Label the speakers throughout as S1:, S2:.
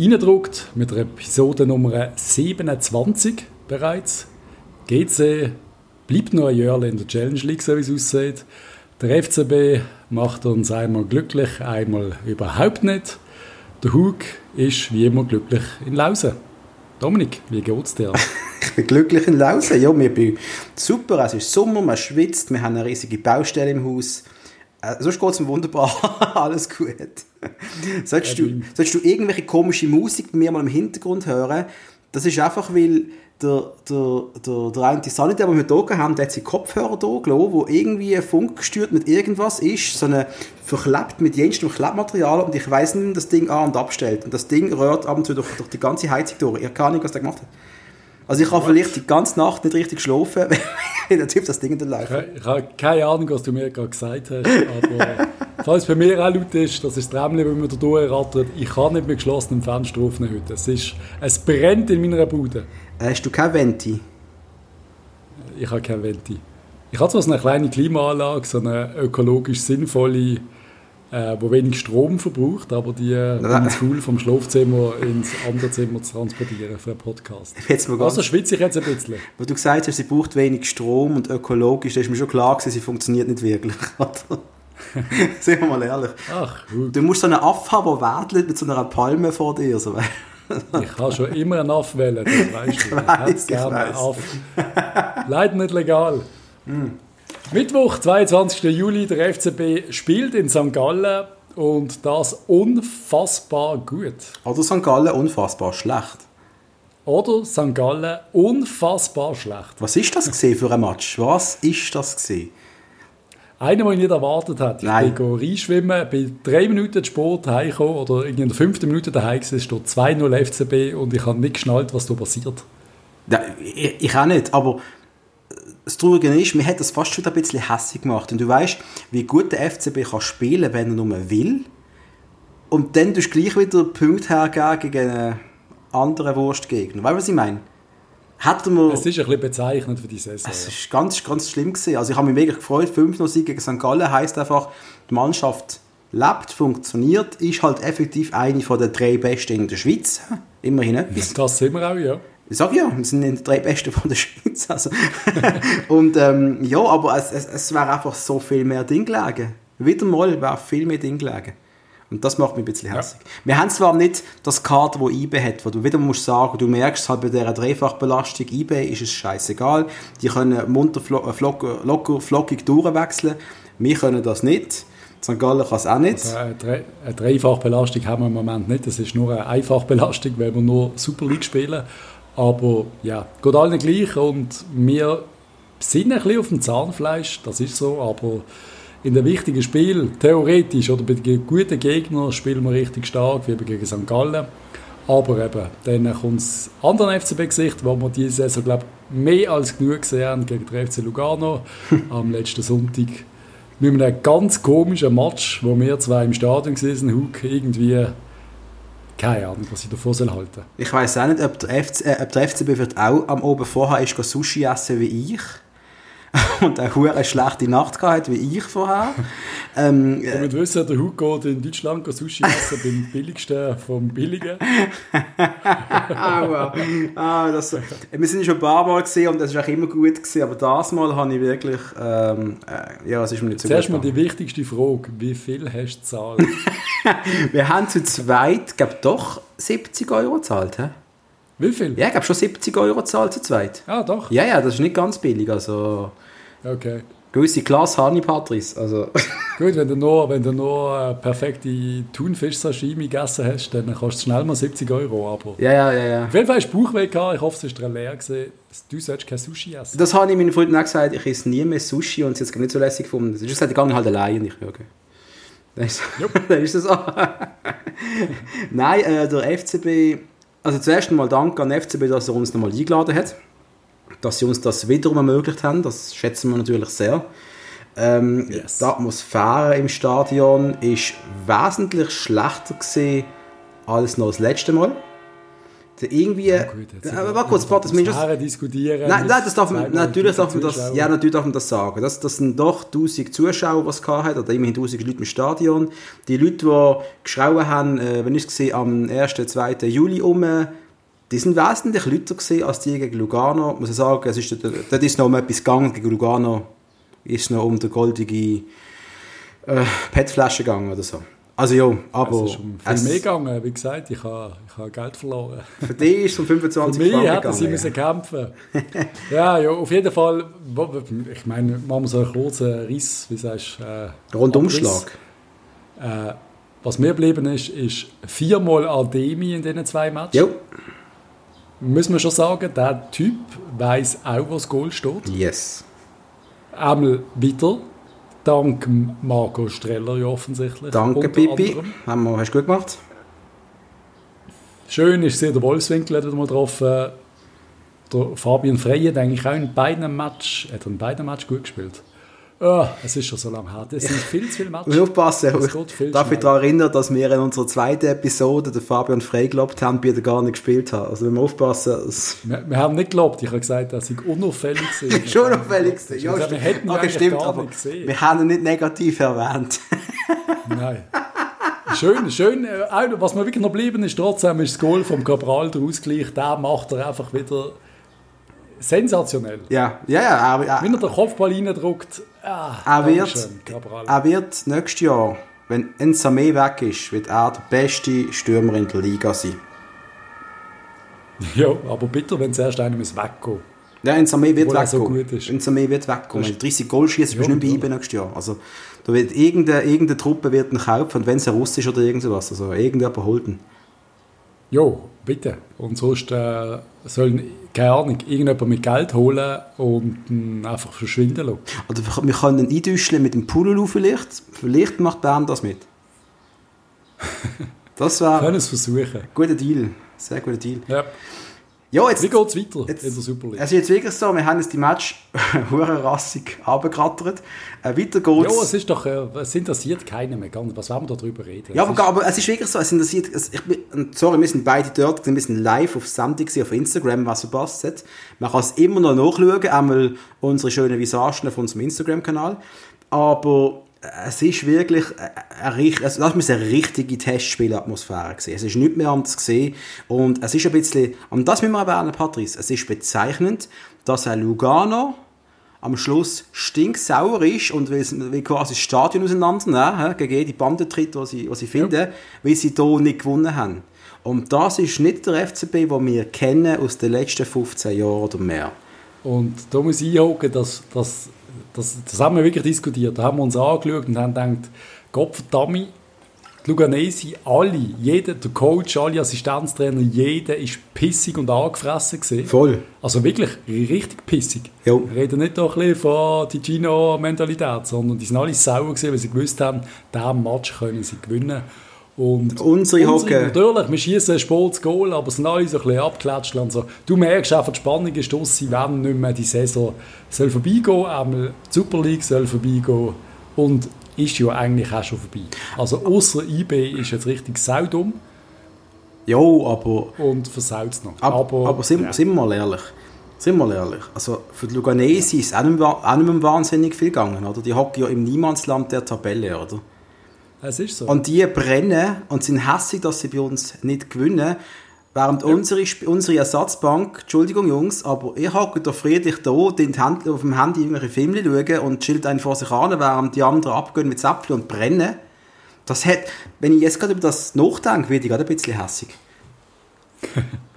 S1: reindruckt mit der Episode Nummer 27 bereits. GC bleibt noch ein Jahr in der Challenge League, so wie es aussieht. Der FCB macht uns einmal glücklich, einmal überhaupt nicht. Der Hug ist wie immer glücklich in Lausen. Dominik, wie geht's dir?
S2: ich bin glücklich in Lausen. Ja, mir bin super. Es ist Sommer, man schwitzt, wir haben eine riesige Baustelle im Haus. Äh, sonst geht es mir wunderbar. Alles gut. solltest, du, solltest du irgendwelche komische Musik bei mir mal im Hintergrund hören, das ist einfach, weil der, der, der, der eine Sunny, den wir hier haben, der hat seinen Kopfhörer hier gelassen, wo irgendwie funkgesteuert mit irgendwas ist, so eine verklebt mit jenstem Klebmaterial und ich weiß nicht, das Ding an- und abstellt. Und das Ding rührt ab und zu durch, durch die ganze Heizung durch. Ich habe keine Ahnung, was der gemacht hat. Also ich habe vielleicht die ganze Nacht nicht richtig geschlafen, wenn der Typ das Ding dann läuft.
S1: Ich, ich habe keine Ahnung, was du mir gerade gesagt hast, aber falls es bei mir auch laut ist, das ist das Träumchen, das mir da durchrattert. Ich kann nicht mit geschlossenem Fenster aufnehmen heute. Es, ist, es brennt in meiner Bude.
S2: Hast du kein Venti?
S1: Ich habe kein Venti. Ich habe zwar so eine kleine Klimaanlage, so eine ökologisch sinnvolle, äh, wo wenig Strom verbraucht, aber die äh, Fuhl vom Schlafzimmer ins andere Zimmer zu transportieren für einen Podcast.
S2: Jetzt mal
S1: also schwitze ich jetzt ein bisschen.
S2: Wo du gesagt hast, sie braucht wenig Strom und ökologisch, da ist mir schon klar gewesen, sie funktioniert nicht wirklich. Seien wir mal ehrlich. Ach, gut. Du musst so einen Affe haben, der wedelt mit so einer Palme vor dir. So.
S1: Ich habe schon immer einen Aff wählen, das weißt du. Ich, ich gerne einen Aff. Leider nicht legal. Mm. Mittwoch, 22. Juli, der FCB spielt in St. Gallen und das unfassbar gut.
S2: Oder St. Gallen unfassbar schlecht.
S1: Oder St. Gallen unfassbar schlecht.
S2: Was ist das für ein Match? Was ist das gesehen?
S1: Einer, den ich nicht erwartet hätte. Ich Nein. bin reinschwimmen, bin drei Minuten Sport heimgekommen oder in der fünften Minute daheim gewesen, steht 2-0 FCB und ich habe nicht geschnallt, was da passiert.
S2: Ja, ich, ich auch nicht, aber das Traurige ist, mir hat das fast schon ein bisschen hässlich gemacht. Und du weißt, wie gut der FCB kann spielen, wenn er nur will. Und dann tust du gleich wieder Punkte hergeben gegen einen anderen Wurstgegner. Weißt du, was ich meine?
S1: Hätten wir, es ist ein bisschen bezeichnend für die Saison.
S2: Es ist ganz, ganz schlimm gewesen. Also ich habe mich wirklich gefreut. 5-0-Sieg gegen St. Gallen heisst einfach, die Mannschaft lebt, funktioniert, ist halt effektiv eine von den drei Besten in der Schweiz. Immerhin etwas.
S1: Das sind wir auch, ja.
S2: Ich sage ja, wir sind die drei Besten von der Schweiz. Also. und ähm, ja, aber es, es, es wäre einfach so viel mehr Ding gelegen. Wieder mal wäre viel mehr Ding gelegen. Und das macht mich ein bisschen hässlich. Ja. Wir haben zwar nicht das Kader, das eBay hat, wo du wieder musst sagen, du merkst halt bei dieser Dreifachbelastung, eBay ist es scheißegal. Die können munter, äh, flock, locker, flockig durchwechseln. Wir können das nicht. St. Gallen kann es auch nicht.
S1: Also eine, eine Dreifachbelastung haben wir im Moment nicht. Das ist nur eine Einfachbelastung, weil wir nur Super League spielen. Aber ja, geht allen gleich und wir sind ein bisschen auf dem Zahnfleisch, das ist so, aber in den wichtigen Spielen, theoretisch oder bei guten Gegnern, spielen wir richtig stark, wie gegen St. Gallen. Aber eben, dann kommt das andere FCB-Gesicht, wo wir diese Saison, glaube mehr als genug gesehen haben gegen den FC Lugano am letzten Sonntag. Mit einem ganz komischen Match, wo wir zwei im Stadion waren, Hug irgendwie keine Ahnung, was ich davon soll
S2: Ich weiß auch nicht, ob der, FC, äh, ob der FCB wird auch am Oben vorher ist Sushi essen wie ich. und eine schlechte Nacht gehabt, wie ich vorher.
S1: Ähm, Damit äh, wissen, der Hugo geht in Deutschland Sushi essen, beim billigsten vom Billigen.
S2: Aua. ah, das, wir sind schon ein paar Mal gesehen und das war auch immer gut gewesen, aber das Mal habe ich wirklich, ähm, äh, ja, es ist mir nicht so
S1: Zuerst mal die wichtigste Frage, wie viel hast du gezahlt?
S2: wir haben zu zweit, glaube doch 70 Euro gezahlt, hä?
S1: Wie viel?
S2: Ja, ich habe schon 70 Euro gezahlt zu zweit.
S1: Ah, doch?
S2: Ja, ja, das ist nicht ganz billig. Also,
S1: okay.
S2: Klasse habe ich, Patrice. Also.
S1: Gut, wenn du nur, wenn du nur äh, perfekte Thunfisch-Sashimi gegessen hast, dann kostet es schnell mal 70 Euro. Aber
S2: ja, ja, ja, ja.
S1: Auf jeden Fall hast du Bauchweh gehabt. Ich hoffe, es war leer. Gewesen. Du solltest kein Sushi essen.
S2: Das habe ich meinen Freunden auch gesagt. Ich esse nie mehr Sushi und sie hat es nicht so lässig gefunden. Sie hat gesagt, ich gehe halt allein. Ich, okay. Dann ist, dann ist das so. Nein, äh, der FCB also zuerst einmal Dank an FCB, dass er uns nochmal eingeladen hat. Dass sie uns das wiederum ermöglicht haben, das schätzen wir natürlich sehr. Ähm, yes. Die Atmosphäre im Stadion ist wesentlich schlechter gewesen als noch das letzte Mal. Irgendwie, ja, gut, aber warte kurz, warte, das
S1: das diskutieren.
S2: Nein, nein, das darf man, natürlich darf man das, ja, natürlich darf man das sagen. Das, das sind doch 1000 Zuschauer, was es hat, oder immerhin 1000 Leute im Stadion. Die Leute, die geschrauen haben, äh, wenn ich es gesehen am 1., 2. Juli um, die sind wesentlich Leute gesehen als die gegen Lugano. Muss ich sagen, es ist, dort ist noch um etwas gegangen, gegen Lugano ist noch um die goldige äh, PET-Flasche gegangen oder so. Also ja, aber...
S1: Es ist um viel mehr gegangen, wie gesagt, ich habe, ich habe Geld verloren.
S2: Für dich ist es um 25
S1: Für mich hätten sie ja. müssen kämpfen Ja, ja, auf jeden Fall, ich meine, machen wir so einen kurzen Riss, wie sagst
S2: du? Äh, Rundumschlag.
S1: Äh, was mir geblieben ist, ist viermal Aldemi in diesen zwei Matches. Ja. Müssen wir schon sagen, der Typ weiß auch, wo das Goal steht.
S2: Yes.
S1: Einmal wieder Dank Marco Streller ja offensichtlich.
S2: Danke, Pipi. Haben wir, hast du gut gemacht.
S1: Schön ist sehr der Wolfswinkel hat mal getroffen. Der Fabian Frey hat eigentlich auch in beiden Match, hat in beiden Match gut gespielt. Oh, es ist schon so lange her. Es sind viel zu viele Matches.
S2: Ich aufpassen. Ich darf mich daran erinnern, dass wir in unserer zweiten Episode den Fabian Frey gelobt haben, wie er gar nicht gespielt hat. Also wenn wir aufpassen.
S1: Wir, wir, haben nicht gelobt. Ich habe gesagt, dass ich unauffällig
S2: war. schon unauffällig war. Ja, also, wir hätten okay, stimmt, aber gesehen. wir haben ihn nicht negativ erwähnt.
S1: Nein. Schön, schön. Äh, was mir wirklich noch geblieben ist, trotzdem ist das Goal vom Cabral, der Ausgleich, der macht er einfach wieder sensationell.
S2: Ja, ja, ja. Aber,
S1: äh, Wenn er den Kopfball reindruckt, ah,
S2: er, wird, er wird nächstes Jahr, wenn Ensame weg ist, wird er der beste Stürmer in der Liga sein.
S1: Ja, aber bitte, wenn zuerst einer muss weggehen
S2: ja, Ensame wird weggehen. So gut ist. Ensame wird weggehen. Wenn 30 Goal schießt, bist du nicht bei ihm nächstes Jahr. Also, da wird irgendeine, irgendeine Truppe wird ihn kaufen, und wenn es ein Russ ist oder irgendwas, also irgendjemand holt ihn.
S1: Jo, bitte. Und sonst äh, sollen, keine Ahnung, irgendjemand mit Geld holen und ihn einfach verschwinden lassen.
S2: Oder wir können ihn eindüscheln mit dem Pululu vielleicht. Vielleicht macht Bern das mit. Das wäre...
S1: können es versuchen.
S2: Guter Deal. Sehr guter Deal.
S1: Ja.
S2: Ja, jetzt,
S1: Wie geht es weiter
S2: jetzt,
S1: in der Super League?
S2: Es ist jetzt wirklich so, wir haben jetzt die Match rassig runtergerattert. Äh, weiter geht's.
S1: Ja, es ist doch, äh, es interessiert keinen mehr. Was wollen wir darüber reden?
S2: Ja, aber, aber, es ist wirklich so, es interessiert, es, ich bin, sorry, wir sind beide dort, wir sind live auf Sendung auf Instagram, was verpasst hat. Man kann es immer noch nachschauen, einmal unsere schönen Visagen auf unserem Instagram-Kanal. Aber es ist wirklich eine, also das muss eine richtige Testspielatmosphäre gewesen. Es ist nicht mehr anders gesehen und es ist ein bisschen, und das müssen wir erwähnen, Patrice, es ist bezeichnend, dass ein Lugano am Schluss stinksauer ist und will, will quasi das Stadion auseinandernehmen, gegen jede Bande tritt, die sie, die sie finden, ja. weil sie hier nicht gewonnen haben. Und das ist nicht der FCB, den wir kennen aus den letzten 15 Jahren oder mehr.
S1: Und da muss ich einhaken, dass, dass das, das haben wir wirklich diskutiert. Da haben wir uns angeschaut und haben gedacht, Gott verdammt, die Luganesi, alle, jeder, der Coach, alle Assistenztrainer, jeder ist pissig und angefressen gewesen.
S2: Voll.
S1: Also wirklich richtig pissig. Jo. Wir reden nicht doch ein bisschen von Ticino-Mentalität, sondern die sind alle sauer gewesen, weil sie gewusst haben, diesen Match können sie gewinnen. Und
S2: unsere Hocke.
S1: Natürlich, wir schießen ein Sports Goal, aber es sind alle so ein bisschen abgeklatscht. Und so. Du merkst einfach, die Spannung ist aus, sie werden nicht mehr die Saison soll vorbeigehen, einmal die Super League soll vorbeigehen und ist ja eigentlich auch schon vorbei. Also außer IB ist jetzt richtig saudum.
S2: Ja, aber...
S1: Und versaut es noch.
S2: Aber, aber, aber sind, ja. sind, wir mal ehrlich. Sind wir mal ehrlich. Also für die Luganesi ist auch nicht, auch nicht wahnsinnig viel gegangen. Oder? Die hocken ja im Niemandsland der Tabelle, oder?
S1: Es ist so.
S2: Und die brennen und sind hässlich, dass sie bei uns nicht gewinnen. Während ja. unsere, unsere Ersatzbank, Entschuldigung Jungs, aber ihr hockt da friedlich da, auf dem Handy irgendwelche Filme schauen und chillt einen vor sich an, während die anderen abgehen mit Säpfel und brennen. Das hat, wenn ich jetzt gerade über das nachdenke, werde ich gerade ein bisschen hässig.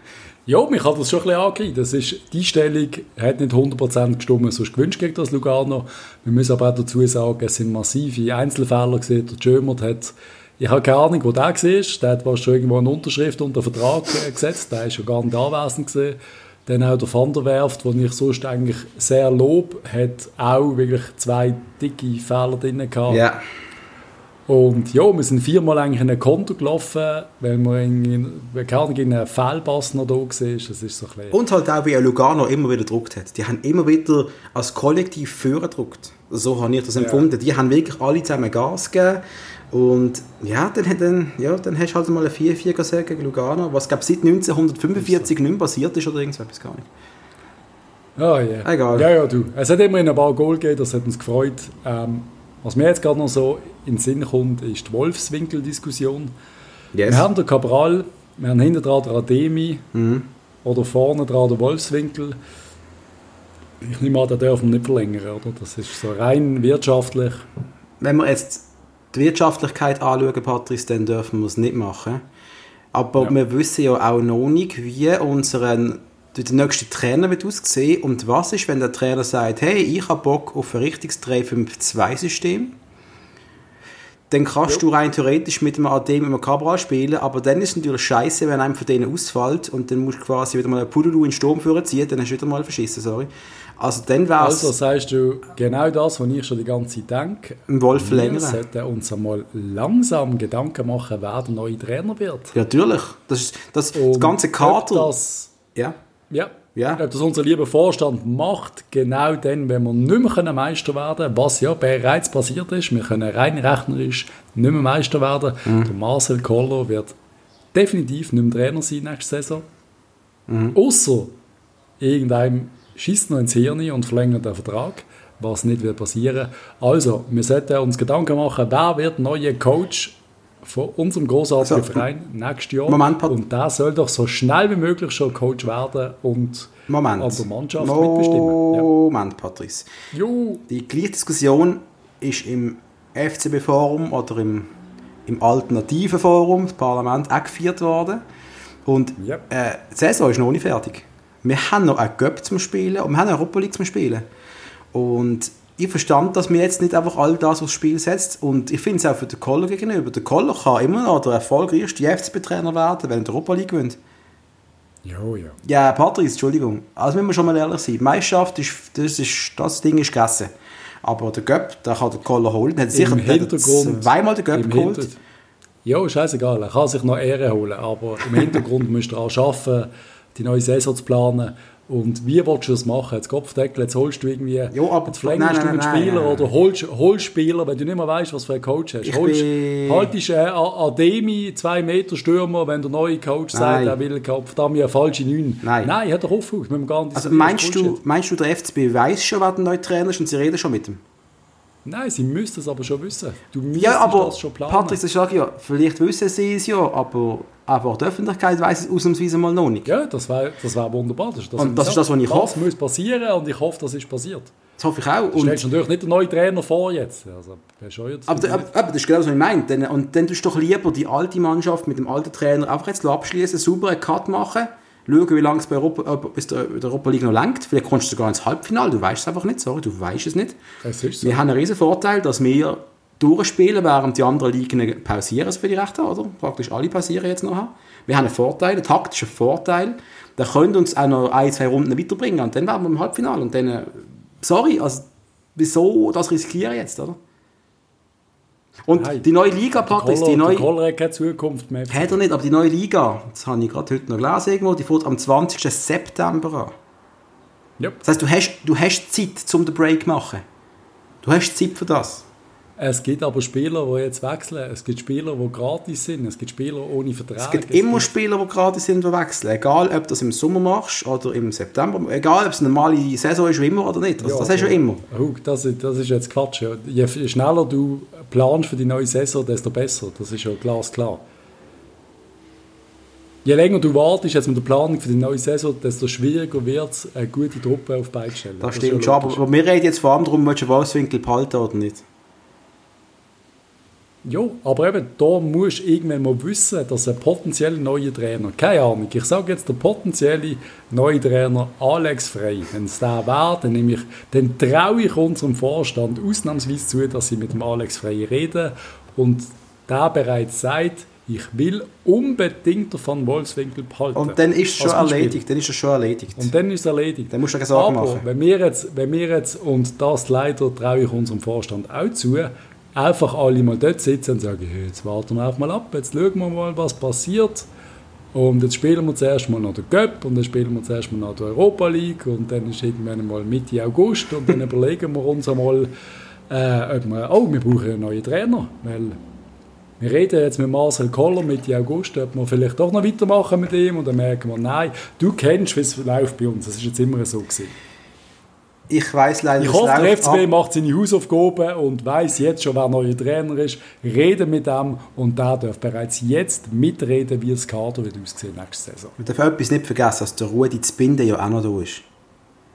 S1: Ja, mich hat das schon ein bisschen angegeben. Das ist, die Stellung hat nicht 100% gestimmt, sonst gewünscht gegen das Lugano. Wir müssen aber auch dazu sagen, es sind massive Einzelfehler gesehen. Der Jömert hat, ich habe keine Ahnung, wo der war. Der hat schon irgendwo eine Unterschrift unter Vertrag gesetzt. Der ist schon gar nicht anwesend gesehen. Dann auch der Van der Werft, den ich sonst eigentlich sehr lob, hat auch wirklich zwei dicke Fehler drin gehabt.
S2: Ja.
S1: Und ja, wir sind viermal eigentlich in ein Konto gelaufen, weil wir in, in einem Fehlpass noch da war. Das ist so ein
S2: Und halt auch, wie Lugano immer wieder gedruckt hat. Die haben immer wieder als Kollektiv vorgedruckt. So habe ich das empfunden. Ja. Die haben wirklich alle zusammen Gas gegeben. Und ja, dann, dann, ja, dann hast du halt mal ein 4-4 gesehen gegen Lugano, was glaube seit 1945 nicht mehr passiert ist oder irgendwas, gar nicht.
S1: Ah, yeah. Egal. Ja, ja, du. Es hat immerhin ein paar Goal gegeben, das hat uns gefreut. Ähm, was mir jetzt gerade noch so in den Sinn kommt, ist die Wolfswinkel-Diskussion. Yes. Wir haben den Cabral, wir haben hinten dran den Ademi mhm. oder vorne dran den Wolfswinkel. Ich nehme an, den dürfen wir nicht verlängern, oder? Das ist so rein wirtschaftlich.
S2: Wenn wir jetzt die Wirtschaftlichkeit anschauen, Patrice, dann dürfen wir es nicht machen. Aber ja. wir wissen ja auch noch nicht, wie unseren der nächste Trainer wird aussehen und was ist, wenn der Trainer sagt, hey, ich habe Bock auf ein richtiges 3-5-2-System dann kannst ja. du rein theoretisch mit einem AD mit einem Cabral spielen, aber dann ist es natürlich scheiße, wenn einem von denen ausfällt und dann musst du quasi wieder mal einen Pudelu in den Sturm führen ziehen, dann hast du wieder mal verschissen, sorry. Also dann wär's...
S1: Also sagst du genau das, was ich schon die ganze Zeit denke.
S2: Wolf verlängern.
S1: Wir sollten uns einmal langsam Gedanken machen, wer der neue Trainer wird.
S2: Ja, natürlich. Das, ist, das, das ganze Kater...
S1: Das, ja. Ja, ja. Dass unser lieber Vorstand macht, genau dann, wenn wir nicht mehr Meister werden können, was ja bereits passiert ist, wir können rein rechnerisch nicht mehr Meister werden. Mhm. Der Marcel Koller wird definitiv nicht mehr Trainer sein nächste Saison. Mhm. Außer irgendeinem schießt noch ins Hirn und verlängert den Vertrag, was nicht wird passieren. Also, wir sollten uns Gedanken machen, wer wird neuer Coach von unserem großartigen also, Verein nächstes Jahr. Moment, und der soll doch so schnell wie möglich schon Coach werden und
S2: Moment.
S1: an der Mannschaft
S2: Moment, mitbestimmen. Ja. Moment, Patrice. Jo. Die gleiche Diskussion ist im FCB-Forum oder im, im alternativen Forum, das Parlament, auch geführt worden. Und yep. äh, die Saison ist noch nicht fertig. Wir haben noch einen Cup zum Spielen und wir haben eine Europa League zum Spielen. Und ich verstand, dass man jetzt nicht einfach all das aufs Spiel setzt. Und ich finde es auch für den Koller gegenüber. Der Koller kann immer noch der erfolgreichste FCB-Trainer werden, wenn er die Europa League gewinnt.
S1: Jo, ja.
S2: Ja, Patrice, Entschuldigung. Also müssen wir schon mal ehrlich sein. Die Meisterschaft, ist, das, ist, das Ding ist gegessen. Aber der Göpp, der kann den Koller holen. Der hat sicher zweimal den Göpp geholt. Hinter
S1: ja, scheißegal. Er kann sich noch Ehre holen. Aber im Hintergrund müsst ihr auch schaffen, die neue Saison zu planen. Und wie willst du das machen? Jetzt Kopfdeckel, jetzt holst du irgendwie,
S2: jo, aber,
S1: jetzt verlängerst nein, nein, du einen Spieler nein, oder holst, holst Spieler, wenn du nicht mehr weißt, was für einen Coach hast. Ich holst, haltest äh, Ademi, zwei Meter Stürmer, wenn der neue Coach sagt, er will eine falsche Neun.
S2: Nein.
S1: Nein, hat doch aufgehört.
S2: Also meinst du, meinst du, der FCB weiß schon, wer der neue Trainer ist und sie reden schon mit ihm?
S1: Nein, sie müssten es aber schon wissen.
S2: Du ja, aber das schon planen. Patrick, das sage ja, vielleicht wissen sie es ja, aber aber die Öffentlichkeit weiß es ausnahmsweise mal noch nicht.
S1: Ja, das wäre das wär wunderbar.
S2: Das, und das ist das, was ich hoffe.
S1: Das muss passieren und ich hoffe, das ist passiert.
S2: Das hoffe ich auch.
S1: Du stellst natürlich nicht den neuen Trainer vor jetzt. Also,
S2: jetzt aber, aber, aber, das ist genau das, was ich meine. Und dann tust du doch lieber die alte Mannschaft mit dem alten Trainer einfach jetzt abschließen, sauber einen Cut machen, schauen, wie lange es bei Europa, bis der, der Europa League noch lenkt. Vielleicht kommst du sogar ins Halbfinale, du weißt es einfach nicht, sorry, du weißt es nicht.
S1: Es ist so.
S2: Wir haben einen riesen Vorteil, dass wir durchspielen, während die anderen Ligen pausieren für die Rechte, oder? Praktisch alle pausieren jetzt noch. Wir haben einen Vorteil, einen taktischen Vorteil. Der könnte uns auch noch ein, zwei Runden weiterbringen und dann wären wir im Halbfinale. Und dann, äh, sorry, also wieso das riskieren jetzt, oder? Und Nein, die neue Liga, Patrick, die neue...
S1: Koller hat keine Zukunft mehr.
S2: Hat er nicht, aber die neue Liga, das habe ich gerade heute noch gelesen irgendwo, die fährt am 20. September an.
S1: Yep.
S2: Das heisst, du hast, du hast Zeit, um den Break zu machen. Du hast Zeit für das.
S1: Es gibt aber Spieler, die jetzt wechseln. Es gibt Spieler, die gratis sind. Es gibt Spieler ohne Vertrag.
S2: Es gibt immer es gibt Spieler, die gratis sind, die wechseln. Egal, ob du das im Sommer machst oder im September. Egal, ob es eine normale Saison ist wie immer oder nicht. Also, ja, das hast du ja immer.
S1: Oh, das, das ist jetzt Quatsch. Je schneller du planst für die neue Saison, desto besser. Das ist ja glasklar. Je länger du wartest jetzt mit der Planung für die neue Saison, desto schwieriger wird es, eine gute Truppe auf beide stellen.
S2: Das, das stimmt schon, aber wir reden jetzt vor allem darum, welchen Wolfswinkel behalten oder nicht.
S1: Ja, aber eben, da musst du irgendwann mal wissen, dass ein potenzieller neuer Trainer, keine Ahnung, ich sage jetzt der potenzielle neue Trainer Alex Frey, wenn es der wäre, dann, nehme ich, dann traue ich unserem Vorstand ausnahmsweise zu, dass sie mit dem Alex Frey reden und der bereits sagt, ich will unbedingt davon Wolfswinkel behalten.
S2: Und dann ist es schon erledigt, dann ist es schon erledigt.
S1: Und dann ist es erledigt.
S2: Dann musst du keine Sorgen
S1: Aber
S2: machen.
S1: Wenn wir, jetzt, wenn wir jetzt, und das leider traue ich unserem Vorstand auch zu, einfach alle mal dort sitzen und sagen, jetzt warten wir einfach mal ab, jetzt schauen wir mal, was passiert. Und jetzt spielen wir zuerst mal noch den Cup und dann spielen wir zuerst mal noch die Europa League und dann ist irgendwann mal Mitte August und dann überlegen wir uns einmal, äh, ob wir, oh, wir brauchen einen neuen Trainer, weil wir reden jetzt mit Marcel Koller Mitte August, ob wir vielleicht doch noch weitermachen mit ihm und dann merken wir, nein, du kennst, wie es läuft bei uns. Das ist jetzt immer so gewesen.
S2: Ich weiß leider
S1: Ich hoffe, der FCB macht seine Hausaufgaben und weiß jetzt schon, wer neuer Trainer ist. Reden mit ihm und der darf bereits jetzt mitreden, wie das Kader wird aussehen nächste Saison.
S2: Man darf etwas nicht vergessen, dass der Rudi Zbinde ja auch noch da ist.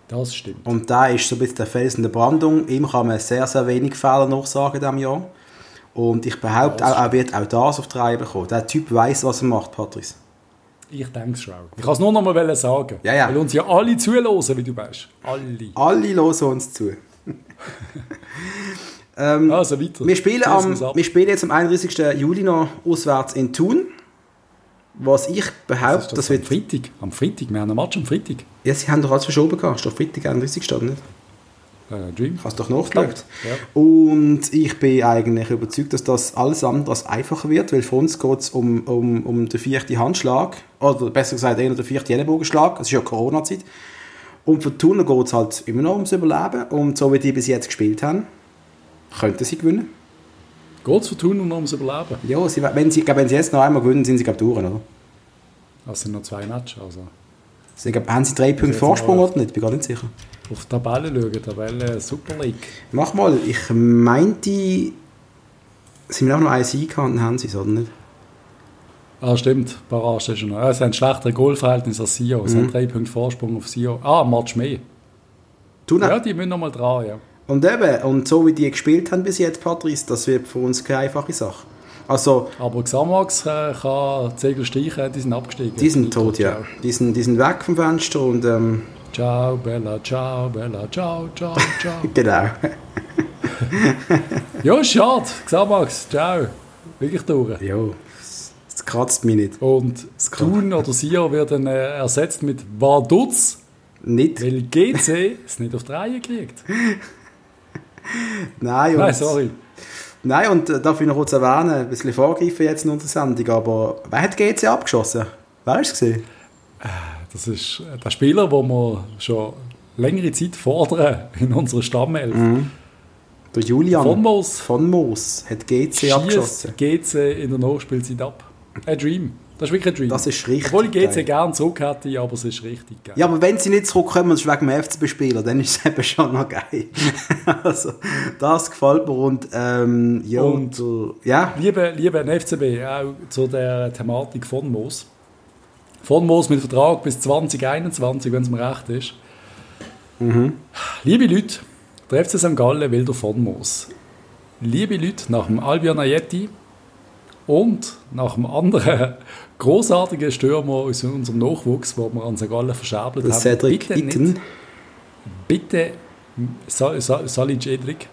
S1: Das stimmt.
S2: Und da ist so ein bisschen der Fels in der Brandung. Ihm kann man sehr, sehr wenig Fehler nachsagen in diesem Jahr. Und ich behaupte, auch, er wird auch das auf die Reihe bekommen. Der Typ weiß, was er macht, Patrice.
S1: Ich denke es schon. Ich kann es nur noch mal sagen.
S2: Ja, ja.
S1: Weil uns ja alle zuhören, wie du weißt. Alle.
S2: Alle hören uns zu. ähm,
S1: also weiter.
S2: Wir spielen, am, wir spielen jetzt am 31. Juli noch auswärts in Thun. Was ich behaupte,
S1: das, das wird... Am Freitag. Am Freitag. Wir haben einen Match am Freitag.
S2: Ja, sie haben doch alles verschoben gehabt. Ist doch Freitag 31. statt nicht?
S1: Äh, Dream.
S2: Hast du doch nachgeschaut. Ja. Und ich bin eigentlich überzeugt, dass das alles andere als einfacher wird, weil für uns geht es um, um, um den vierten Handschlag, oder besser gesagt eher den vierten Ellenbogenschlag, es ist ja Corona-Zeit. Und für Thuner geht es halt immer noch ums Überleben und so wie die bis jetzt gespielt haben, könnten sie gewinnen.
S1: Geht es für Thuner noch ums Überleben?
S2: Ja, sie, wenn, sie, wenn sie jetzt noch einmal gewinnen, sind sie glaube durch, oder?
S1: Das sind noch zwei Matches, also...
S2: Sie, haben sie drei Punkte Vorsprung oder nicht? Bin gar nicht sicher
S1: auf die Tabelle schauen, Tabelle Super League.
S2: Mach mal, ich meinte, sind wir auch noch einen Sieg gehabt, haben sie es, oder nicht?
S1: Ah, stimmt, Barrage ist schon noch. Es haben ein schlechtere Goalverhältnis als Sio. Es mhm. haben drei Punkte Vorsprung auf Sio. Ah, Match mehr.
S2: Du
S1: ja, die müssen noch mal dran, ja.
S2: Und eben, und so wie die gespielt haben bis jetzt, Patrice, das wird für uns keine einfache Sache. Also,
S1: Aber Xamax äh, kann Zegel streichen, die sind abgestiegen.
S2: Die sind tot, ja. Die sind, die sind weg vom Fenster und ähm,
S1: Ciao, Bella, ciao, Bella, ciao, ciao, ciao.
S2: genau.
S1: ja, schade. Xamax, ciao. Wirklich durch.
S2: Ja, es kratzt mich nicht.
S1: Und Thun oder Sia werden äh, ersetzt mit Vaduz.
S2: Nicht.
S1: Weil GC es nicht auf die Reihe kriegt.
S2: Nein,
S1: Nein, sorry.
S2: Nein, und äh, darf ich noch kurz erwähnen, ein bisschen vorgreifen jetzt in unserer Sendung, aber wer hat GC abgeschossen? Wer war es? Gesehen?
S1: Äh, das ist der Spieler, den wir schon längere Zeit fordern in unserer Stammelf. Mhm.
S2: Der Julian
S1: von Moos,
S2: von Moos hat GC abgeschossen.
S1: GC in der Nachspielzeit ab. Ein Dream. Das ist wirklich ein Dream.
S2: Das ist richtig.
S1: Obwohl ich GC gerne zurück hätte, aber es ist richtig geil.
S2: Ja, aber wenn sie nicht zurückkommen, und wegen dem FCB-Spieler, dann ist es eben schon noch geil. also, das gefällt mir. Und, ähm, ja,
S1: und, ja. Liebe, liebe FCB, auch zu der Thematik von Moos von Moos mit Vertrag bis 2021, wenn es mir recht ist. Mhm. Liebe Leute, der FC St. Gallen will von Moos. Liebe Leute, nach dem Albion Ayeti und nach dem anderen großartigen Stürmer aus unserem Nachwuchs, wo wir an St. Gallen verscherbelt haben.
S2: Cedric bitte Itten.
S1: Nicht, bitte, Sal, Sal, Sali Cedric,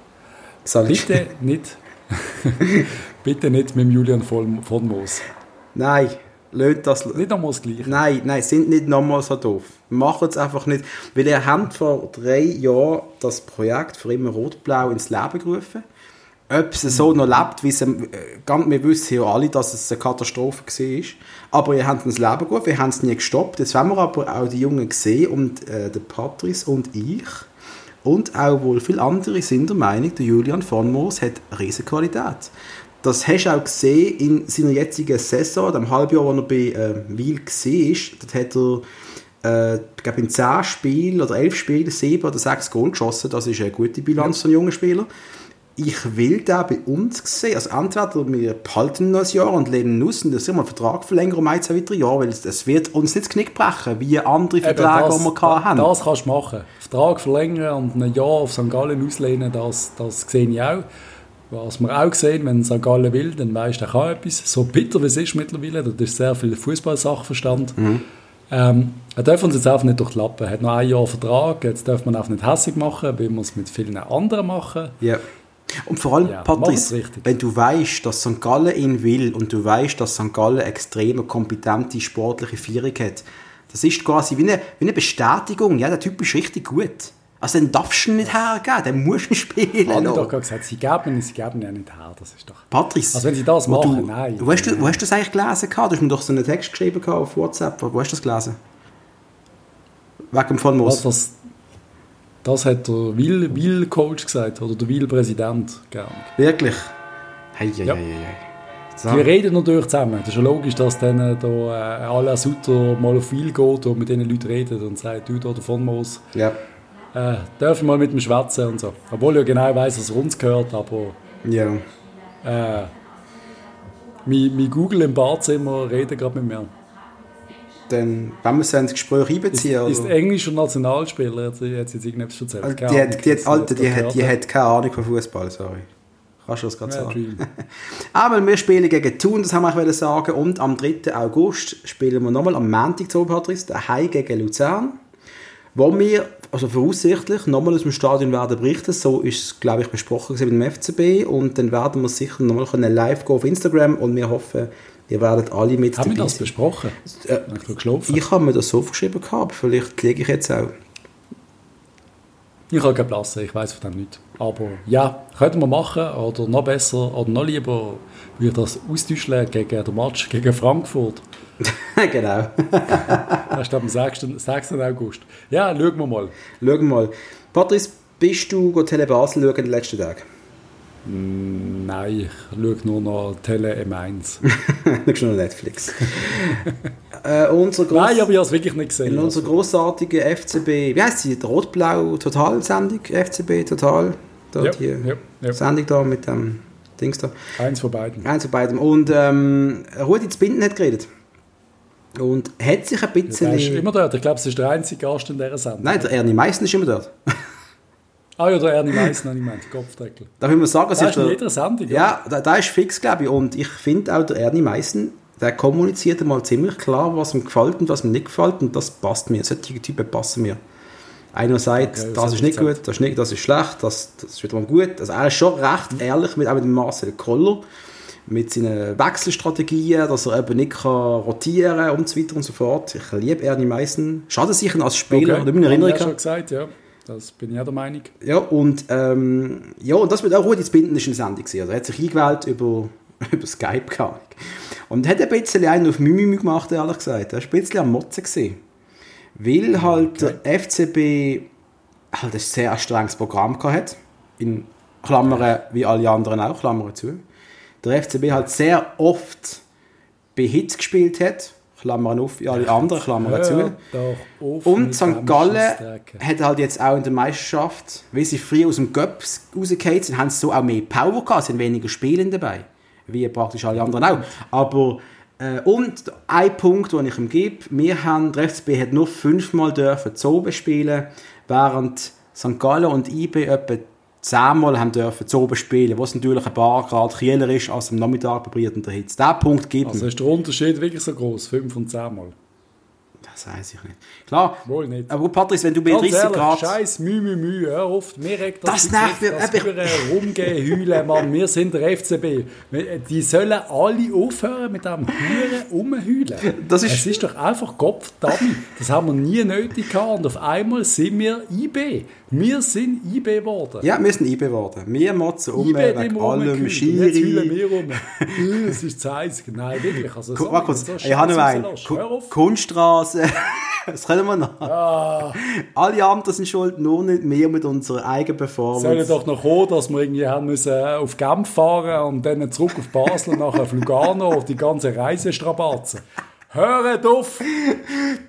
S1: bitte nicht, bitte nicht mit Julian von, von Moos.
S2: Nein, Lönt das.
S1: Nicht nochmal das Gleiche.
S2: Nein, nein, sind nicht nochmal so doof. Machen es einfach nicht. Weil ihr habt vor drei Jahren das Projekt für immer Rot-Blau ins Leben gerufen. Ob es so noch lebt, wie es, äh, wir wissen ja alle, dass es eine Katastrophe war. Aber ihr habt ins Leben gerufen, wir haben es nie gestoppt. Jetzt haben wir aber auch die Jungen gesehen und äh, der Patrice und ich und auch wohl viele andere sind der Meinung, der Julian von Moos hat riesige Qualität. Das hast du auch gesehen in seiner jetzigen Saison, dem Halbjahr, wo er bei äh, Wiel war. Dort hat er, äh, glaube, in 10 Spielen oder 11 Spielen 7 oder 6 Goal geschossen. Das ist eine gute Bilanz ja. von jungen Spieler. Ich will da bei uns sehen. Also entweder wir behalten ihn ein Jahr und lehnen ihn aus und dann einen Vertrag verlängern um ein, zwei weitere Jahre, weil es wird uns nicht das Knick brechen, wie andere Verträge, die wir
S1: da,
S2: haben.
S1: Das kannst du machen. Vertrag verlängern und ein Jahr auf St. Gallen auslehnen, das, das sehe ich auch. Was man auch sehen, wenn St. Gallen will, dann weiß der kann etwas. So bitter wie es ist mittlerweile, da ist sehr viel Fußballsachverstand. Mhm. Ähm, er darf uns jetzt einfach nicht durch die Lappen. Er hat noch ein Jahr Vertrag, jetzt darf man auch nicht hässlich machen, wie wir es mit vielen anderen machen.
S2: Ja. Und vor allem, ja, Patrice, wenn du weißt, dass St. Gallen ihn will und du weißt, dass St. Gallen extrem kompetente sportliche Führung hat, das ist quasi wie eine, wie eine Bestätigung. Ja, der Typ ist richtig gut. Also dann darfst du ihn nicht hergeben, dann musst du ihn spielen.
S1: Ich habe doch gesagt, sie geben ihn, sie geben ihn nicht her, das ist doch...
S2: Patrice.
S1: Also wenn sie das machen,
S2: du,
S1: nein.
S2: Wo hast, du, wo hast du das eigentlich gelesen? Du hast mir doch so einen Text geschrieben auf WhatsApp, wo hast du das gelesen? Wegen dem von Moos.
S1: Das, das hat der Will-Coach gesagt, oder der Will-Präsident, gerne.
S2: Wirklich? Hey, hey, ja. hey, hey.
S1: Die reden natürlich zusammen. Das ist ja logisch, dass dann äh, da äh, alle Sutter mal auf viel geht und mit diesen Leuten redet und sagt, du da davon muss.
S2: Ja.
S1: Äh, dürfen mal mit dem schwätzen und so. Obwohl ich ja genau weiß, dass es uns gehört, aber
S2: Ja.
S1: äh, mein, mein Google im Badzimmer redet gerade mit mir.
S2: Dann, wenn wir es ins Gespräch
S1: Ist,
S2: einbeziehen,
S1: ist
S2: oder?
S1: englischer Nationalspieler, hat sie hat sie jetzt irgendetwas erzählt.
S2: Also, die,
S1: Ahnung,
S2: hat, die, hat, Alter, die, hat, die hat keine Ahnung von Fußball, sorry. Kannst du das gerade
S1: Ja,
S2: sagen? Aber wir spielen gegen Thun, das haben wir auch sagen. Und am 3. August spielen wir nochmal am Montag zu Patrice, daheim gegen Luzern. Wo wir, also voraussichtlich, nochmal aus dem Stadion werden berichten. So ist es, glaube ich, besprochen mit dem FCB. Und dann werden wir sicher nochmal können live gehen auf Instagram. Und wir hoffen, ihr werdet alle mit
S1: Haben wir
S2: dabei
S1: das
S2: sein.
S1: besprochen?
S2: Äh,
S1: ich?
S2: Ich habe mir das so aufgeschrieben gehabt. Vielleicht liege ich jetzt auch.
S1: Ich habe keine Platz, ich weiß von dem nicht. Aber ja, könnten wir machen. Oder noch besser, oder noch lieber, würde das austauschen gegen den Match gegen Frankfurt.
S2: genau.
S1: Das ist am 6. 6. August. Ja, schauen wir mal.
S2: Schauen wir mal. Patrice, bist du Tele Basel schauen in den letzten Tagen?
S1: Nein, ich schaue nur noch Tele M1.
S2: Nicht schon Netflix. äh, unser gross,
S1: Nein, aber ich habe es wirklich nicht gesehen.
S2: in unserer grossartigen FCB, wie heißt sie? Die Rot-Blau Total-Sendung? FCB Total? Da,
S1: Ja,
S2: die
S1: ja, ja.
S2: Sendung da mit dem Dings da.
S1: Eins von beiden.
S2: Eins von beiden. Und ähm, Rudi Zbinden hat geredet. Und hat sich ein
S1: Der
S2: bisschen...
S1: ist immer dort. Ich glaube, es ist der einzige Gast in dieser Sendung.
S2: Nein, der Ernie Meissen ist immer dort.
S1: Ah ja, der Ernie Meissen, habe ich gemeint, Kopfdeckel.
S2: Darf ich mal sagen,
S1: Das
S2: ist der,
S1: jeder Sendung.
S2: Ja, da, da ist fix, glaube ich. Und ich finde auch, der Ernie Meissen, der kommuniziert einmal ziemlich klar, was ihm gefällt und was ihm nicht gefällt. Und das passt mir. Solche Typen passen mir. Einer sagt,
S1: Okay, das
S2: das ist nicht
S1: er
S2: gut, das ist, nicht, das ist schlecht, das, das ist wiederum gut. Also er ist schon recht ehrlich, mit, auch mit dem Marcel Koller, mit seinen Wechselstrategien, dass er eben nicht kann rotieren und so weiter und so fort. Ich liebe Ernie Meissen. Schade sicher als Spieler, oder in Erinnerung.
S1: ja schon gesagt, ja. Das bin ich auch der Meinung.
S2: Ja, und, ähm, ja, und das wird auch Rudi Binden ist eine Sendung. Also er hat sich eingewählt über, über Skype, keine. Und hat ein bisschen einen auf Mimimi gemacht, ehrlich gesagt. Er war ein bisschen am Motzen. Gewesen. Weil halt der FCB halt ein sehr strenges Programm gehabt hat. In Klammern, wie alle anderen auch, Klammern zu. Der FCB halt sehr oft bei Hits gespielt hat. Klammern auf, wie alle anderen, Klammern zu.
S1: Doch
S2: Und St. Gallen hat halt jetzt auch in der Meisterschaft, weil sie früher aus dem Göpp rausgefallen sind, haben sie so auch mehr Power gehabt, es sind weniger Spiele dabei. Wie praktisch alle anderen auch. Aber, äh, und ein Punkt, den ich ihm gebe, wir haben, der FCB hat nur fünfmal dürfen Zobe spielen, während St. Gallen und IB etwa zehnmal haben dürfen Zobe spielen, was natürlich ein paar Grad kühler ist als am Nachmittag bei brütender Hitze. Diesen Punkt gibt
S1: Also ist der Unterschied wirklich so groß, 5 und 10 Mal.
S2: Das weiß ich nicht. Klar,
S1: Wohl nicht.
S2: aber Patrice, wenn du bei
S1: Ganz
S2: 30
S1: ehrlich,
S2: Grad...
S1: scheiß Mühe, Mühe, Mühe, hör auf. Mir regt
S2: Das
S1: das,
S2: nervt mich,
S1: das rumgehen, heulen, Mann. Wir sind der FCB. Die sollen alle aufhören mit dem Huren rumheulen.
S2: Das ist-
S1: es ist doch einfach Kopfdammi. Das haben wir nie nötig gehabt. Und auf einmal sind wir IB. Wir sind IB geworden.
S2: Ja, wir sind IB geworden. Wir motzen um
S1: IB
S2: wegen allem.
S1: Und Jetzt
S2: Schiri.
S1: heulen wir rum. Äh, Es ist heiß. Nein, wirklich. Also,
S2: Guck mal kurz,
S1: so
S2: ich habe noch einen. Kunststraße. Das können wir noch.
S1: Ah.
S2: Alle anderen sind schuld, nur nicht wir mit unserer eigenen
S1: sollen
S2: Performance.
S1: doch noch kommen, dass wir irgendwie haben müssen äh, auf Genf fahren und dann zurück auf Basel und nachher auf Lugano auf die ganze Reise strapazen. Hört auf!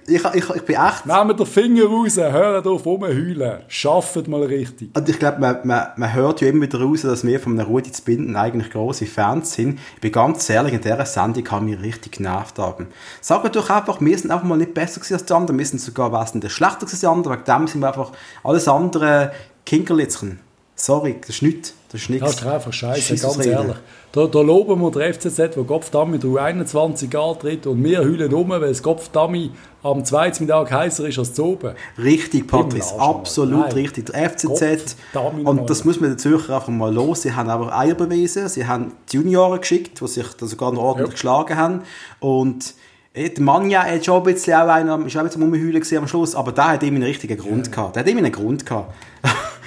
S2: Ich, ich, ich bin echt...
S1: Nehmt den Finger raus, hört auf rumheulen. Schafft mal richtig.
S2: Und ich glaube, man, man, man hört ja immer wieder raus, dass wir von einem Rudi zu binden eigentlich grosse Fans sind. Ich bin ganz ehrlich, in dieser Sendung haben wir richtig genervt haben. Sagt doch einfach, wir sind einfach mal nicht besser gewesen als die anderen, wir sind sogar wesentlich schlechter gewesen als die anderen, wegen dem sind wir einfach alles andere Kinkerlitzchen. Sorry, das ist nichts. Das ist nichts.
S1: Das ist einfach scheiße, ganz ehrlich. Da, da loben wir den FCZ, der Kopfdammi mit U21 antritt und wir heulen um, weil das Kopfdammi am zweiten Mittag heißer ist als zu oben.
S2: Richtig, Patrice, absolut
S1: Nein.
S2: richtig. Der FCZ, und das muss man den Zürcher einfach mal los. Sie haben aber Eier bewiesen, sie haben die Junioren geschickt, die sich da sogar noch ordentlich
S1: Ja.
S2: geschlagen haben. Und äh, der Manja hat schon ein bisschen auch einer, ist auch ein bisschen am Rumheulen gewesen am Schluss, aber der hat immer einen richtigen Grund gehabt. Der hat immer einen Grund gehabt.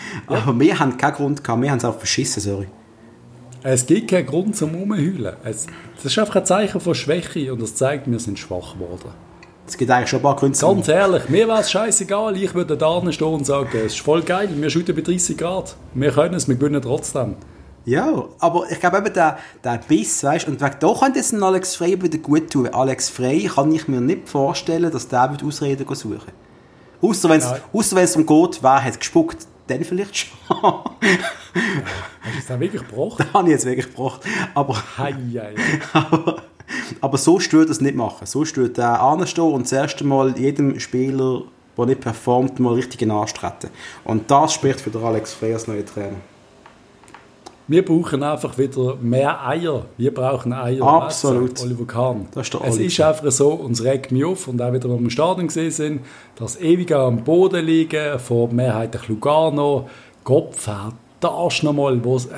S2: aber wir haben keinen Grund gehabt, wir haben es auch verschissen, sorry.
S1: Es gibt keinen Grund zum Rumheulen. Es, das ist einfach ein Zeichen von Schwäche und das zeigt, wir sind schwach geworden.
S2: Es gibt eigentlich schon ein paar Gründe.
S1: Ganz ehrlich, mir wäre es scheißegal. Ich würde da stehen und sagen, es ist voll geil, wir shooten bei 30 Grad. Wir können es, wir gewinnen trotzdem.
S2: Ja, aber ich glaube eben, der, der Biss, weißt du, und wegen da könnte es Alex Frey wieder gut tun. Alex Frey kann ich mir nicht vorstellen, dass der wird Ausreden suchen Außer wenn es ja. darum geht, wer hat gespuckt, dann vielleicht schon.
S1: ja. Hast du es dann wirklich gebrochen?
S2: Da habe ich jetzt wirklich gebrochen. Aber,
S1: hei, hei.
S2: aber, aber so stört das nicht machen. So stört der anstehen und das erste Mal jedem Spieler, der nicht performt, mal richtig anstreten. Und das spricht für den Alex Frey als neue Trainer.
S1: Wir brauchen einfach wieder mehr Eier. Wir brauchen Eier.
S2: Absolut.
S1: Oliver Kahn.
S2: Das ist der
S1: es ist einfach so, uns regt mich auf, und auch wieder, wenn wir im Stadion gesehen sind, dass ewig am Boden liegen, von mehrheitlich Lugano, Kopf, da ist nochmal, wo es,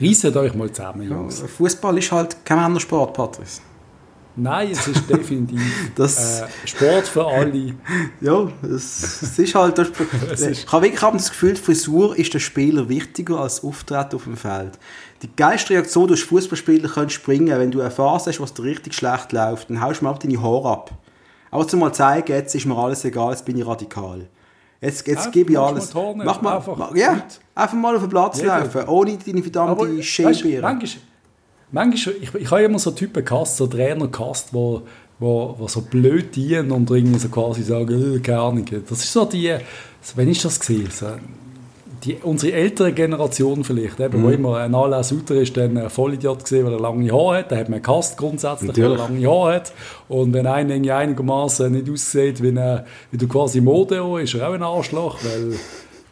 S1: reiset euch mal zusammen, Jungs.
S2: Ja, Fußball ist halt kein Männersport, Patrice.
S1: Nein, es ist definitiv
S2: Das-
S1: äh, Sport für alle.
S2: Ja, es, es ist halt. Das,
S1: ist-
S2: ich habe wirklich das Gefühl, die Frisur ist der Spieler wichtiger als Auftreten auf dem Feld. Die geilste Reaktion durch Fußballspieler können springen, wenn du eine Phase hast, was dir richtig schlecht läuft, dann haust du mal deine Haare ab. Aber zum mal zeigen, jetzt ist mir alles egal, jetzt bin ich radikal. Jetzt, jetzt
S1: Einfach
S2: gebe ich alles. Mach mal,
S1: einfach
S2: ja, einfach mal auf den Platz
S1: Jeder.
S2: laufen, ohne deine verdammte Schälbeere.
S1: Manchmal, ich, ich habe immer so Typen gehasst, so Trainer gehasst, wo, wo, wo so blöd dienen und irgendwie so quasi sagen, äh, keine Ahnung. Das ist so die, so, wann ist das gesehen? So, die, unsere ältere Generation vielleicht, eben,
S2: Mhm.
S1: wo immer ein Alain Sutter ist, dann ein Vollidiot gesehen, weil er lange Haare hat, den hat man gehasst grundsätzlich, weil er
S2: Natürlich.
S1: lange Haare hat. Und wenn einer irgendwie einigermaßen nicht aussieht, wie, eine, wie du quasi Modeo, ist er auch ein Arschloch, weil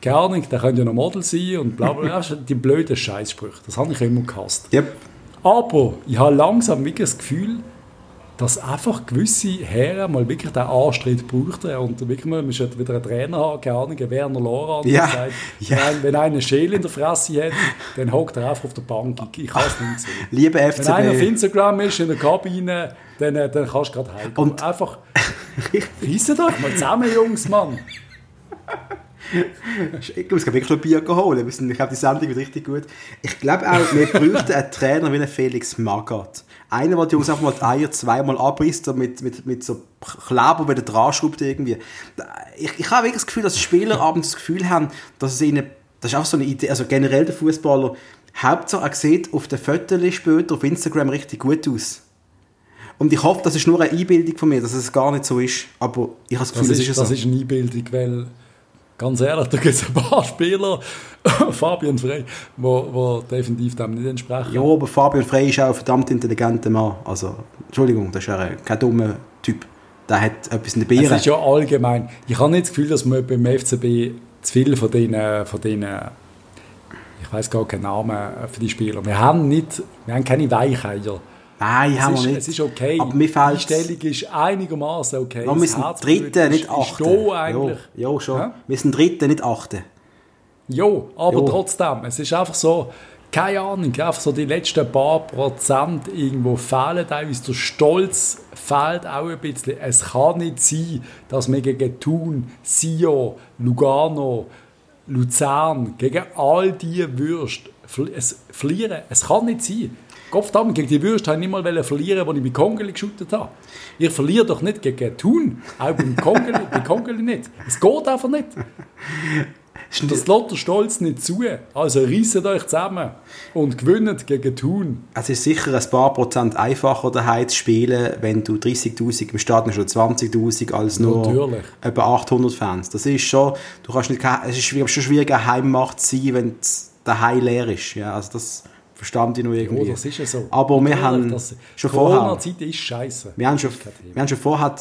S1: keine Ahnung, der könnte ja noch Model sein und bla bla Die blöden Scheißsprüche, das habe ich immer gehasst.
S2: Yep.
S1: Aber ich habe langsam wirklich das Gefühl, dass einfach gewisse Herren mal wirklich den Anstritt brauchten und wirklich mal, man müsste wieder einen Trainer haben, keine Ahnung, Werner Lora, der
S2: Ja,
S1: sagt,
S2: ja.
S1: wenn, wenn einer eine Schäle in der Fresse hat, dann hockt er einfach auf der Bank. Ich, ich kann es nicht sehen.
S2: Liebe
S1: Wenn einer auf
S2: FCB.
S1: Instagram ist, in der Kabine, dann, äh, dann kannst du gerade heim.
S2: Und-
S1: einfach, reissen euch mal zusammen, Jungs, Mann.
S2: Ich muss wirklich noch ein Bier holen. Ich glaube, die Sendung wird richtig gut. Ich glaube auch, wir bräuchten einen Trainer wie einen Felix Magath. Einer, der die Jungs einfach mal die Eier zweimal abrisst und mit, mit, mit so Kleber wieder dran schraubt irgendwie. Ich, ich habe wirklich das Gefühl, dass die Spieler abends das Gefühl haben, dass es ihnen, das ist auch so eine Idee, also generell der Fußballer, Hauptsache er sieht auf den Fotos später auf Instagram richtig gut aus. Und ich hoffe, das ist nur eine Einbildung von mir, dass es gar nicht so ist. Aber ich habe das Gefühl,
S1: Das ist,
S2: ist, ja
S1: das
S2: so.
S1: ist eine Einbildung, weil ganz ehrlich, da gibt es ein paar Spieler, Fabian Frey, wo definitiv dem nicht entsprechen.
S2: Ja, aber Fabian Frey ist auch ein verdammt intelligenter Mann. Also, Entschuldigung, das ist ja kein dummer Typ. Der hat etwas in der
S1: Es
S2: Beere.
S1: ist ja allgemein. Ich habe nicht das Gefühl, dass man beim FCB zu viel von denen, von ich weiß gar keinen Namen für die Spieler. Wir haben nicht, wir haben keine Weicheier.
S2: Nein,
S1: Es
S2: haben
S1: ist,
S2: wir nicht.
S1: es ist okay.
S2: Aber mir
S1: die
S2: fällt
S1: Einstellung ist einigermaßen okay.
S2: Wir sind Dritte,
S1: ist-
S2: nicht
S1: ist
S2: Achte.
S1: da eigentlich.
S2: Ja, ja schon.
S1: Ja?
S2: Wir sind Dritte, nicht Achte.
S1: Jo, aber
S2: Jo.
S1: trotzdem, es ist einfach so, keine Ahnung, einfach so die letzten paar Prozent irgendwo fehlen uns. Der Stolz fehlt auch ein bisschen. Es kann nicht sein, dass wir gegen Thun, Sio, Lugano, Luzern, gegen all die Würst verli- es verlieren. Es kann nicht sein. Gottverdammt, gegen die Würst habe ich nicht mal wollen verlieren, als ich bei Kongeli geschüttet habe. Ich verliere doch nicht gegen Thun, auch beim Kongeli, bei Kongeli nicht. Es geht einfach nicht. Das lässt der Stolz nicht zu. Also reisset euch zusammen und gewinnt gegen Thun.
S2: Es ist sicher ein paar Prozent einfacher daheim zu spielen, wenn du 30'000, im Stadion schon 20'000 als nur
S1: Natürlich.
S2: etwa 800 Fans. Das ist schon, du kannst nicht, es ist schon schwierig, eine Heimmacht zu sein, wenn es daheim leer ist. Ja, also das verstand ich noch irgendwie.
S1: Oh, das ist ja so.
S2: Aber wir
S1: Natürlich,
S2: haben schon vorher,
S1: Corona-Zeit ist scheiße.
S2: wir haben schon, wir haben schon vorher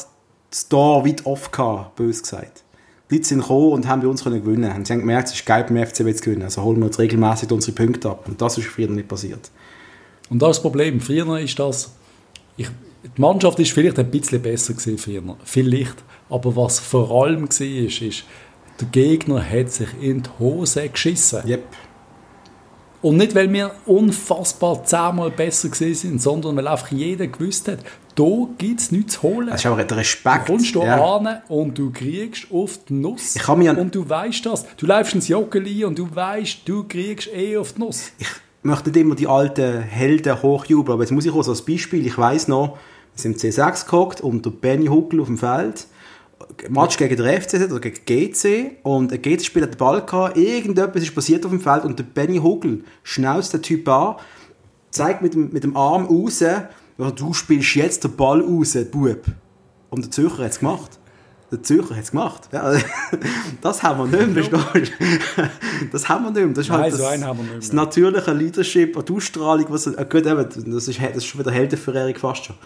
S2: das Tor weit off gehabt, bös gesagt. Die Leute sind gekommen und haben bei uns können gewinnen. Und sie haben gemerkt, es ist geil beim FCB zu gewinnen. Also holen wir jetzt regelmäßig unsere Punkte ab. Und das ist früher nicht passiert.
S1: Und das ist das Problem. Früher ist das... Ich, die Mannschaft ist vielleicht ein bisschen besser gewesen früher. Vielleicht. Aber was vor allem war, ist, ist, der Gegner hat sich in die Hose geschissen.
S2: Yep.
S1: Und nicht, weil wir unfassbar zehnmal besser gewesen sind, sondern weil einfach jeder gewusst hat, da gibt es nichts zu holen.
S2: Das ist auch der Respekt.
S1: Du kommst du
S2: ja.
S1: an und du kriegst auf die Nuss.
S2: Ich kann mich an-
S1: und du weißt das. Du läufst ins Joggeli und du weißt, du kriegst eh auf die Nuss.
S2: Ich möchte nicht immer die alten Helden hochjubeln, aber jetzt muss ich auch so als Beispiel, ich weiß noch, wir sind im C6 gehockt und der Benny Huckel auf dem Feld, Match gegen den FCZ oder gegen GC und ein GC-Spieler hat den Ball gehabt, irgendetwas ist passiert auf dem Feld und der Benny Hugel schnauzt den Typ an, zeigt mit dem, mit dem Arm raus, du spielst jetzt den Ball raus, Bub. Und der Zürcher hat es gemacht. Der Zürcher hat es gemacht. Ja, das haben wir nicht mehr, Das haben wir nicht mehr. Das ist halt Nein, das, so das natürliche Leadership und Ausstrahlung. Was, äh, gut, eben, das, ist, das ist schon wieder Heldenverehrung fast schon.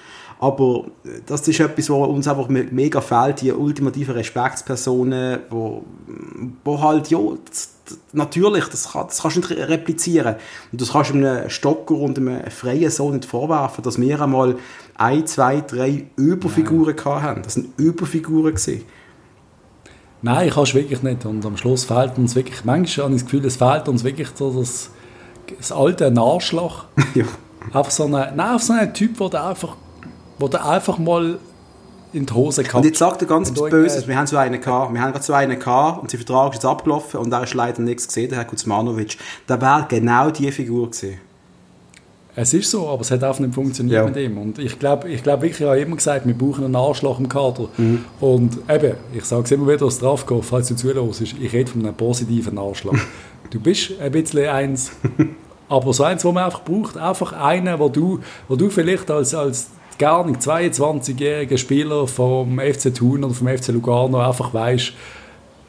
S2: Aber äh, das ist etwas, was uns einfach mega fehlt, die ultimativen Respektspersonen, wo, wo halt, ja, das, natürlich, das, kann, das kannst du nicht replizieren. Und das kannst du einem Stocker und einem freien Sohn nicht vorwerfen, dass wir einmal ein, zwei, drei Überfiguren Nein. hatten. Das sind Überfiguren gewesen.
S1: Nein, kannst du wirklich nicht. Und am Schluss fehlt uns wirklich, manchmal habe ich das Gefühl, es fehlt uns wirklich so das, das alte Arschloch. ja. Einfach so ein, nein, einfach so ein Typ, der einfach, wo der einfach mal in die Hose
S2: gehabt. Und jetzt sagt er ganz was Böses, wir haben so einen gehabt, wir haben gerade so einen gehabt und sein Vertrag ist jetzt abgelaufen und er ist leider nichts gesehen, der Herr Kuzmanovic. Der wäre genau die Figur gewesen.
S1: Es ist so, aber es hat auch nicht funktioniert ja. mit ihm. Und ich glaube ich glaub wirklich, ich habe immer gesagt, wir brauchen einen Arschloch im Kader. Mhm. Und eben, ich sage es immer wieder aus Strafkopf, falls du zuhörst, ich rede von einem positiven Arschloch. du bist ein bisschen eins, aber so eins, wo man einfach braucht, einfach einen, wo du, wo du vielleicht als, als gar nicht 22-jähriger Spieler vom FC Thun oder vom FC Lugano einfach weißt,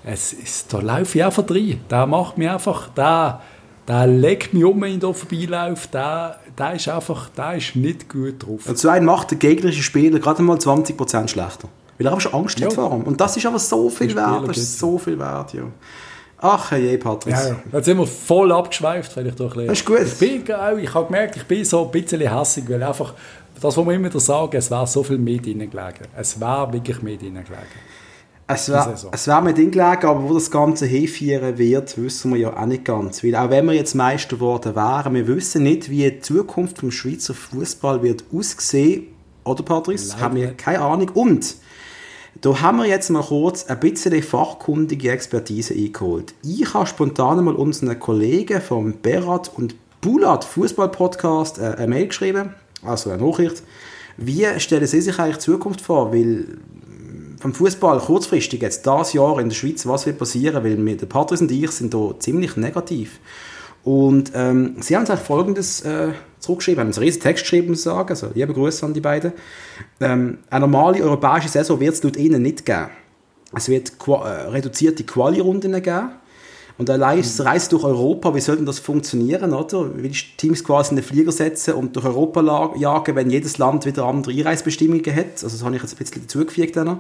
S1: es ist, da laufe ich einfach rein. Der macht mich einfach, der, der legt mich um, wenn ich da vorbeilaufe, der der ist einfach, der ist nicht gut drauf.
S2: Und so einen macht der gegnerische Spieler gerade mal 20% schlechter. Weil er aber schon Angst ja. hat vor ihm. Und das ist aber so viel wert, das ist so viel wert, ja. Ach je, Patrick. Ja, ja.
S1: Jetzt sind wir voll abgeschweift, weil ich doch
S2: Das ist gut.
S1: Ich, bin, ich habe gemerkt, ich bin so ein bisschen hässig, weil einfach, das, was wir immer wieder sagen, es wäre so viel mehr drin gelegen. Es wäre wirklich mehr drin gelegen.
S2: Es wäre wär mit ihm gelegen, aber wo das Ganze hinführen wird, wissen wir ja auch nicht ganz. Weil auch wenn wir jetzt Meister geworden wären, wir wissen nicht, wie die Zukunft des Schweizer Fußball wird aussehen. Oder, Patrice? Leider. Haben wir keine Ahnung. Und da haben wir jetzt mal kurz ein bisschen fachkundige Expertise eingeholt. Ich habe spontan mal unseren Kollegen vom Berat und Bulat Fußball-Podcast äh, eine Mail geschrieben, also eine Nachricht. Wie stellen Sie sich eigentlich die Zukunft vor? Weil vom Fußball kurzfristig jetzt das Jahr in der Schweiz, was wird passieren? Weil wir, der Patrice und ich sind da ziemlich negativ. Und ähm, sie haben uns halt Folgendes äh, zurückgeschrieben, haben einen riesen Text geschrieben, muss ich sagen, also liebe Grüße an die beiden. Ähm, eine normale europäische Saison wird es laut ihnen nicht geben. Es wird qua äh, reduzierte Quali-Runden geben. Und allein das mhm. Reisen durch Europa, wie soll denn das funktionieren, oder? Willst du Teams quasi in den Flieger setzen und durch Europa jagen, wenn jedes Land wieder andere Einreisebestimmungen hat? Also das habe ich jetzt ein bisschen dazugefügt. Dann,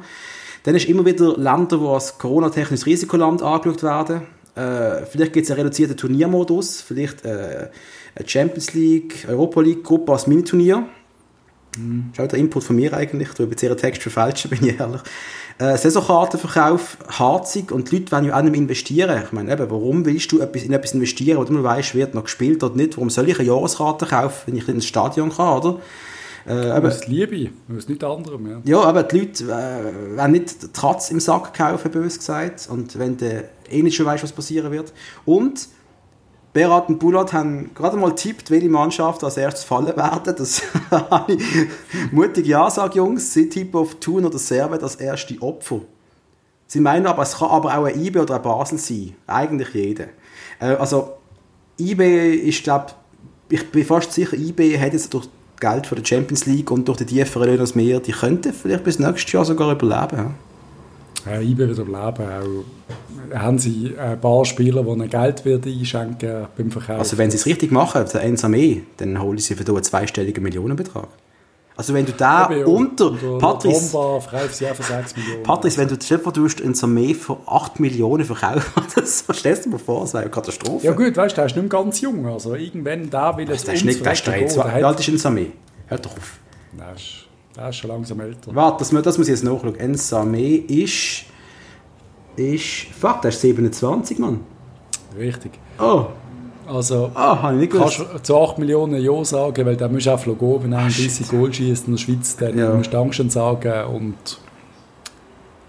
S2: dann ist immer wieder Länder, die als Corona-technisches Risikoland angeschaut werden. Äh, vielleicht gibt es einen reduzierten Turniermodus, vielleicht äh, eine Champions League, Europa League Gruppe als Miniturnier. Mhm. Das ist auch der Input von mir eigentlich, du habe jetzt Text verfälschen, bin ich ehrlich. Äh, Saisonkartenverkauf harzig und die Leute wollen ja auch nicht investieren. Ich meine, eben, warum willst du in etwas investieren, wo du nur weißt, wird noch gespielt oder nicht? Warum soll ich eine Jahreskarte kaufen, wenn ich nicht ins Stadion kann, oder?
S1: Äh, aus Liebe, aus nichts anderem.
S2: Ja, ja aber die Leute äh, wollen nicht Tratz im Sack kaufen, bös gesagt. Und wenn du eh nicht schon weißt, was passieren wird. Und Berat und Bulat haben gerade mal tippt, welche Mannschaft als erstes fallen werden. Das habe ich mutig Ja sage, Jungs. Sie tippen auf Thun oder Servet als erste Opfer. Sie meinen aber, es kann aber auch ein IB oder ein Basel sein. Eigentlich jeder. Äh, also, IB ist, glaube ich, bin fast sicher, IB hat jetzt durch Geld für die Champions League und durch die tieferen Löhne als mehr, die könnten vielleicht bis nächstes Jahr sogar überleben.
S1: Ja, IB wird überleben. Auch haben sie ein paar Spieler, die ihnen Geld wird einschenken beim Verkauf.
S2: Also wenn sie es richtig machen, der Ensame, dann holen sie für einen zweistelligen Millionenbetrag. Also wenn du da ja, unter und, Patrice,
S1: Bomba verkaufst sie auch für 6 Millionen.
S2: Patrice, wenn du dir du in Samé für 8 Millionen verkaufen, das stellst du dir vor, das wäre eine Katastrophe.
S1: Ja gut, weißt du, der ist nicht mehr ganz jung, also irgendwann da will es
S2: uns nicht, der ist Wie alt ist in Samé? Hör doch auf.
S1: Der ist, der ist schon langsam älter.
S2: Warte, das, das muss ich jetzt nachschauen. Ensame ist ist. Fuck, der ist 27, Mann.
S1: Richtig.
S2: Oh.
S1: Also, ah, habe ich nicht kannst du zu 8 Millionen Ja sagen, weil da musst du auch gehen, wenn er 30 Goal schießt in der Schweiz, dann ja. musst du Dankeschön sagen und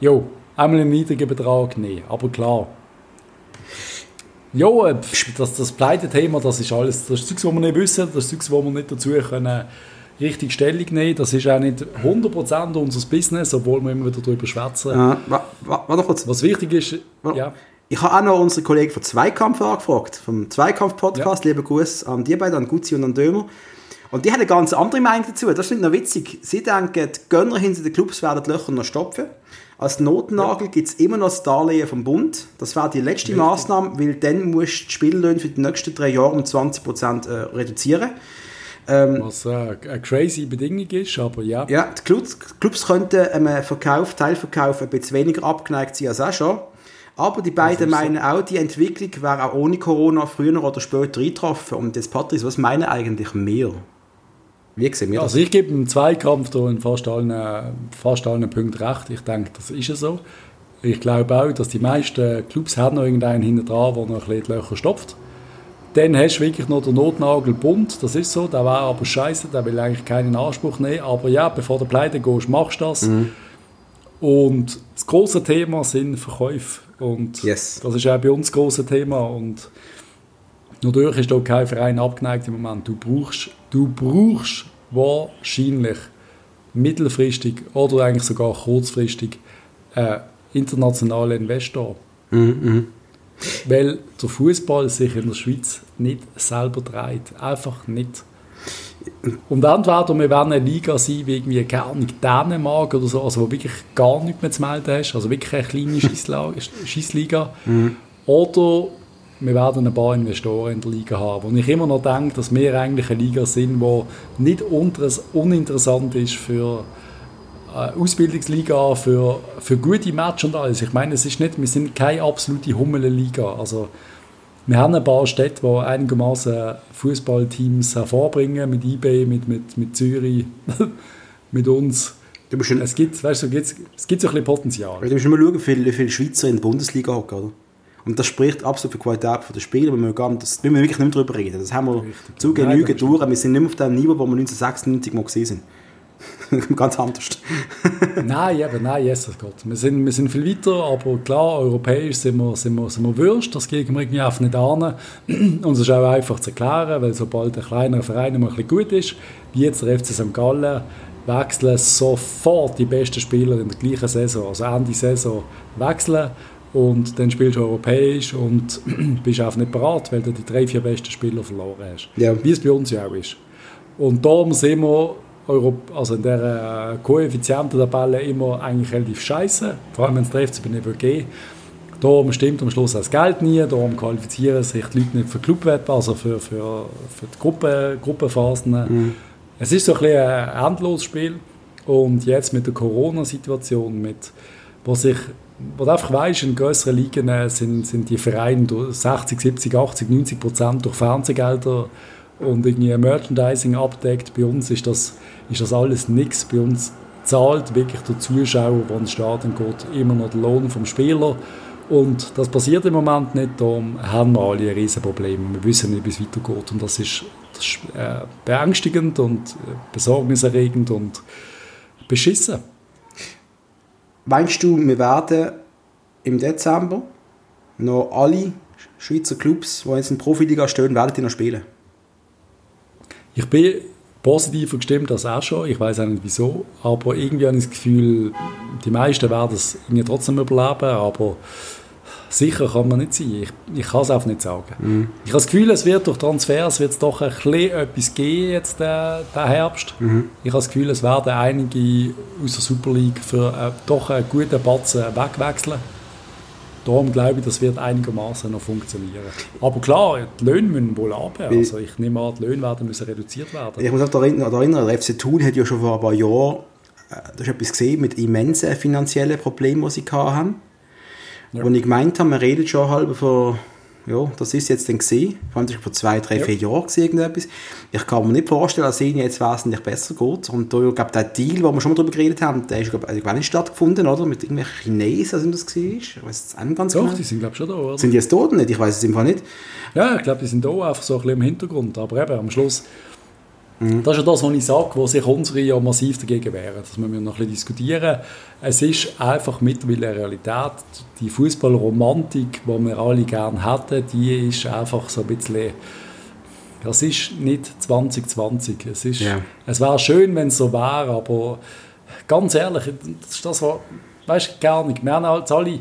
S1: ja, einmal einen niedrigen Betrag nehmen, aber klar. Ja, das, das Pleite-Thema, das ist alles, das ist Zeugs, was wir nicht wissen, das ist Zeugs, was wir nicht dazu können richtig Stellung nehmen. Das ist auch nicht 100% unser Business, obwohl wir immer wieder darüber schwätzen.
S2: Ja, warte kurz.
S1: Was wichtig ist, ja.
S2: Ich habe auch noch unsere Kollegen von Zweikampf angefragt, vom Zweikampf-Podcast. Ja. Liebe Grüße an die beiden, an Guzzi und an Dömer. Und die haben eine ganz andere Meinung dazu. Das ist noch witzig. Sie denken, die Gönner hinter den Clubs werden die Löcher noch stopfen. Als Notnagel ja. gibt es immer noch das Darlehen vom Bund. Das wäre die letzte Richtig. Maßnahme, weil dann musst du die Spiellöhne für die nächsten drei Jahre um 20% äh, reduzieren.
S1: Ähm, Was äh, eine crazy Bedingung ist, aber ja.
S2: Ja, die Clubs, Clubs könnten einem Verkauf, Teilverkauf ein bisschen weniger abgeneigt sein als auch schon. Aber die beiden meinen auch, die Entwicklung wäre auch ohne Corona früher oder später eingetroffen. Und jetzt, Patrice, was meinen eigentlich mehr?
S1: Wie sehen wir das? Also ich gebe im Zweikampf da in fast allen, fast allen Punkten recht. Ich denke, das ist ja so. Ich glaube auch, dass die meisten Clubs haben noch irgendeinen hinten dran, der noch ein bisschen die Löcher stopft. Dann hast du wirklich noch den Notnagel bunt, das ist so. Der wäre aber scheiße, der will eigentlich keinen Anspruch nehmen. Aber ja, bevor du pleite gehst, machst du das. Mhm. Und das große Thema sind Verkäufe. Und yes. das ist auch bei uns das große Thema. Und natürlich ist da kein Verein abgeneigt im Moment. Du brauchst, du brauchst wahrscheinlich mittelfristig oder eigentlich sogar kurzfristig einen internationalen Investor. Mhm. Weil der Fußball sich in der Schweiz nicht selber dreht. Einfach nicht. Und entweder wir werden eine Liga sein, wie irgendwie gar nicht Dänemark oder so, also wo wirklich gar nichts mehr zu melden hast, also wirklich eine kleine Schießliga. Mhm. Oder wir werden ein paar Investoren in der Liga haben. Und ich immer noch denke, dass wir eigentlich eine Liga sind, die nicht uninteressant ist für Ausbildungsliga für, für gute Matches und alles. Ich meine, es ist nicht, wir sind keine absolute Hummelliga. Also, wir haben ein paar Städte, die einigermaßen Fußballteams hervorbringen, mit eBay, mit, mit, mit Zürich, mit uns. es gibt, weißt du, es gibt so ein bisschen Potenzial.
S2: Du musst mal schauen, wie viele, viele Schweizer in der Bundesliga hocken, oder? Und das spricht absolut für die Qualität der Spieler, wir müssen, das müssen wir wirklich nicht mehr darüber reden. Das haben wir Richtig. zu Genüge durch. Wir sind nicht mehr auf dem Niveau, wo wir 1996 mal gesehen sind. Ganz anders.
S1: nein, eben, nein, Jesus Gott. Wir sind, wir sind viel weiter, aber klar, europäisch sind wir, sind wir, sind wir Würst, das gehen wir irgendwie einfach nicht an. Und es ist auch einfach zu erklären, weil sobald ein kleiner Verein mal ein bisschen gut ist, wie jetzt der FC St. Gallen, wechseln sofort die besten Spieler in der gleichen Saison, also Ende Saison wechseln und dann spielst du europäisch und bist einfach nicht bereit, weil du die drei, vier besten Spieler verloren hast. Ja. Wie es bei uns ja auch ist. Und darum sind wir also in der äh, Koeffiziententabelle immer eigentlich relativ scheiße, vor allem wenn es der FCB nicht geht. Darum stimmt am Schluss das Geld nie, darum qualifizieren sich die Leute nicht für Clubwettbewerb, also für, für, für die Gruppe, Gruppenphasen. Mhm. Es ist so ein, bisschen ein endloses Spiel und jetzt mit der Corona-Situation, mit, wo sich wo du einfach weißt, in größeren Ligen äh, sind, sind die Vereine 60, 70, 80, 90 Prozent durch Fernsehgelder und irgendwie Merchandising abdeckt. Bei uns ist das ist das alles nichts. Bei uns zahlt wirklich der Zuschauer, der ins Stadion geht, immer noch den Lohn vom Spieler. Und das passiert im Moment nicht, darum haben wir alle ein Riesenproblem. Wir wissen nicht, wie es weitergeht. Und das ist, das ist äh, beängstigend und äh, besorgniserregend und beschissen.
S2: Meinst du, wir werden im Dezember noch alle Schweizer Clubs, die jetzt in der Profiliga stehen, werden die noch spielen?
S1: Ich bin positiver gestimmt als auch schon. Ich weiß auch nicht wieso. Aber irgendwie habe ich das Gefühl, die meisten werden es trotzdem überleben. Aber sicher kann man nicht sein. Ich, ich kann es auch nicht sagen. Mhm. Ich habe das Gefühl, es wird durch Transfers wird es doch ein bisschen etwas geben jetzt der, der Herbst. Mhm. Ich habe das Gefühl, es werden einige aus der Super League für äh, doch einen guten Batzen wegwechseln. Darum glaube ich, das wird einigermaßen noch funktionieren. Aber klar, die Löhne müssen wohl ab. Also ich nehme an, die Löhne werden müssen reduziert werden.
S2: Ich muss auch daran erinnern, der FC Thun hat ja schon vor ein paar Jahren äh, das ist etwas gesehen mit immensen finanziellen Problemen, die sie hatten. Ja. Und ich gemeint habe, man redet schon halb von ja, das ist jetzt dann gesehen. Vor allem vor zwei, drei, ja. vier Jahren gesehen, irgendetwas. Ich kann mir nicht vorstellen, dass es ihnen jetzt wesentlich besser geht. Und da, ich glaube, der Deal, wo wir schon mal darüber geredet haben, der ist, glaube ich, nicht stattgefunden, oder? Mit irgendwelchen Chinesen, sind das war. Ich weiß es auch ganz
S1: Doch, genau. die sind, glaube ich, schon da, oder?
S2: Sind die jetzt da oder nicht? Ich weiß es einfach nicht.
S1: Ja, ich glaube, die sind da einfach so ein bisschen im Hintergrund. Aber eben, am Schluss Mhm. Das ist ja das, was ich sage, wo sich unsere ja massiv dagegen wehren. Das müssen wir noch ein bisschen diskutieren. Es ist einfach mittlerweile eine Realität. Die Fußballromantik, die wir alle gerne hatten, die ist einfach so ein bisschen Das ist nicht 2020. Es, ist,
S2: Ja.
S1: es wäre schön, wenn es so wäre, aber ganz ehrlich, das ist das, was, weißt du, gar nicht. Wir haben jetzt alle,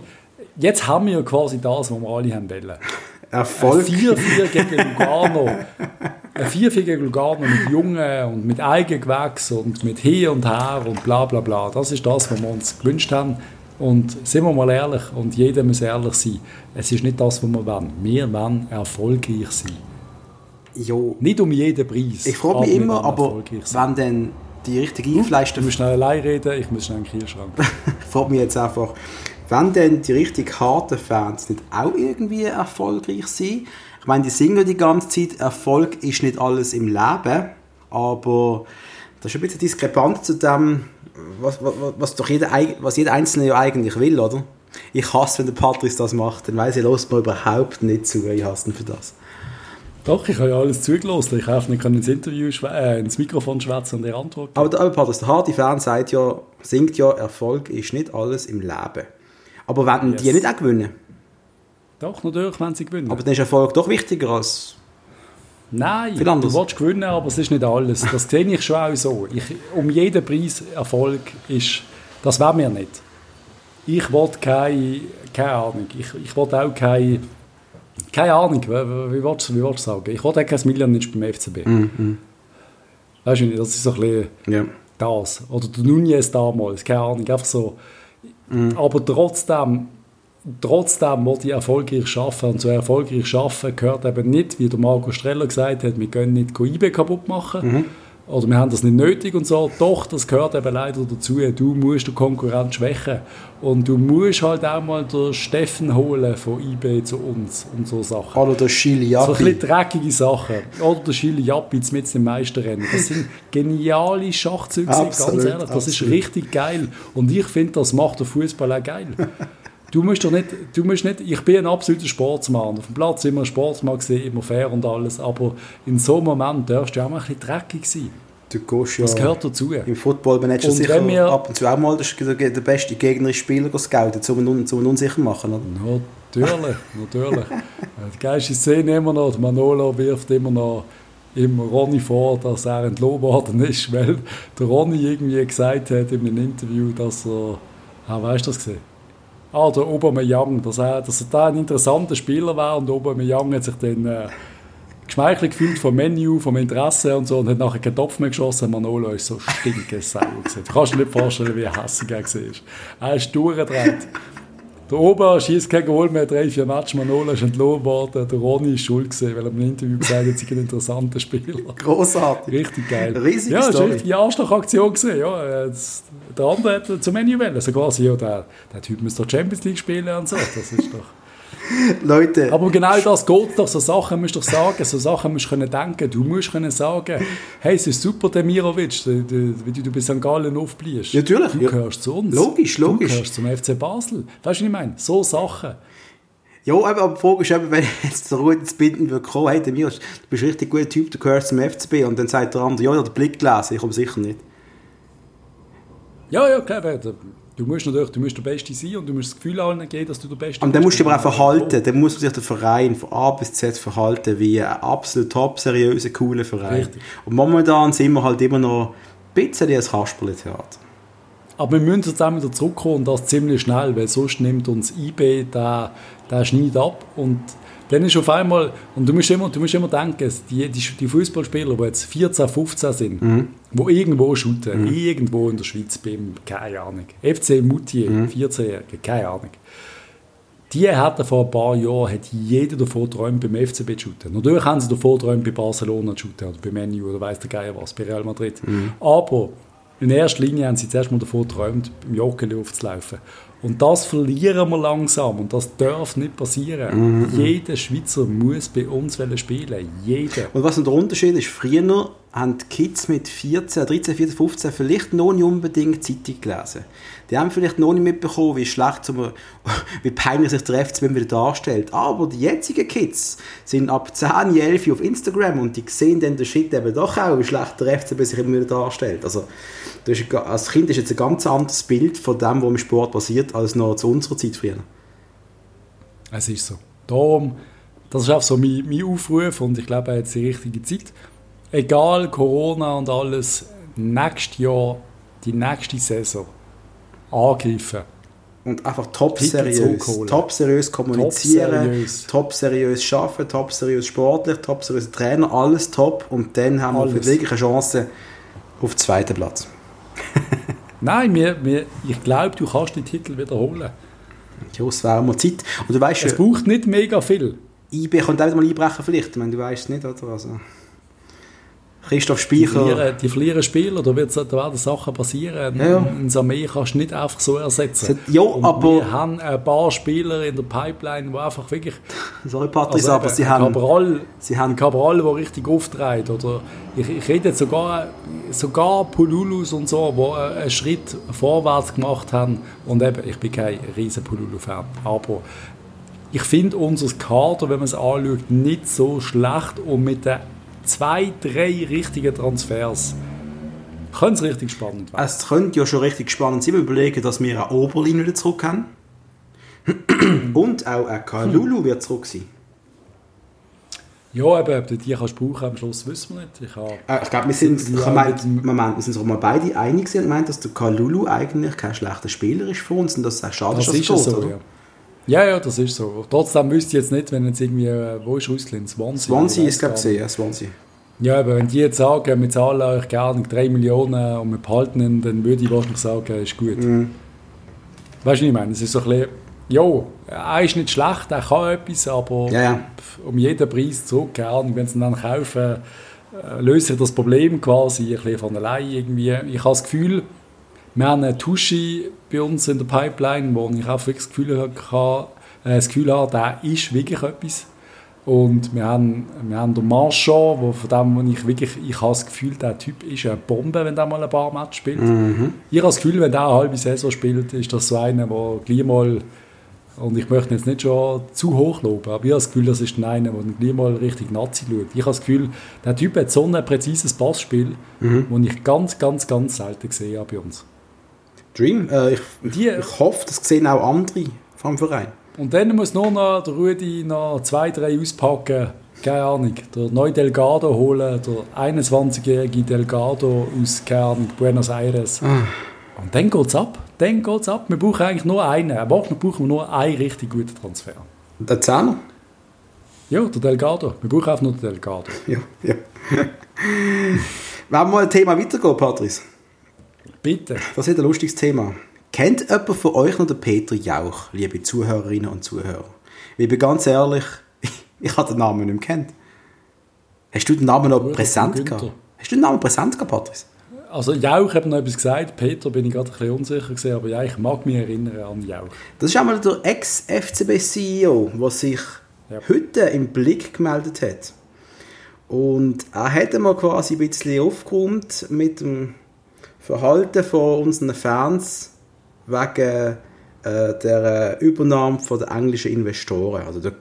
S1: jetzt haben wir ja quasi das, was wir alle haben wollen.
S2: Erfolg.
S1: 4-4 gegen Lugano. Ein 4-4 gegen Lugano mit Jungen und mit Eigengewächs und mit Hin und Her und bla bla bla. Das ist das, was wir uns gewünscht haben. Und sind wir mal ehrlich, und jeder muss ehrlich sein, es ist nicht das, was wir wollen. Wir wollen erfolgreich sein.
S2: Jo.
S1: Nicht um jeden Preis.
S2: Ich frage mich immer, aber wenn dann die richtige eingefleischte
S1: Du musst schnell allein reden, ich muss schnell in den Kühlschrank.
S2: Ich frage mich jetzt einfach, wenn denn die richtig harten Fans nicht auch irgendwie erfolgreich sind? Ich meine, die singen ja die ganze Zeit, Erfolg ist nicht alles im Leben, aber das ist ein bisschen diskrepant zu dem, was, was, was, doch jeder, was jeder Einzelne ja eigentlich will, oder? Ich hasse, wenn der Patrice das macht, dann weiss ich, los mir überhaupt nicht zu, ich hasse ihn für das.
S1: Doch, ich habe ja alles zugelassen. Ich habe nicht ins Interview, äh, ins Mikrofon schwätzen und er antworten.
S2: Aber der Patrice, der harte Fan sagt ja, singt ja, Erfolg ist nicht alles im Leben. Aber wenn
S1: Yes.
S2: die nicht auch gewinnen?
S1: Doch, natürlich, wenn sie gewinnen.
S2: Aber dann ist Erfolg doch wichtiger als.
S1: Nein,
S2: Viel anders.
S1: du willst gewinnen, aber es ist nicht alles. Das sehe ich schon auch so. Ich, um jeden Preis Erfolg ist, das wollen wir nicht. Ich will keine, keine Ahnung, ich, ich will auch keine, keine Ahnung, wie, wie, willst, du- du sagen? Ich will auch kein Million nicht beim FCB. Weißt du nicht, das ist so ein bisschen
S2: Ja.
S1: das. Oder der Nunez damals, keine Ahnung, einfach so. Aber trotzdem, trotzdem will ich erfolgreich arbeiten. Und zu erfolgreich arbeiten gehört eben nicht, wie der Marco Streller gesagt hat, wir können nicht IB kaputt machen. Oder wir haben das nicht nötig und so. Doch, das gehört eben leider dazu. Du musst den Konkurrent schwächen. Und du musst halt auch mal den Steffen holen von IB zu uns und so Sachen.
S2: Oder der Chili
S1: So ein bisschen dreckige Sachen. Oder der Chili Jappi mit dem Meisterrennen. Das sind geniale Schachzüge, ganz ehrlich. Das ist
S2: absolut.
S1: richtig geil. Und ich finde, das macht der Fußball auch geil. Du musst doch nicht, du musst nicht, ich bin ein absoluter Sportsmann. Auf dem Platz immer ein Sportsmann gesehen, immer fair und alles. Aber in so einem Moment darfst du auch mal ein bisschen dreckig sein.
S2: Du gehst ja
S1: Das gehört dazu.
S2: im Football managst du sicher
S1: wir-
S2: ab und zu auch mal den, den besten gegnerischen Spieler scouten, um ihn, um ihn unsicher machen. Oder?
S1: Natürlich, natürlich. Äh, Die geilste Szene immer noch, der Manolo wirft immer noch immer Ronny vor, dass er entlohnt worden ist, weil der Ronny irgendwie gesagt hat in einem Interview, dass er, ah, weißt du das gesehen? Ah, der Aubameyang, dass er, dass er ein interessanter Spieler war und Aubameyang hat sich dann äh, geschmeichelt gefühlt vom Menü, vom Interesse und so und hat nachher keinen Topf mehr geschossen. Manolo ist so stinkesauer gewesen. Du kannst dir nicht vorstellen, wie hässlich er war. Er ist durchgedreht. Der Ober schießt kein Goal mehr, drei, vier Matches. Manolo ist entlohnt worden. Der Ronny ist schuld gewesen, weil er im Interview gesagt hat, er sei ein interessanter Spieler.
S2: Großartig.
S1: Richtig geil.
S2: Riesige
S1: ja, das war
S2: Story.
S1: richtig die Arschloch-Aktion. gewesen, Ja, das, der andere hat zum Menü wählen. Also quasi, ja, der, der Typ muss doch Champions League spielen und so. Das ist doch...
S2: Leute,
S1: Aber genau das geht doch. So Sachen musst du doch sagen. So Sachen musst du können denken. Du musst können sagen, hey, es ist super, der Mirovic, der- der- wie du, bei St. Gallen aufbliehst.
S2: Natürlich,
S1: Du
S2: ja.
S1: gehörst zu uns.
S2: Logisch, logisch.
S1: Du gehörst zum FC Basel. Weißt du, was ich meine? So Sachen.
S2: ja, aber die Frage ist eben, wenn jetzt der Ruhe ins Binden würde kommen, hey, der Miros, du bist ein richtig guter Typ, du gehörst zum FCB und dann sagt der andere, ja, ich habe den Blick gelesen, ich komme sicher nicht.
S1: Ja, ja, klar. Du du musst natürlich du musst der Beste sein und du musst das Gefühl allen geben, dass du der Beste
S2: Und dann musst du aber auch
S1: bist.
S2: verhalten, dann muss man sich der Verein von A bis Z verhalten wie ein absolut top seriöser, cooler Verein.
S1: Richtig.
S2: Und momentan sind wir halt immer noch ein bisschen ein Kasperle-Theater.
S1: Aber wir müssen auch wieder zurückkommen und das ziemlich schnell, weil sonst nimmt uns IB den, den Schneid ab und dann ist auf einmal, und du musst immer, du musst immer denken, die, die, die Fußballspieler, die jetzt 14, 15 sind, die irgendwo shooten, irgendwo in der Schweiz, beim, keine Ahnung, FC Moutier, 14-Jährige, keine Ahnung, die hatten vor ein paar Jahren, hat jeder davon geträumt, beim FCB zu shooten. Natürlich haben sie davon geträumt, bei Barcelona zu shooten, oder bei Menu, oder weiss der Geier was, bei Real Madrid. Aber in erster Linie haben sie zuerst mal davon geträumt, im Joggeli aufzulaufen. Und das verlieren wir langsam und das darf nicht passieren. Jeder Schweizer muss bei uns spielen. Jeder.
S2: Und was der Unterschied ist, früher haben die Kids mit 14, 13, 14, 15 vielleicht noch nicht unbedingt Zeitung gelesen. Die haben vielleicht noch nicht mitbekommen, wie schlecht, zum, wie peinlich sich der FCB wieder darstellt. Aber die jetzigen Kids sind ab 10, 11 auf Instagram und die sehen dann den Shit eben doch auch, wie schlecht der FCB sich immer wieder darstellt. Also, das ist, als Kind ist jetzt ein ganz anderes Bild von dem, was im Sport passiert, als noch zu unserer Zeit früher.
S1: Es ist so. Darum das ist auch so mein, mein Aufruf und ich glaube, jetzt die richtige Zeit. Egal, Corona und alles, nächstes Jahr, die nächste Saison angreifen.
S2: Und einfach top seriös. Top seriös kommunizieren, top seriös arbeiten, top seriös sportlich, top seriös Trainer, alles top. Und dann haben alles. wir wirklich eine Chance auf den zweiten Platz.
S1: Nein, wir, wir, ich glaube, du kannst den Titel wiederholen.
S2: Ja, es wäre mal Zeit. Und du weißt,
S1: es braucht nicht mega viel.
S2: IB könnte auch mal einbrechen vielleicht, ich meine, du weißt es nicht, oder? Also. Christoph Speicher.
S1: Die verlieren, die verlieren Spieler, da, wird, da werden Sachen passieren. Ja, ja. Ein Samé kannst du nicht einfach so ersetzen.
S2: Ja, aber...
S1: Wir haben ein paar Spieler in der Pipeline, die einfach wirklich...
S2: Sorry Patrice, also aber sie haben...
S1: Cabral, sie haben... Cabral, der richtig auftreibt. Oder ich, ich rede jetzt sogar, sogar Pululus und so, die einen Schritt vorwärts gemacht haben. Und eben, ich bin kein riesen Pululu-Fan, aber ich finde unser Kader, wenn man es anschaut, nicht so schlecht und mit den zwei, drei richtige Transfers könnte es richtig spannend
S2: werden. Es könnte ja schon richtig spannend sein. Wir überlegen, dass wir eine Oberlinie wieder zurück haben. Und auch ein Kalulu wird zurück sein.
S1: Ja, aber ob du die kannst brauchen am Schluss, wissen wir nicht. Ich,
S2: äh, ich glaube, wir sind, ich mein, Moment, wir sind uns mal beide einig und meint, dass der Kalulu eigentlich kein schlechter Spieler ist für uns und dass es schade
S1: das ist, dass er so, oder? Ja. Ja, ja, das ist so. Trotzdem wüsste ich jetzt nicht, wenn jetzt irgendwie, äh, wo ist Russland? Swansea?
S2: Swansea ist, glaube ich, ja, Swansea.
S1: Ja, aber wenn die jetzt sagen, wir zahlen euch gerne 3 Millionen und wir behalten ihn, dann würde ich wahrscheinlich sagen, ist gut. Mhm. Weißt du, was ich meine? Es ist so ein bisschen, jo, er ist nicht schlecht, er kann etwas, aber
S2: ja, ja.
S1: um jeden Preis zurück, wenn sie ihn dann kaufen, äh, löst sich das Problem quasi ein bisschen von allein irgendwie. Ich habe das Gefühl, wir haben einen Tuschi bei uns in der Pipeline, wo ich auch wirklich das Gefühl habe, äh, das Gefühl habe der ist wirklich etwas. Und wir haben, wir haben den Marchand, wo von dem, wo ich wirklich, ich habe das Gefühl, der Typ ist eine Bombe, wenn der mal ein paar Matches spielt. Mhm. Ich habe das Gefühl, wenn der eine halbe Saison spielt, ist das so einer, der gleich mal, und ich möchte jetzt nicht schon zu hoch loben, aber ich habe das Gefühl, das ist einer, der gleich mal richtig Nazi schaut. Ich habe das Gefühl, der Typ hat so ein präzises Passspiel, mhm. das ich ganz, ganz, ganz selten gesehen habe bei uns.
S2: Dream. Äh, ich, die, ich hoffe, das sehen auch andere vom Verein.
S1: Und dann muss nur noch der Rudi noch zwei, drei auspacken. Keine Ahnung, der neue Delgado holen, der 21-jährige Delgado aus keine Buenos Aires. Ah. Und dann geht es ab. Dann geht's ab. Wir brauchen eigentlich nur einen. Aber wir brauchen nur einen richtig guten Transfer.
S2: Der Zehner?
S1: Ja, der Delgado. Wir brauchen einfach nur den Delgado.
S2: Ja, ja. Wollen wir mal ein Thema weitergehen, Patrice?
S1: Bitte.
S2: Das ist ein lustiges Thema. Kennt jemand von euch noch den Peter Jauch, liebe Zuhörerinnen und Zuhörer? Ich bin ganz ehrlich, ich habe den Namen nicht mehr kennt. Hast du den Namen noch präsent gehabt? Hast du den Namen präsent gehabt, Patrice?
S1: Also Jauch hat noch etwas gesagt, Peter bin ich gerade ein bisschen unsicher gewesen, aber ja, ich mag mich erinnern an Jauch.
S2: Das ist einmal der Ex-FCB-CEO, der sich ja. heute im Blick gemeldet hat. Und er hat mal quasi ein bisschen aufgeräumt mit dem Verhalten von unseren Fans wegen äh, der Übernahme von den englischen Investoren, also der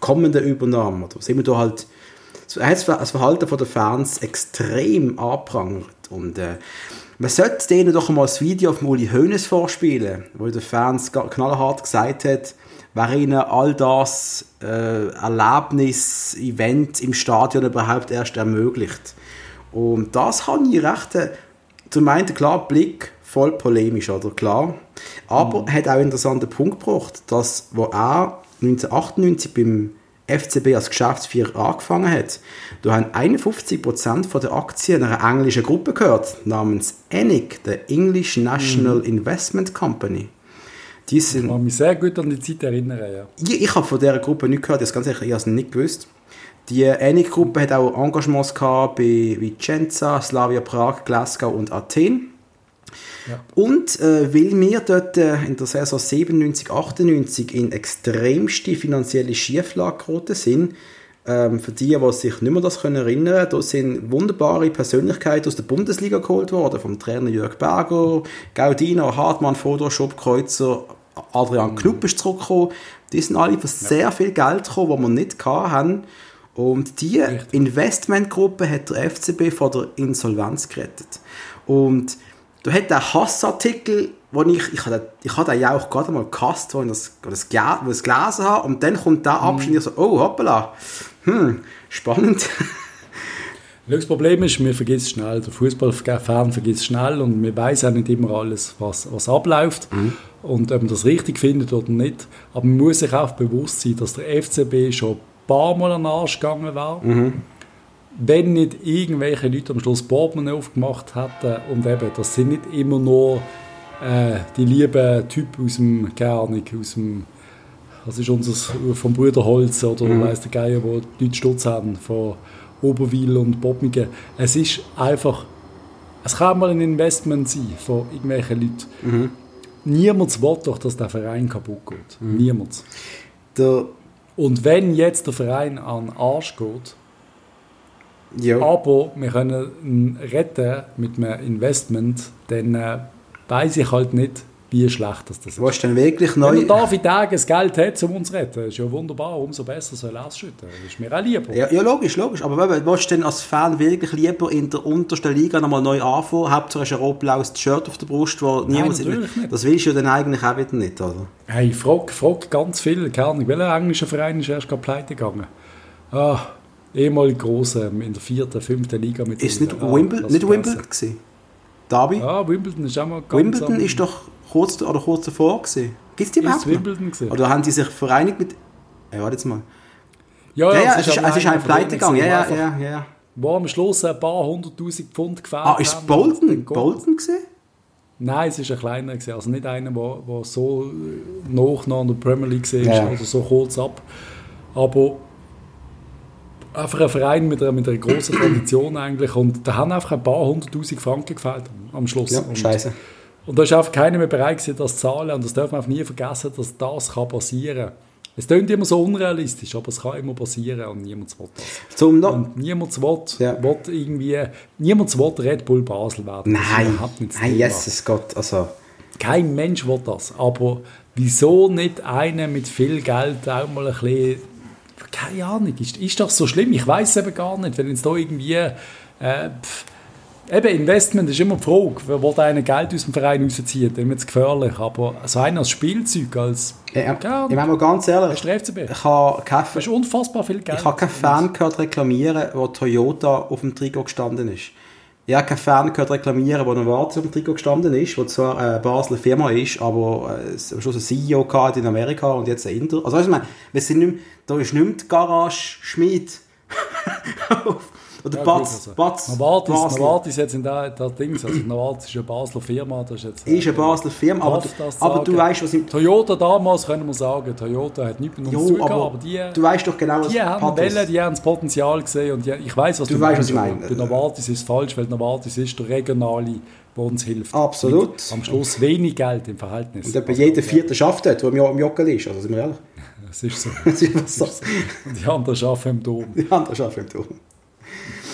S2: kommenden Übernahme. Oder sind wir da halt, er hat das Verhalten den Fans extrem anprangert und äh, man sollte denen doch mal das Video von Uli Hoeneß vorspielen, wo der Fans knallhart gesagt hat, wer ihnen all das äh, Erlebnis, Event im Stadion überhaupt erst ermöglicht. Und das habe ich recht äh, zum einen, klar, Blick voll polemisch, oder klar. Aber mhm. hat auch einen interessanten Punkt gebracht, dass, wo er 1998 beim FCB als Geschäftsführer angefangen hat, da haben 51% der Aktien einer englischen Gruppe gehört, namens ENIC, der English National mhm. Investment Company.
S1: Die sind, ich kann mich sehr gut an die Zeit erinnern, ja.
S2: Ich, ich habe von dieser Gruppe nicht gehört, das ganz ehrlich, ich habe es nicht gewusst. Die ENIC-Gruppe hat auch Engagements gehabt bei Vicenza, Slavia Prag, Glasgow und Athen. Ja. Und äh, weil wir dort äh, in der Saison 97, 98 in extremste finanzielle Schieflage geraten sind, ähm, für die, die sich nicht mehr das können erinnern können, da sind wunderbare Persönlichkeiten aus der Bundesliga geholt worden, vom Trainer Jörg Berger, Gaudino, Hartmann, Fodor, Schopkreuzer, Adrian mhm. Knupp ist zurückgekommen. Die sind alle für sehr viel Geld gekommen, das wir nicht hatten. Und diese Investmentgruppe hat der FCB vor der Insolvenz gerettet. Und da hat der Hassartikel, wo ich, ich habe ich habe ja auch gerade mal gehasst, wo ich das, das, wo ich das gelesen habe, und dann kommt der Abschnitt und ich so, oh, hoppala, hm, spannend.
S1: Das Problem ist, wir vergessen schnell, der Fußballfan vergisst schnell und wir weiß auch nicht immer alles, was, was abläuft mhm. und ob man das richtig findet oder nicht. Aber man muss sich auch bewusst sein, dass der FCB schon paar Mal an den Arsch gegangen war. Mhm. Wenn nicht irgendwelche Leute am Schluss Portemonnaie aufgemacht hätten und eben, das sind nicht immer nur äh, die lieben Typen aus dem, keine aus dem, was ist unser, vom Brüderholz oder mhm. weiss der Geier, wo die Leute Stutz haben, von Oberwil und Bobmingen. Es ist einfach, es kann mal ein Investment sein von irgendwelchen Leuten. Mhm. Niemand will doch, dass der Verein kaputt geht. Mhm. Niemand. Der und wenn jetzt der Verein an den Arsch geht, ja. aber wir können ihn retten mit einem Investment, dann äh, weiß ich halt nicht, wie schlecht das ist.
S2: Denn wirklich neu...
S1: Wenn David Dages Geld hat, um uns zu retten, ist ja wunderbar, umso besser soll er es schütten. Das ist mir auch lieber.
S2: Ja, ja logisch, logisch. Aber was denn als Fan wirklich lieber in der untersten Liga nochmal neu anfangen? Hauptsache ist ein rot-blaues Shirt auf der Brust, wo niemand... Das willst du ja dann eigentlich auch wieder nicht, oder?
S1: Hey, frag, frag ganz viel. Keine Ahnung, welcher englische Verein ist erst gerade pleite gegangen? Ah, ehemalig große in der vierten, fünften Liga mit...
S2: Ist nicht, Wimbledon, nicht Wimbledon gewesen? Derby?
S1: Ja, Wimbledon ist auch mal
S2: ganz... Wimbledon ist doch kurz, oder kurz davor gewesen. Gibt es die überhaupt Wimbledon gesehen? Oder haben die sich vereinigt mit... Ja, warte jetzt mal. Ja, ja, ja es, ist, es ist ein Pleite gegangen. Ja, ja, ja, ja.
S1: Wo am Schluss ein paar hunderttausend Pfund gefällt
S2: Ah, ist Bolton? Bolton gesehen?
S1: Nein, es war ein kleiner. Gewesen. Also nicht einer, der so noch in der Premier League war, ja. oder so kurz ab. Aber einfach ein Verein mit einer, mit einer grossen Tradition eigentlich. Und da haben einfach ein paar hunderttausend Franken gefällt am Schluss.
S2: Ja, scheiße.
S1: Und da ist einfach keiner mehr bereit das zu zahlen. Und das darf man auch nie vergessen, dass das kann passieren kann. Es klingt immer so unrealistisch, aber es kann immer passieren und niemand will das.
S2: Zum no
S1: und niemand will, ja. will irgendwie, niemand will Red Bull Basel werden.
S2: Nein, nein, Jesus Gott, also...
S1: Kein Mensch will das, aber wieso nicht einer mit viel Geld auch mal ein bisschen, keine Ahnung, ist, ist das so schlimm? Ich weiß es eben gar nicht, wenn jetzt da irgendwie... Äh, pff, Eben, Investment ist immer die Frage, wer will einen Geld aus dem Verein rauszieht, dann wird es gefährlich. Aber so einer als Spielzeug, als...
S2: Ja, ja, ich meine mal ganz ehrlich, ich habe
S1: kein, das ist unfassbar viel Geld.
S2: Ich habe keinen Fan gehört reklamieren, wo Toyota auf dem Trikot gestanden ist. Ich habe keinen Fan gehört reklamieren, wo Novartis auf dem Trikot gestanden ist, wo zwar eine Basler Firma ist, aber äh, am Schluss ein CEO hat in Amerika und jetzt ein Inter. Also weißt du, ich meine, wir sind nicht mehr, da ist nicht mehr die Garage Schmied Oder ja, Batz, Batz,
S1: Novartis, Basel. Novartis jetzt in der, der Dings, also Novartis ist eine Basler Firma. Das ist, jetzt,
S2: ist eine Basler Firma, aber, du, aber du weißt, was im...
S1: Toyota damals, können wir sagen, Toyota hat nichts mit uns zu tun, aber, aber die...
S2: Du weißt doch genau,
S1: was Die haben Welle, die haben das Potenzial gesehen und die, ich weiß, was
S2: du, du weißt, was ich meine.
S1: Bei Novartis ist es falsch, weil Novartis ist der regionale der uns hilft.
S2: Absolut.
S1: Mit am Schluss wenig Geld im Verhältnis.
S2: Und etwa also, jeder Vierte schafft dort, der im Jockel ist, also sind wir ehrlich.
S1: Das ist so.
S2: das ist so.
S1: Und die anderen arbeiten im Dom.
S2: Die anderen arbeiten im Dom.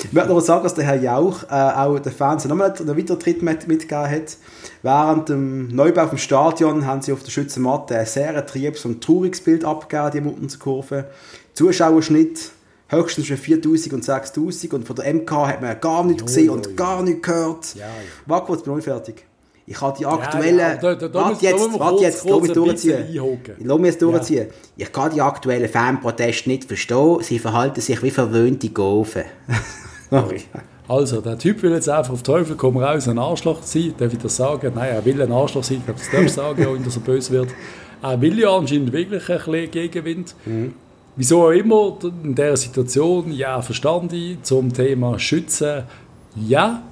S2: Ich möchte noch sagen, dass der Herr Jauch äh, auch den Fans nochmal einen weiteren Tritt mit, mitgegeben hat. Während dem Neubau vom Stadion haben sie auf der Schützenmatte ein sehr ertriebes und trauriges Bild abgegeben, die Muttenkurve. Zuschauerschnitt höchstens schon 4000 und 6000 und von der MK hat man gar nichts gesehen jo, jo, und gar nichts gehört. Ja, ja. Warte kurz, bin ich fertig. Ich habe die aktuellen. Ja, ja. Da, da, da warte jetzt, warte jetzt, lass mich durchziehen. Lass mich jetzt durchziehen. Ja. Ich kann die aktuellen Fanproteste nicht verstehen. Sie verhalten sich wie verwöhnte Gofen.
S1: Also, der Typ will jetzt einfach auf Teufel komm raus ein Arschloch sein. Darf ich das sagen? Nein, er will ein Arschloch sein. Ich glaube, das darf ich sagen, auch wenn er so böse wird. Er will ja anscheinend wirklich ein bisschen Gegenwind. Mhm. Wieso auch immer in dieser Situation, ja, verstanden ich, zum Thema Schützen, ja,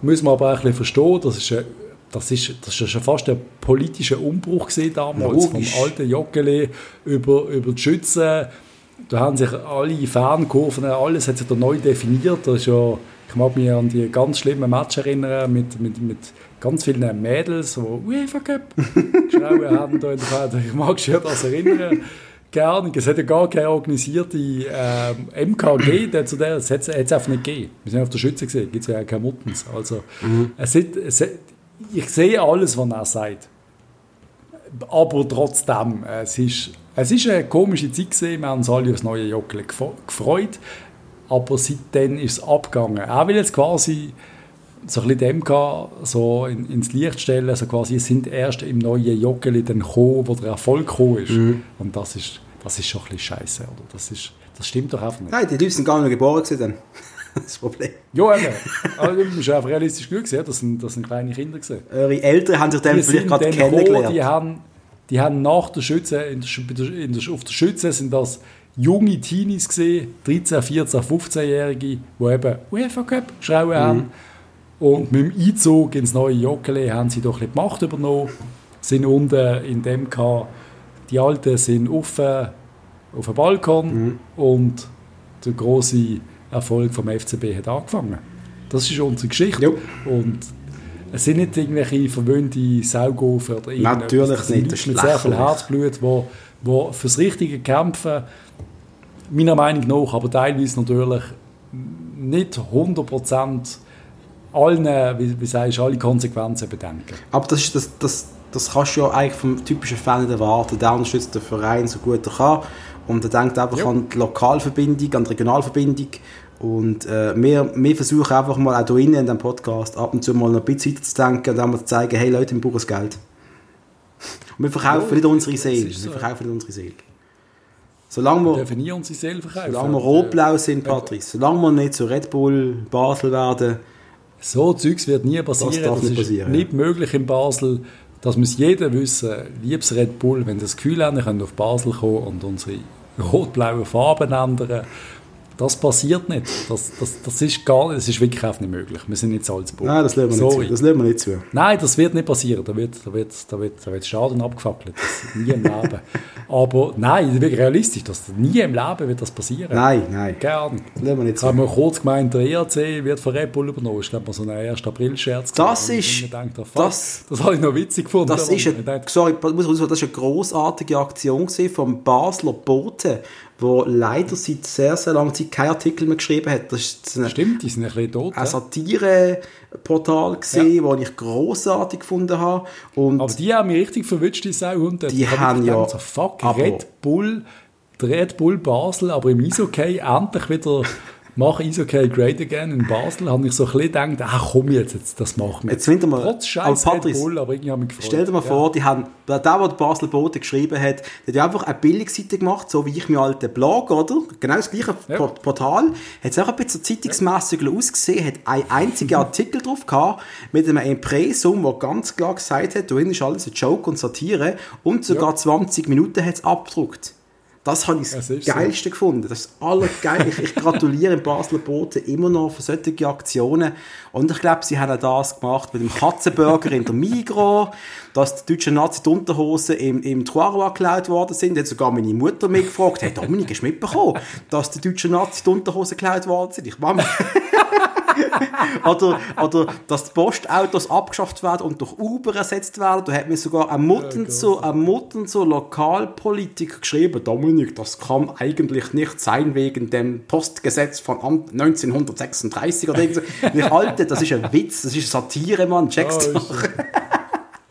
S1: muss man aber auch ein bisschen verstehen, das ist, ein, das ist, das ist schon fast ein politischer Umbruch gesehen damals, Logisch. vom alten Joggeli über, über die Schützen, da haben sich alle Fankurven, alles hat sich da neu definiert. Das ist ja, ich mag mich an die ganz schlimmen Match erinnern mit, mit, mit ganz vielen Mädels, die UEFA Cup geschrien haben da in der Fan. Ich mag mich an das erinnern. Gerne. Es hat ja gar keine organisierte äh, MKG, der zu der, es hat es einfach nicht gegeben. Wir sind auf der Schütze gesehen, gibt es ja keine Muttens. Also, mhm. es hat, es hat, ich sehe alles, was er sagt. Aber trotzdem, es ist es war eine komische Zeit, gewesen. wir haben uns alle aufs neue Joggeli gefreut, aber seitdem ist es abgegangen. Er will jetzt quasi so ein bisschen dem so in, ins Licht stellen, so quasi, sind erst im neuen Joggeli dann gekommen, wo der Erfolg gekommen ist. Mhm. Und das ist, das ist schon ein bisschen scheiße, oder? Das, ist, das stimmt doch einfach nicht.
S2: Nein, die Leute sind gar nicht geboren dann. Das Problem.
S1: Ja, eben. Aber du musst einfach realistisch genug sehen, das sind, das sind kleine Kinder gewesen.
S2: Eure Eltern haben sich dann vielleicht gerade kennengelernt.
S1: die haben, die haben nach der Schütze, in der, in der, auf der Schütze sind das junge Teenies gesehen, 13, 14, 15-Jährige, die eben UEFA Cup geschrieben mhm. haben. Und mit dem Einzug ins neue Joggeli haben sie doch ein die Macht übernommen, sind unten in dem gehabt, die Alten sind auf, auf dem Balkon mhm. und der große Erfolg vom FCB hat angefangen. Das ist unsere Geschichte. Jo. Und es sind nicht irgendwelche verwöhnte Saugofer oder
S2: Natürlich
S1: das
S2: nicht.
S1: Das mit sehr viel Herzblut, wo, wo fürs Richtige kämpfen, meiner Meinung nach, aber teilweise natürlich nicht 100% allen, wie, wie sagst, alle Konsequenzen bedenken.
S2: Aber das, ist, das, das, das kannst du ja eigentlich vom typischen Fan erwarten. Der unterstützt den Verein so gut er kann und er denkt einfach ja. an die Lokalverbindung, an die Regionalverbindung und äh, wir, wir versuchen einfach mal auch hier in diesem Podcast ab und zu mal noch ein bisschen weiter und dann mal zu zeigen, hey Leute, wir brauchen das Geld. Und wir verkaufen oh, nicht unsere Seele, so. wir verkaufen nicht unsere Seele. Solange wir,
S1: dürfen nie unsere Seele verkaufen.
S2: Solange wir rot-blau sind, Patrice, solange wir nicht zu Red Bull Basel werden.
S1: So Zeugs wird nie passieren. Das, darf das nicht ist passieren, nicht möglich in Basel. Das muss jeder wissen. Liebes Red Bull, wenn das Gefühl haben, wir können auf Basel kommen und unsere rot-blauen Farben ändern das passiert nicht. Das, das, das ist gar das ist wirklich einfach nicht möglich. Wir sind nicht Salzburg.
S2: Nein, das lassen wir Sorry. nicht zu. Das wir nicht zu.
S1: Nein, das wird nicht passieren. Da wird, da wird, da wird, da wird Schaden abgefackelt. Das nie im Leben. Aber nein, das ist wirklich realistisch. Dass nie im Leben wird das passieren.
S2: Nein, nein.
S1: Gern.
S2: Das lassen wir nicht
S1: zu. Ich habe kurz gemeint, der ERC wird von Red Bull übernommen. Ich glaube, so ein 1. April-Scherz.
S2: Das ist... Denkt, oh,
S1: das, das habe ich noch witzig gefunden.
S2: Das ist, eine, sorry, muss das ist eine grossartige Aktion vom Basler Boten wo leider seit sehr, sehr langer Zeit kein Artikel mehr geschrieben hat.
S1: Das ist eine, Stimmt, die sind ein bisschen tot.
S2: Ein Satire-Portal gesehen, ja. das ich grossartig gefunden habe. Und
S1: aber die haben mich richtig verwünscht, die Sauhunde.
S2: Die haben ja...
S1: So, fuck, Red Bull, Red Bull Basel, aber im Eishockey endlich wieder mach Eishockey great again in Basel, habe ich so ein bisschen gedacht, ach komm jetzt, jetzt das machen wir.
S2: Jetzt finden wir,
S1: Trotz Scheiß
S2: Red Bull, aber irgendwie habe ich gefreut. Stell dir mal ja. vor, die haben, der, der Basel Bote geschrieben hat, der hat einfach eine Billigseite gemacht, so wie ich mir alte Blog, oder? Genau das gleiche ja. Portal. Hat es auch ein bisschen zeitungsmässig ja. ausgesehen, hat einen einzigen Artikel drauf gehabt, mit einem Impressum, der ganz klar gesagt hat, da ist alles ein Joke und Satire, und sogar ja. 20 Minuten hat es abgedruckt. Das habe ich das, das Geilste so. gefunden. Das ist allergeil. ich, ich gratuliere dem Basler Boten immer noch für solche Aktionen. Und ich glaube, sie haben auch das gemacht mit dem Katzenburger in der Migros, dass die deutschen Nazi-Unterhosen im, im Trois geklaut worden sind. Hat sogar meine Mutter mich gefragt, hey Dominik, hast du mitbekommen, dass die deutschen Nazi-Unterhosen geklaut worden sind? Ich war oder, oder dass die Postautos abgeschafft werden und durch Uber ersetzt werden. Da hat mir sogar ein Muttenzo, ein Muttenzo Lokalpolitiker geschrieben, Dominik, das kann eigentlich nicht sein wegen dem Postgesetz von 1936 oder irgendwas. Ich halte, das ist ein Witz, das ist Satire, Mann, check's oh, doch.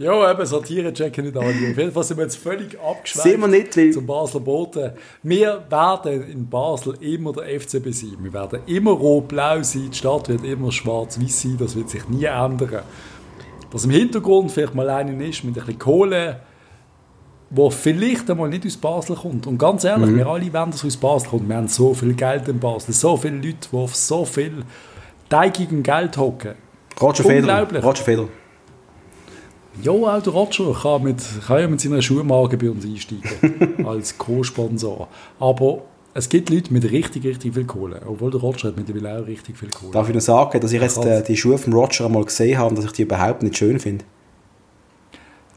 S1: Ja, eben, Satire checken nicht alle. Auf jeden Fall sind wir jetzt völlig abgeschweift
S2: wir nicht, weil
S1: zum Basler Boden. Wir werden in Basel immer der FCB sein. Wir werden immer rot-blau sein. Die Stadt wird immer schwarz-weiß sein. Das wird sich nie ändern. Dass im Hintergrund vielleicht mal einer ist mit ein bisschen Kohle, wo vielleicht einmal nicht aus Basel kommt. Und ganz ehrlich, mhm. wir alle wollen, dass aus Basel kommt. Wir haben so viel Geld in Basel, so viele Leute, die auf so viel teigigen Geld hocken.
S2: Roger Federer. Roger Federer.
S1: Ja, auch der Roger kann, mit, kann ja mit seiner Schuhmarke bei uns einsteigen, als Co-Sponsor. Aber es gibt Leute mit richtig, richtig viel Kohle. Obwohl der Roger hat mittlerweile auch richtig viel Kohle.
S2: Darf ich noch sagen, dass ich jetzt äh, die Schuhe von Roger einmal gesehen habe und dass ich die überhaupt nicht schön finde?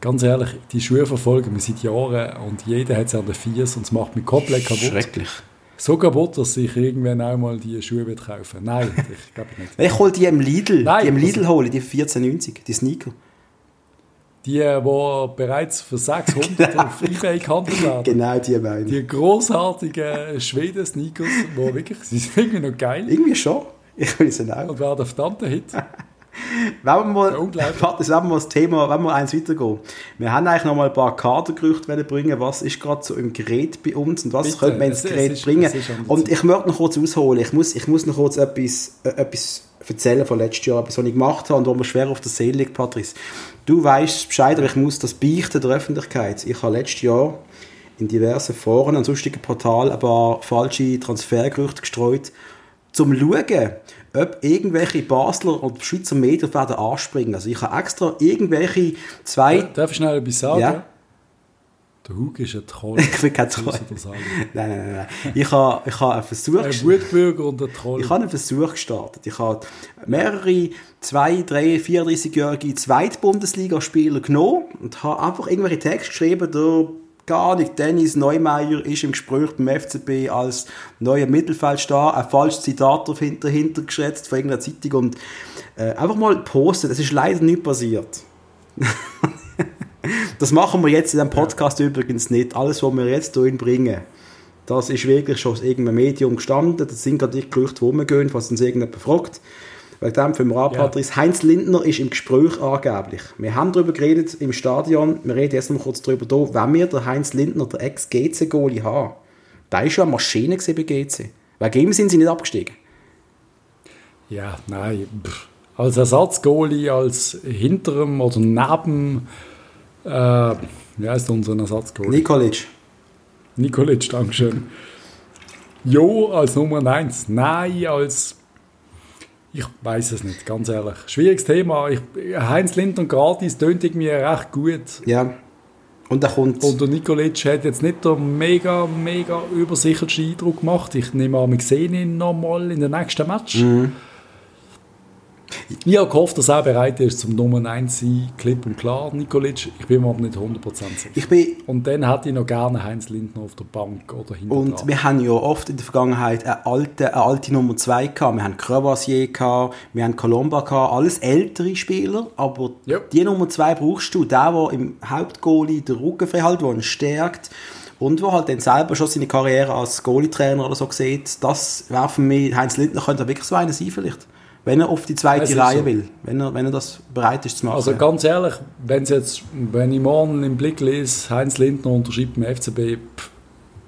S1: Ganz ehrlich, die Schuhe verfolgen wir seit Jahren und jeder hat sie an den Fies und es macht mich komplett kaputt.
S2: Schrecklich.
S1: So kaputt, dass ich irgendwann auch mal die Schuhe wird kaufen Nein, ich glaube nicht.
S2: Ich hole die im Lidl. Nein, die im Lidl hole, die 14,90, die Sneaker
S1: die, die bereits für 600 genau. auf Ebay gehandelt werden.
S2: Genau, die meine
S1: Die großartigen Schweden-Sneakers, die wirklich, sie sind irgendwie noch geil.
S2: Irgendwie schon. Ich will sie auch.
S1: Und werden verdammter Hit.
S2: wenn wir mal, warte, wenn wir mal das Thema, wenn wir eins weitergehen. Wir haben eigentlich noch mal ein paar Kadergerüchte bringen, was ist gerade so im Gerät bei uns und was Bitte, könnte man ins Gerät ist, bringen. Und ich möchte noch kurz ausholen. Ich muss, ich muss noch kurz etwas, äh, etwas erzählen von letztes Jahr, etwas, was ich gemacht habe und wo mir schwer auf der Seele liegt, Patrice. Du weißt Bescheid, aber ich muss das beichten der Öffentlichkeit. Ich habe letztes Jahr in diversen Foren und sonstigen Portalen ein paar falsche Transfergerüchte gestreut, zum schauen, ob irgendwelche Basler oder Schweizer Medien werden anspringen. Also ich habe extra irgendwelche zwei...
S1: Darf ich schnell etwas sagen? Ja? Der Hug ist ein Troll.
S2: ich bin kein Troll. Nein, nein, nein, nein. Ich habe, ich habe einen Versuch...
S1: Ein Wutbürger und ein Troll.
S2: Ich habe einen Versuch gestartet. Ich habe mehrere zwei, drei, 34-jährige Zweitbundesligaspieler genommen und habe einfach irgendwelche Texte geschrieben, der gar nicht. Dennis Neumeier ist im Gespräch beim FCB als neuer Mittelfeldstar. Ein falsches Zitat dahinter geschätzt von irgendeiner Zeitung und äh, einfach mal posten. Das ist leider nicht passiert. das machen wir jetzt in dem Podcast ja. übrigens nicht. Alles, was wir jetzt hier bringen, das ist wirklich schon aus irgendeinem Medium gestanden. Das sind gerade die Gerüchte, die rumgehen, was uns irgendjemand fragt. Wegen dem für Moral Patrice. Ja. Heinz Lindner ist im Gespräch angeblich. Wir haben darüber geredet im Stadion. Wir reden jetzt noch kurz darüber, da, wenn wir den Heinz Lindner, der Ex-GC-Goalie, haben. Da war schon eine Maschine bei GC. Wegen ihm sind sie nicht abgestiegen.
S1: Ja, nein. Als Ersatzgoalie, als hinterem oder neben, äh, wie heißt unser Ersatzgoalie?
S2: Nikolic.
S1: Nikolic, Dankeschön. Jo, als Nummer 1. Nein, als ich weiß es nicht, ganz ehrlich. Schwieriges Thema. Ich, Heinz Lindner gratis tönt irgendwie recht gut.
S2: Ja. Und der kommt.
S1: Und der Nikolic hat jetzt nicht den mega, mega übersicherten Eindruck gemacht. Ich nehme an, wir sehen ihn nochmal in den nächsten Match. Mhm. Ich habe gehofft, dass er bereit ist zum Nummer 1 sein, klipp und klar, Nikolic. Ich bin mir aber nicht 100% sicher.
S2: Ich bin
S1: und dann hätte ich noch gerne Heinz Lindner auf der Bank oder hinter
S2: Und dran. wir haben ja oft in der Vergangenheit eine alte, eine alte Nummer 2 gehabt. Wir haben Crevassier gehabt, wir haben Colomba gehabt, alles ältere Spieler, aber ja. die Nummer 2 brauchst du, der, der im Hauptgoalie den Rücken frei hält, der ihn stärkt und wo halt dann selber schon seine Karriere als Goalie-Trainer oder so sieht, das wäre für mich, Heinz Lindner könnte wirklich so einer sein vielleicht wenn er auf die zweite Reihe so. will, wenn er, wenn er das bereit ist zu machen.
S1: Also ganz ehrlich, wenn's jetzt, wenn ich morgen im Blick lese, Heinz Lindner unterschreibt beim FCB,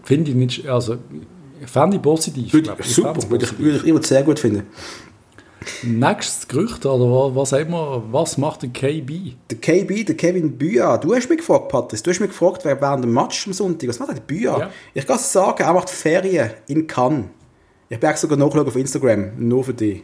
S1: finde ich nicht, also fände ich positiv.
S2: Würde, ich, super, ich würde ich, würde ich, ich sehr gut finden.
S1: Nächstes Gerücht, oder was, immer, was macht der KB?
S2: Der KB, der Kevin Büa. Du hast mich gefragt, Patrice, du hast mich gefragt, wer während dem Match am Sonntag, was macht der Büa? Ja. Ich kann sagen, er macht Ferien in Cannes. Ich werde sogar nachschauen auf Instagram, nur für dich.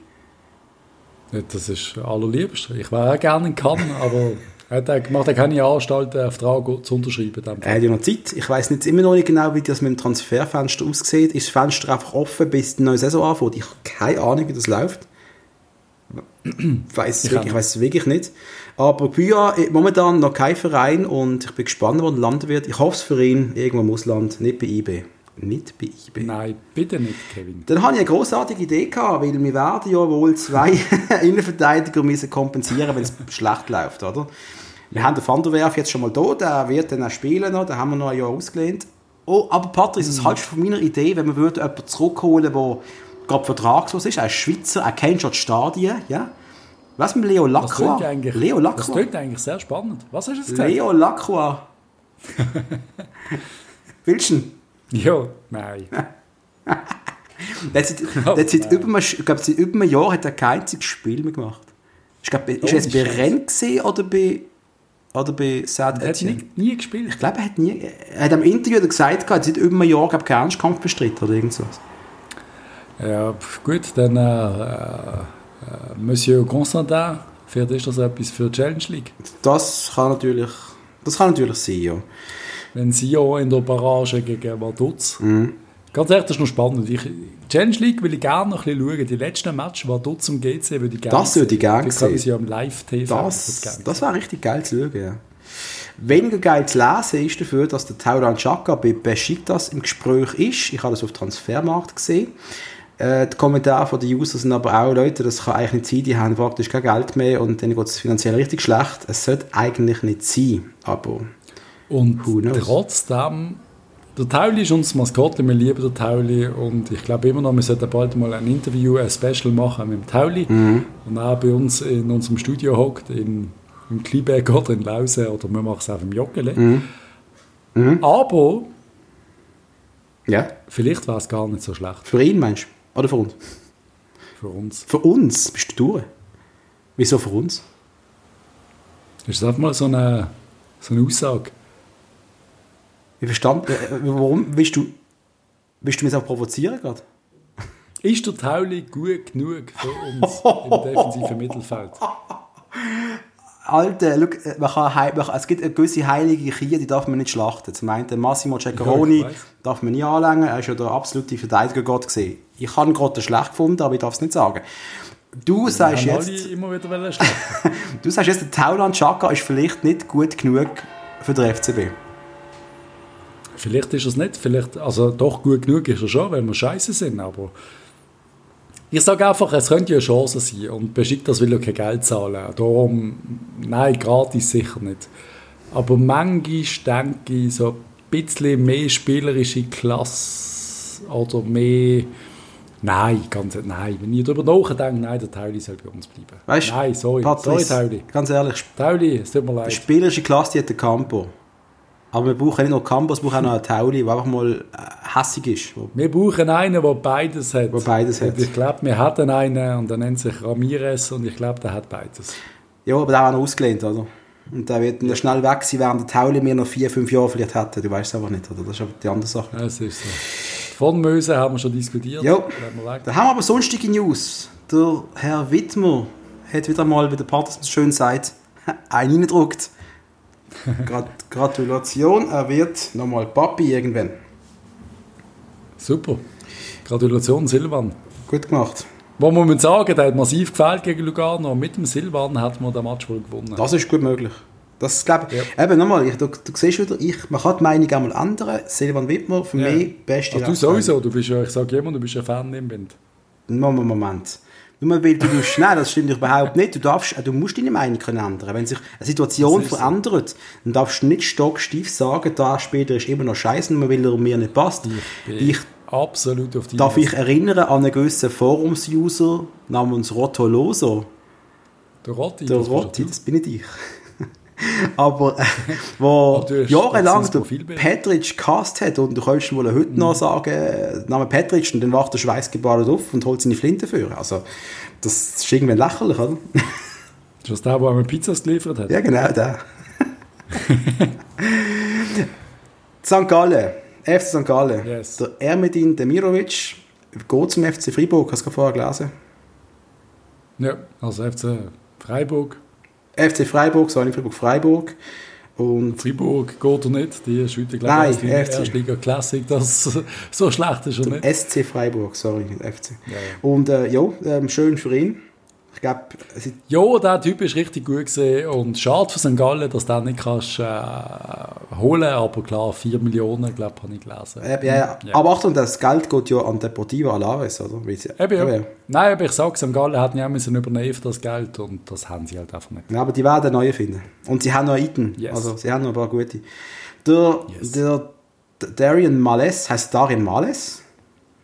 S1: Das ist allerliebst. Ich wäre auch gerne in Cannes, aber er macht ja keine Anstalt, einen Vertrag zu unterschreiben.
S2: Er hat ja noch Zeit. Ich weiß nicht immer noch nicht genau, wie das mit dem Transferfenster aussieht. Ist das Fenster einfach offen, bis die neue Saison anfängt? Ich habe keine Ahnung, wie das läuft. Ich weiß es wirklich, nicht. Aber Pia momentan noch kein Verein und ich bin gespannt, wo er landen wird. Ich hoffe es für ihn irgendwo im Ausland, nicht bei IB nicht bei IB.
S1: Nein, bitte nicht, Kevin.
S2: Dann hatte ich eine großartige Idee, gehabt, weil wir werden ja wohl zwei Innenverteidiger müssen kompensieren wenn es schlecht läuft, oder? Wir haben den Van der Werf jetzt schon mal da, der wird dann auch spielen noch, den haben wir noch ein Jahr ausgelehnt. Oh, aber Patrick, was mhm. haltest du von meiner Idee, wenn wir würden jemanden zurückholen, der gerade vertragslos ist, ein Schweizer, er kennt schon die Stadien, ja? Was mit Leo Lacroix?
S1: Das Leo Lacroix. Das klingt eigentlich sehr spannend. Was hast du jetzt
S2: gesagt? Leo Lacroix. Willst du
S1: ja, nein.
S2: seit, oh, der seit, über, ich glaube, seit über einem Jahr hat er kein einziges Spiel mehr gemacht. Ich glaube, oh, ist er jetzt bei Rennes oder bei, oder bei
S1: Sad Er hat nie, nie, gespielt.
S2: Ich glaube, er hat nie. Er hat am Interview gesagt, er hat seit über einem Jahr glaub, keinen Ernstkampf bestritten oder irgendwas.
S1: Ja, gut, dann äh, äh, Monsieur Constantin, vielleicht ist das etwas für die Challenge League.
S2: Das kann natürlich, das kann natürlich sein, ja
S1: wenn Sion in der Barrage gegen Vaduz. Mhm. Ganz ehrlich, das ist noch spannend. Ich, Challenge League will ich gerne noch ein bisschen schauen. Die letzten Matches, Vaduz zum GC, würde ich gerne
S2: Das würde ich gerne
S1: sehen. Das am Live-TV.
S2: Das, das wäre richtig geil zu schauen, ja. Weniger geil zu lesen ist dafür, dass der Tauran Chaka bei Besiktas im Gespräch ist. Ich habe das auf Transfermarkt gesehen. Äh, die Kommentare von den Users sind aber auch, Leute, das kann eigentlich nicht sein, die haben praktisch kein Geld mehr und denen geht es finanziell richtig schlecht. Es sollte eigentlich nicht sein, aber
S1: und trotzdem der Tauli ist unser Maskottchen, wir lieben den Tauli und ich glaube immer noch, wir sollten bald mal ein Interview, ein Special machen mit dem Tauli
S2: Mhm.
S1: und auch bei uns in unserem Studio hockt, in, im Kleinberg oder in Lausen oder wir machen es auch im Joggeli.
S2: Mhm.
S1: Aber
S2: Ja.
S1: vielleicht war es gar nicht so schlecht
S2: Für ihn meinst du? Oder für uns?
S1: für uns.
S2: Für uns bist du durch. Wieso für uns?
S1: Ist das einfach mal so eine, so eine Aussage?
S2: Ich verstand, äh, warum willst du, willst du mich auch provozieren gerade?
S1: Ist der Tauli gut genug für uns im defensiven Mittelfeld?
S2: Alter, look, äh, man kann, man kann, es gibt eine gewisse heilige Kirche, die darf man nicht schlachten. Zum einen Massimo Ceccaroni
S1: Ja, ich
S2: darf man nie anlängen, er ist ja der absolute Verteidigergott gesehen. Ich habe gerade schlecht gefunden, aber ich darf es nicht sagen. Du sagst
S1: Haben
S2: jetzt,
S1: immer wieder
S2: du sagst jetzt, der Tauland Chaka ist vielleicht nicht gut genug für den FCB.
S1: Vielleicht ist es nicht, vielleicht, also doch gut genug ist er schon, wenn wir scheiße sind, aber ich sage einfach, es könnte ja eine Chance sein und Besiktas will ja kein Geld zahlen. Darum, nein, gratis sicher nicht. Aber manchmal denke ich, so ein bisschen mehr spielerische Klasse oder mehr. Nein, ganz nein. Wenn ich darüber nachdenke, nein, der Tauli soll bei uns bleiben.
S2: Weißt du,
S1: nein, sorry,
S2: Patrice,
S1: sorry Tauli.
S2: ganz ehrlich,
S1: Tauli, es tut mir
S2: die
S1: leid.
S2: spielerische Klasse die hat der Campo. Aber wir brauchen nicht nur Campo, wir brauchen auch noch einen Tauli, der einfach mal äh, hässig ist.
S1: Wir brauchen einen, der beides hat.
S2: Der beides hat.
S1: Und ich glaube, wir hatten einen und der nennt sich Ramirez und ich glaube, der hat beides.
S2: Ja, aber der war noch ausgelehnt, oder? Und der wird dann schnell weg sein, während der Tauli mir noch vier, fünf Jahre vielleicht hätte. Du weißt es aber nicht, oder? Das ist aber die andere Sache.
S1: Das ist so. Von Möse haben wir schon diskutiert.
S2: Ja. Da haben wir aber sonstige News. Der Herr Wittmer hat wieder mal, wie der Partner schön sagt, einen reingedruckt. Grat Gratulation, er wird nochmal Papi irgendwann.
S1: Super. Gratulation, Silvan.
S2: Gut gemacht.
S1: Wo muss man sagen, der hat massiv gefällt gegen Lugano. Mit dem Silvan hat man den Match wohl gewonnen.
S2: Das ist gut möglich. Das glaube ich. Eben nochmal, ich, du, du siehst wieder, ich, man kann die Meinung einmal ändern. Silvan Wittmer, für
S1: Ja.
S2: mich beste
S1: Ach, du sowieso, du bist ja, ich sage immer, du bist ein Fan im.
S2: Moment, Moment. Nur weil du musst, nein, das stimmt überhaupt nicht. Du, darfst, du musst deine Meinung können ändern. Wenn sich eine Situation
S1: so.
S2: verändert, dann darfst du nicht stockstief sagen, da später ist immer noch scheiße, nur weil er mir nicht passt. Ich
S1: Absolut auf die
S2: darf ich erinnern an einen gewissen Forums-User namens Rottoloso.
S1: Der Rotti.
S2: Der Rotti, das bin ich. Aber äh, wo
S1: Aber
S2: jahrelang
S1: ist
S2: der. Petritsch gehasst hat und du könntest ihm wohl heute
S1: Mhm.
S2: noch sagen, äh, Name Petritsch und dann wacht der Schweißgebadet auf und holt seine Flinte für. Also das ist irgendwie lächerlich, oder?
S1: Ist das der, der einmal Pizzas geliefert hat?
S2: ja, genau, der. St. Gallen, FC St. Gallen.
S1: Yes.
S2: Der Ermedin Demirovic geht zum FC Freiburg, hast du vorher gelesen?
S1: Ja, also FC Freiburg.
S2: FC Freiburg, sorry, Freiburg, Freiburg. Und
S1: Freiburg geht er nicht. Die ist heute, glaube
S2: Nein,
S1: ich, die
S2: FC.
S1: Erstliga Classic. Das, so schlecht ist er nicht.
S2: SC Freiburg, sorry, nicht FC.
S1: Ja, ja.
S2: Und äh, ja, ähm, schön für ihn. Glaube,
S1: Ja, der Typ ist richtig gut gesehen und schade für St. Gallen, dass du den nicht kannst, äh, holen aber klar, 4 Millionen, glaube ich, habe ich gelesen.
S2: äh, ja, ja.
S1: Ja.
S2: aber Achtung, das Geld geht ja an Deportivo Alaves, oder? Weil sie-
S1: Eben, ja.
S2: Eben.
S1: Nein, aber ich sage, St. Gallen hätten ja müssen übernehmen für das Geld und das haben sie halt einfach nicht.
S2: Ja, aber die werden neue finden. Und sie haben noch Iten.
S1: Yes.
S2: Also, sie haben noch ein paar gute. Der,
S1: Yes.
S2: der, Darian Males, heißt Darian Males?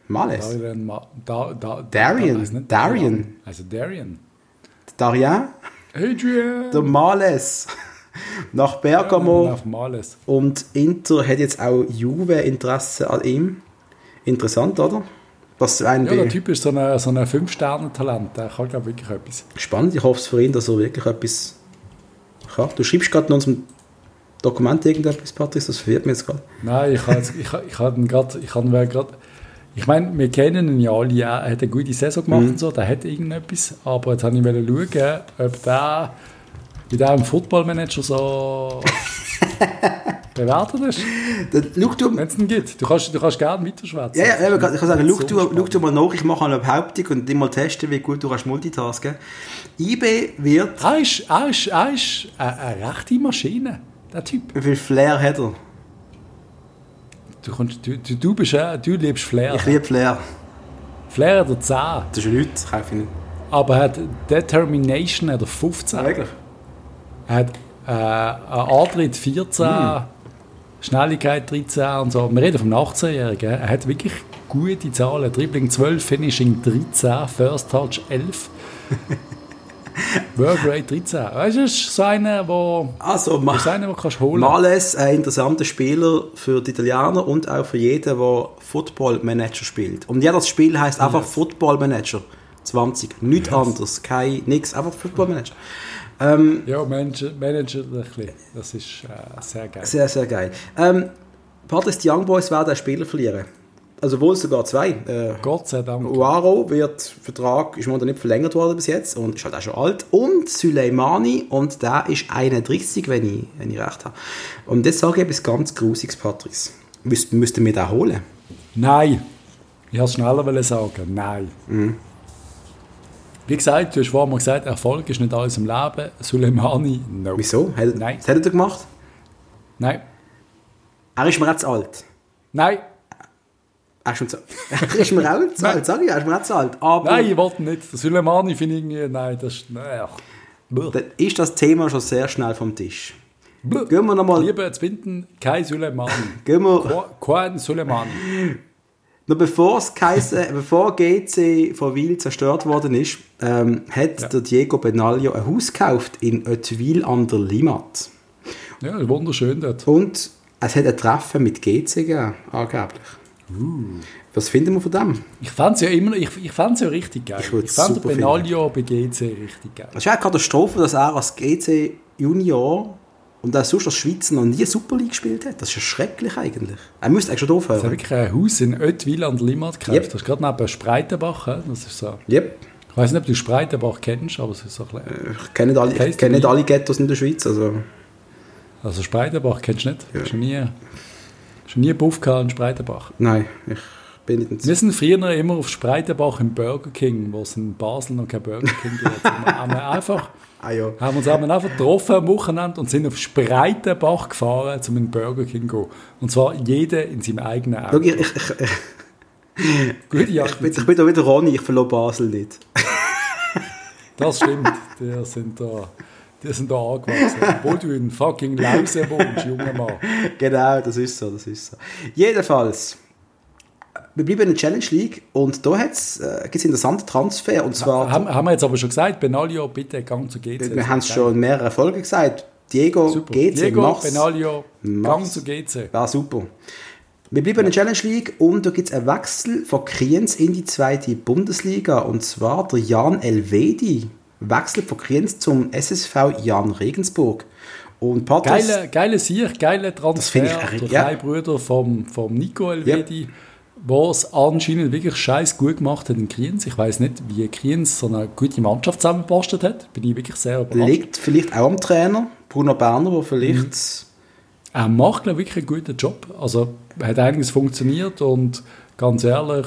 S2: Males?
S1: Darian, Ma da, da,
S2: Darian, Darian.
S1: Also Darian.
S2: Darian?
S1: Adrian!
S2: Der Males. Nach Bergamo.
S1: Auf Males.
S2: Und Inter hat jetzt auch Juve Interesse an ihm. Interessant, oder? Was ein
S1: Ja, der Typ ist so ein so eine 5-Sterne-Talent. Der kann, glaube ich, wirklich etwas.
S2: spannend. Ich hoffe es für ihn, dass er wirklich etwas kann. Du schreibst gerade in unserem Dokument irgendetwas, Patrice, das verwirrt mich jetzt gerade.
S1: Nein, ich habe ich, gerade, ich meine, wir kennen ihn ja alle, er hat eine gute Saison gemacht
S2: Mhm.
S1: und so, der hat irgendetwas, aber jetzt wollte ich schauen, ob der, wie der im Football-Manager so bewertet ist, wenn es ihn gibt. Du kannst, du kannst gerne weiterschwätzen.
S2: ja, ja, ich kann sagen,
S1: So
S2: schau du, schau
S1: spannend.
S2: du mal nach, ich mache eine Behauptung und mal testen, wie gut du kannst multitasken. IB wird,
S1: Er ist, er ist, er ist eine, eine rechte Maschine, der Typ.
S2: wie viel Flair hat er?
S1: Du, kommst, du, du, du, bist, du liebst Flair.
S2: Ich liebe Flair.
S1: Flair hat er 10,
S2: Das ist nichts, das kaufe ich nicht.
S1: aber er hat Determination hat er 15.
S2: wirklich?
S1: Er hat äh, Antritt 14, Schnelligkeit 13 und so. Wir reden vom 18-Jährigen. Er hat wirklich gute Zahlen. Dribbling 12, Finishing 13, First Touch 11. World Rate 13. Weißt du, das ist so einer, der
S2: also, ma
S1: ist einer, den kannst holen.
S2: Males, ein interessanter Spieler für die Italiener und auch für jeden, der Football Manager spielt. Und ja, das Spiel heißt einfach
S1: Yes.
S2: Football Manager 20. Nichts
S1: Yes.
S2: anderes, kein nix, einfach Football Manager. Ähm,
S1: Ja, Manager, Manager ein bisschen. Das ist äh, sehr geil.
S2: sehr, sehr geil. Ähm, Patrice, die Young Boys werden einen Spieler verlieren. Also wohl sogar zwei. Äh,
S1: Gott sei Dank.
S2: Uaro wird Vertrag ist momentan nicht verlängert worden bis jetzt und ist halt auch schon alt. Und Suleimani und der ist 31, wenn ich, wenn ich recht habe. Und jetzt sage ich etwas ganz Grusiges, Patrice. Müsst, müssten wir den holen?
S1: Nein. Ich wollte es schneller sagen. Nein.
S2: Mhm.
S1: Wie gesagt, du hast vorhin mal gesagt, Erfolg ist nicht alles im Leben. Suleimani, no.
S2: Wieso? Hat,
S1: Nein.
S2: Was hat er gemacht?
S1: Nein.
S2: Er ist mir zu alt.
S1: Nein.
S2: Er ist, mir zu, er ist mir auch sag ich, er ist mir auch alt. Aber
S1: Nein, ich wollte nicht. Der Suleimani finde ich irgendwie, nein, das ist, nein. Blöd.
S2: dann ist das Thema schon sehr schnell vom Tisch.
S1: Blöd.
S2: Gehen wir nochmal,
S1: Lieber jetzt binden, kein Suleimani.
S2: gehen wir,
S1: Kein Suleimani.
S2: Noch bevor bevor GC von Wil zerstört worden ist, ähm, hat
S1: Ja.
S2: der Diego Benaglio ein Haus gekauft in Ottwil an der Limmat.
S1: Ja, wunderschön dort.
S2: Und es hat ein Treffen mit GC gegeben, angeblich.
S1: Uh.
S2: Was finden wir von dem?
S1: Ich fand es ja immer noch, ich, ich fand's ja richtig geil.
S2: Ich
S1: Ich, fand Benaglio bei GC richtig geil.
S2: Es ist eine Katastrophe, dass er als GC Junior und auch sonst als Schweizer noch nie Super League gespielt hat. Das ist ja schrecklich eigentlich. Er müsste eigentlich schon
S1: Es hat
S2: aufhören.
S1: wirklich ein Haus in Ottwil an der Limmat gekauft.
S2: Yep.
S1: Das ist gerade neben Spreitenbach. Das ist so.
S2: Yep.
S1: Ich weiß nicht, ob du Spreitenbach kennst, aber es ist so ein bisschen,
S2: Ich kenne nicht alle, ich kenne nicht alle Ghettos in der Schweiz. Also.
S1: Also Spreitenbach kennst du nicht? Schon nie, schon nie Buff gehabt in Spreitenbach.
S2: Nein, ich bin nicht.
S1: Wir sind früher immer auf Spreitenbach im Burger King, wo es in Basel noch kein Burger King gibt. haben wir einfach,
S2: Ah ja.
S1: haben wir uns haben einfach getroffen am Wochenende und sind auf Spreitenbach gefahren, um in den Burger King zu gehen. Und zwar jeder in seinem eigenen Auto.
S2: ich, ich, ich,
S1: Gute.
S2: Ich bin, ich bin da wieder Ronny, ich verlor Basel nicht.
S1: Das stimmt. Die sind da, die sind da angewachsen. Obwohl du in fucking Lausen wohnst, junger Mann.
S2: genau, das ist so, das ist so. Jedenfalls, wir bleiben in der Challenge League und da äh, gibt es interessante Transfer und zwar,
S1: Haben, haben wir jetzt aber schon gesagt, Benaglio, bitte gang zu GC.
S2: wir haben es schon in mehreren Folgen gesagt, Diego,
S1: Super.
S2: GC,
S1: Diego,
S2: mach's.
S1: Benaglio, gang zu GC.
S2: Ja, super. Wir bleiben in der Challenge League und da gibt es einen Wechsel von Kriens in die zweite Bundesliga und zwar der Jan Elvedi wechselt von Kriens zum SSV Jan Regensburg. Und Patrice,
S1: Geile, geile Sieg, geile Transfer.
S2: finde ich-
S1: der
S2: ja.
S1: kleine Bruder vom, vom Nico Elvedi, der es anscheinend wirklich scheiß gut gemacht hat in Kriens. Ich weiß nicht, wie Kriens so eine gute Mannschaft zusammengebastelt hat. Bin ich wirklich sehr überrascht.
S2: liegt vielleicht auch am Trainer, Bruno Berner, der vielleicht...
S1: Er macht, glaube ich, wirklich einen guten Job. Also, hat einiges funktioniert und ganz ehrlich,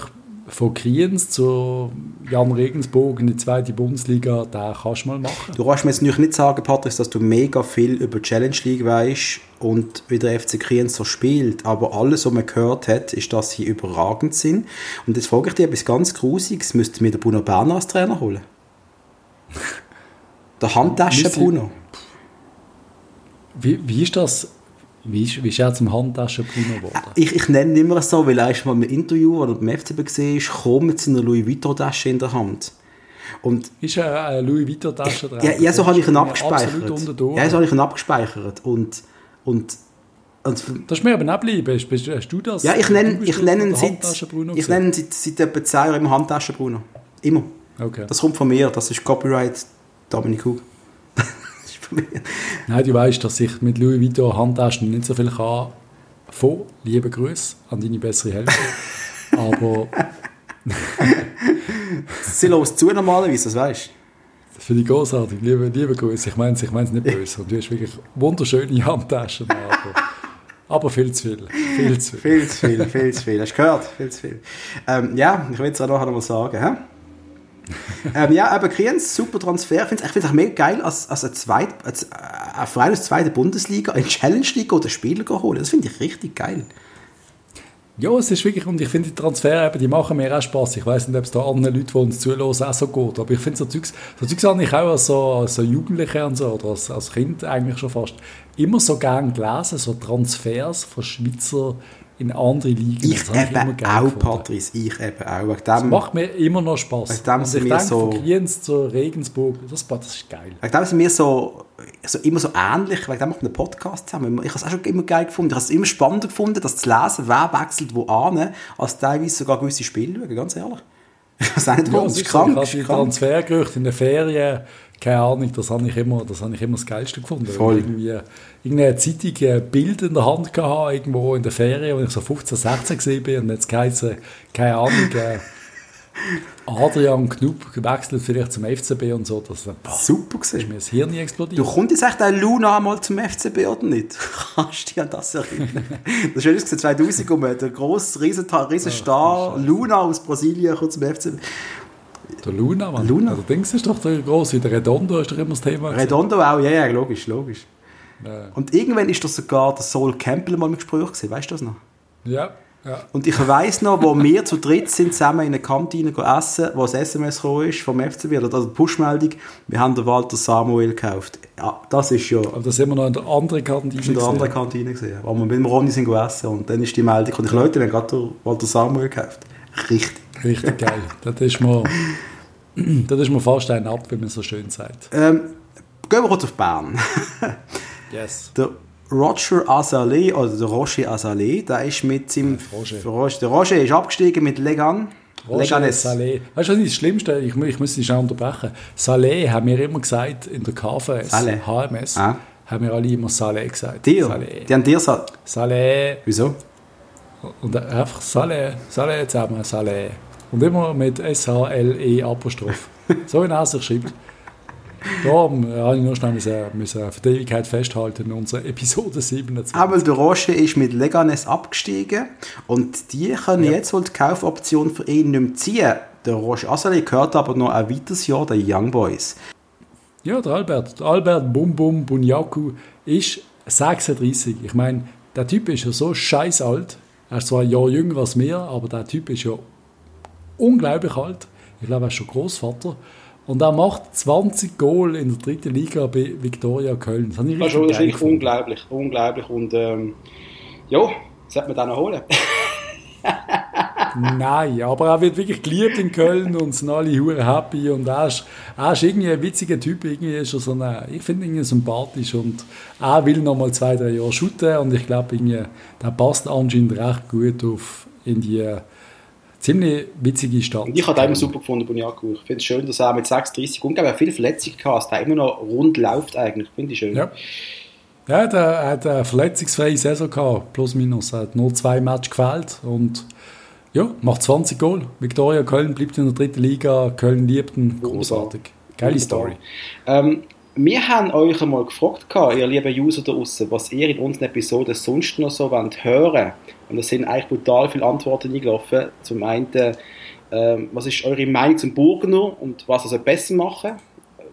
S1: von Kriens zu Jan Regensburg in die zweite Bundesliga, da kannst du mal machen.
S2: Du kannst mir jetzt nicht sagen, Patrick, dass du mega viel über die Challenge League weißt und wie der FC Kriens so spielt, aber alles, was man gehört hat, ist, dass sie überragend sind. Und jetzt frage ich dich etwas ganz Grusiges, müsste mir der Bruno Berner als Trainer holen? Der Handtaschen
S1: Müsste-
S2: Bruno.
S1: Wie, wie ist das? Wie ist, wie ist er zum Handtaschen-Bruno geworden?
S2: Ich, ich nenne ihn immer so, weil er ist mal im Interview, oder beim FCB gesehen ist, kommt mit seiner Louis Vuitton-Tasche in der Hand. Und
S1: Ist er eine Louis Vuitton-Tasche dran?
S2: Ja, ja so habe ich ihn abgespeichert. Ja, so habe ich ihn abgespeichert. Und, und, und
S1: Das ist mir aber nicht bleiben. Hast, bist- hast du das?
S2: ja, ich nenne, ich nenne ihn seit,
S1: Handtaschen-Bruno
S2: ich nenne seit, seit etwa 10 Jahren immer Handtaschen Bruno. Immer.
S1: Okay.
S2: Das kommt von mir, das ist Copyright Dominik Hug.
S1: Nein, du weißt, dass ich mit Louis Vuitton Handtaschen nicht so viel kann. Von liebe Grüße an deine bessere Hälfte. aber
S2: Sie los zu normalerweise, das weißt du.
S1: das finde ich großartig. Liebe, liebe Grüße. Ich meine es ich mein's nicht böse. Und du hast wirklich wunderschöne Handtaschen. Aber, aber viel zu viel. Viel zu viel.
S2: Viel zu viel, viel zu viel. Hast du gehört? Viel zu viel. Ähm, ja, ich will es auch noch mal sagen. Hä? ähm, ja, aber Kriens, super Transfer. Ich finde es echt mega geil, als, als ein, Zweit, als, äh, ein Verein aus der zweiten Bundesliga in Challenge League oder Spieler holen. Das finde ich richtig geil.
S1: Ja, es ist wirklich, und ich finde die Transfer eben, die machen mir auch Spaß. Ich weiß nicht, ob es da anderen Leuten, die uns zuhören, auch so geht, aber ich finde so Zeugs, so Zeugs habe ich auch als so, als Jugendlicher und so, oder als, als Kind eigentlich schon fast, immer so gern gelesen, so Transfers von Schweizer in andere Ligen.
S2: Ich eben ich auch, Patrice, ich eben auch. Wegen dem,
S1: das macht mir immer noch Spaß.
S2: Wegen dem
S1: und ich
S2: denke, so,
S1: von Kriens zu Regensburg, das, das ist geil.
S2: Wegen dem sind wir so, so, immer so ähnlich, wegen dem machen wir einen Podcast zusammen. Ich habe es auch schon immer geil gefunden. Ich habe es immer spannender gefunden, das zu lesen, wer wechselt wo an, als teilweise sogar gewisse Spiele schauen, ganz ehrlich. Ich weiß nicht,
S1: ja,
S2: das
S1: ist krank. Ich habe Transfergerüchte in den Ferien keine Ahnung, das habe ich immer das, habe ich immer das Geilste gefunden.
S2: Voll.
S1: Irgendwie irgendeine Zeitung ein Bild in der Hand gehabt, irgendwo in der Ferien, als ich so 15, 16 gesehen bin und jetzt geheißen, keine Ahnung, äh, Adrian Knupp gewechselt vielleicht zum FCB und so. Das, boah,
S2: Super gewesen.
S1: ist mir das Hirn explodiert.
S2: Du kommst jetzt echt ein Luna mal zum FCB oder nicht? Kannst du dich an das erinnern? das ist 2000 um der grosse, riesen, riesen Star Luna aus Brasilien kommt zum FCB.
S1: Der Luna, Mann.
S2: Luna.
S1: Also, Dings ist doch der große. Der Redondo ist doch immer das Thema.
S2: Redondo auch, ja, ja, logisch, logisch.
S1: Ja.
S2: Und irgendwann ist das sogar der Sol Campbell mal im Gespräch gewesen, weißt du das noch?
S1: Ja, ja.
S2: Und ich weiss noch, wo wir zu dritt sind, zusammen in der Kantine essen, wo das SMS gekommen ist vom FCB, oder also die Pushmeldung, wir haben den Walter Samuel gekauft. Ja, das ist ja...
S1: Aber das sind wir noch in der anderen Kantine
S2: ist in der anderen Kantine gesehen, wo wir mit dem Ronny sind essen und dann ist die Meldung und ich Leute, wir haben gerade den Walter Samuel gekauft. Richtig.
S1: Richtig geil. das ist mir, das ist mir fast ein ab, wie man so schön sagt.
S2: Ähm, gehen wir kurz auf Bern.
S1: Yes.
S2: Der Roger Azalea, oder der Roger Azalea, der ist mit seinem...
S1: Roger.
S2: Roger. Der Roger ist abgestiegen mit Legan. Leganes.
S1: Saleh. Weißt du, was ist das Schlimmste? Ich, ich muss dich schnell unterbrechen. Saleh haben wir immer gesagt in der KVS,
S2: Saleh.
S1: HMS,
S2: Ah.
S1: haben wir alle immer Saleh gesagt.
S2: Dir?
S1: Saleh.
S2: Die haben dir gesagt...
S1: Saleh.
S2: Wieso?
S1: Und einfach Saleh, Saleh zusammen, Saleh. Und immer mit S-H-L-E Apostroph. so wie er sich schreibt. Da ähm, habe ich nur schnell müssen, müssen für die Ewigkeit festhalten in unserer Episode 27.
S2: Aber der Roger ist mit Leganes abgestiegen und die können
S1: Ja.
S2: jetzt wohl die Kaufoption für ihn nicht mehr ziehen. Der Roger Azalea gehört aber noch ein weiteres Jahr den Young Boys.
S1: Ja, der Albert. Der Albert Bum Bum Bunyaku ist 36. Ich meine, der Typ ist ja so scheiß alt. Er ist zwar ein Jahr jünger als mir, aber der Typ ist ja unglaublich alt. Ich glaube, er ist schon Großvater. Und er macht 20 Goal in der dritten Liga bei Viktoria Köln. Das, ich
S3: Das ist, wirklich
S1: gefunden.
S3: unglaublich, unglaublich. Und ähm, ja, sollte man den noch holen.
S1: Nein, aber er wird wirklich geliebt in Köln und sind alle hure happy und er ist, er ist irgendwie ein witziger Typ, irgendwie ist er so eine, ich finde ihn sympathisch und er will noch mal zwei, drei Jahre shooten und ich glaube, der passt anscheinend recht gut auf in die ziemlich witzige Stadt.
S3: Und ich habe immer super gefunden, Bunyaku. Ich finde es schön, dass er mit 36 unglaublich viele Verletzungen gehabt hat, der immer noch rund läuft eigentlich. Finde ich schön.
S1: Ja. Ja, der, er hat eine verletzungsfreie Saison gehabt, plus minus. Er hat nur zwei Matches gefehlt und ja, macht 20 Goal. Viktoria Köln bleibt in der dritten Liga, Köln liebt ihn, großartig. Geile. Story.
S3: Ähm, wir haben euch einmal gefragt, ihr lieben User da draussen, was ihr in unseren Episoden sonst noch so wollt hören Und da sind eigentlich brutal viele Antworten eingelaufen. Zum einen, ähm, was ist eure Meinung zum Burgener und was soll besser machen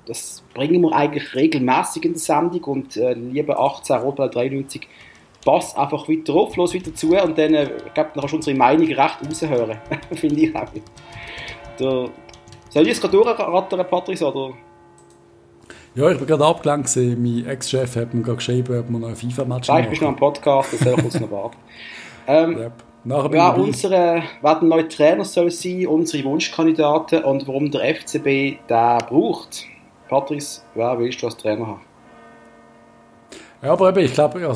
S3: Das bringen wir eigentlich regelmäßig in der Sendung und äh, liebe 18 Rotball 93, passt einfach weiter auf, los weiter zu und dann, äh, ich glaube, dann kannst du unsere Meinung recht raushören. Finde ich auch. Der, soll ich es gerade durchrattern, Patrice, oder?
S1: Ja, ich bin gerade abgelenkt. gewesen. Mein Ex-Chef hat mir gerade geschrieben, ob wir noch ein FIFA-Match
S3: Vielleicht bist du noch am Podcast, das soll ich kurz noch warten. Ähm,
S1: Yep. Nachher bin
S3: ja,
S1: ich
S3: unsere, wer der neue Trainer soll sein, unsere Wunschkandidaten und warum der FCB den braucht. Patrice, wer willst du als Trainer haben?
S1: Ja, aber eben, ich glaube, ja,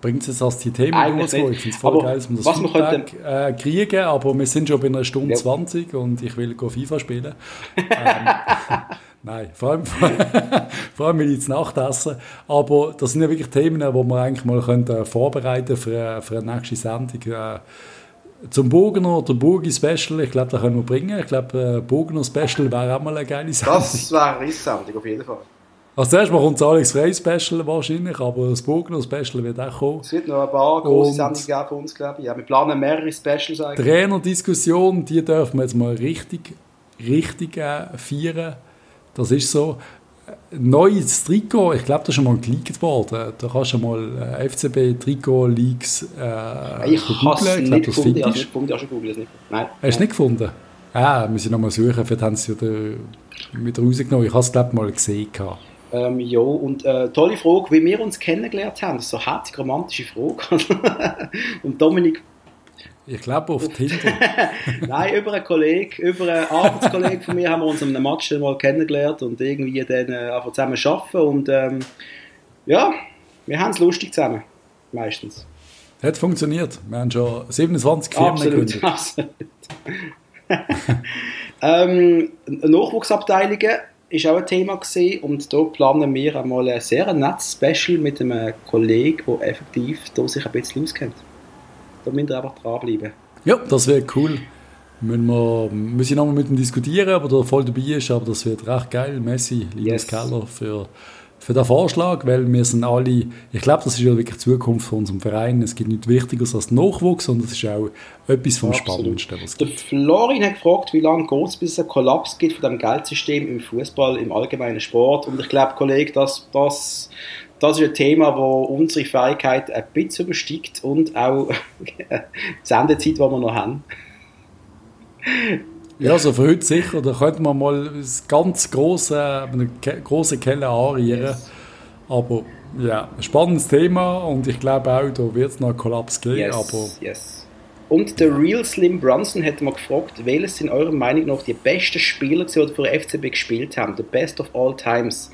S1: bringt es jetzt als die Themen
S3: Eigentlich nicht.
S1: Ich finde es voll
S3: Aber
S1: geil, dass wir das
S3: was wir
S1: Feedback äh, kriegen, aber wir sind schon bei einer Stunde
S3: Ja.
S1: 20 und ich will go FIFA spielen. ähm, nein, vor allem, vor allem will ich jetzt Nachtessen. Aber das sind ja wirklich Themen, die wir eigentlich mal könnten vorbereiten für, für eine nächste Sendung. Äh, zum Burgener, der Burgi-Special, ich glaube, das können wir bringen. Ich glaube, äh, Burgener-Special wäre auch mal eine geile Sendung.
S3: Das wäre eine Rissendung, auf jeden Fall.
S1: Also zuerst mal kommt das Alex Frey Special wahrscheinlich, aber das Burgener Special wird auch kommen.
S3: Es wird noch ein paar große Sendungen geben von uns, glaube ich. Ja, wir planen mehrere Specials eigentlich.
S1: Trainerdiskussion, die dürfen wir jetzt mal richtig, richtig äh, feiern. Das ist so. neues Trikot, ich glaube, das ist schon mal geleakt worden. Da kannst du mal äh, FCB-Trikot-Leaks
S2: äh, ich habe es nicht gefunden, ich habe es nicht gefunden.
S1: Hast du es nicht gefunden? Ah, müssen nochmal suchen, vielleicht haben sie wieder, wieder rausgenommen. Ich habe es, glaube mal gesehen.
S2: Ähm, ja, und äh, tolle Frage, wie wir uns kennengelernt haben. Das ist so eine herzig romantische Frage. und Dominik
S1: ich glaube auf Tinder.
S2: Nein, über einen Kollegen, über einen Arbeitskollegen von mir haben wir uns an einem Match mal kennengelernt und irgendwie dann äh, einfach zusammen arbeiten und ähm, ja, wir haben es lustig zusammen, meistens.
S1: Hat funktioniert. Wir haben schon 27 Firmen
S2: absolut, gegründet. Absolut. ähm, Nachwuchsabteilungen ist auch ein Thema gewesen und da planen wir einmal ein sehr nettes Special mit einem Kollegen, der effektiv da sich ein bisschen auskennt. Da müssen wir einfach dranbleiben.
S1: Ja, das wäre cool. Müssen wir, müssen wir nochmal mit ihm diskutieren, ob er voll dabei ist, aber das wird recht geil. Messi, Linus yes. Keller, für, für den Vorschlag, weil wir sind alle, ich glaube, das ist ja wirklich die Zukunft von unserem Verein. Es gibt nichts Wichtigeres als Nachwuchs und es ist auch etwas vom Absolut. Spannendsten,
S2: was Der Florin hat gefragt, wie lange geht es, bis es einen Kollaps gibt von dem Geldsystem im Fußball, im allgemeinen Sport. Und ich glaube, Kollege, das, das das ist ein Thema, das unsere Fähigkeit ein bisschen übersteigt und auch die Sendezeit, die wir noch haben.
S1: Ja, also für heute sicher. Da könnte man mal das ganz große, eine große Kelle anrühren. Yes. Aber ja, ein spannendes Thema und ich glaube auch, da wird es noch einen Kollaps geben.
S2: Yes.
S1: Aber
S2: yes. Und der Real Slim Brunson hat mal gefragt, welches sind eurer Meinung nach die besten Spieler, die für FCB gespielt haben? The best of all times.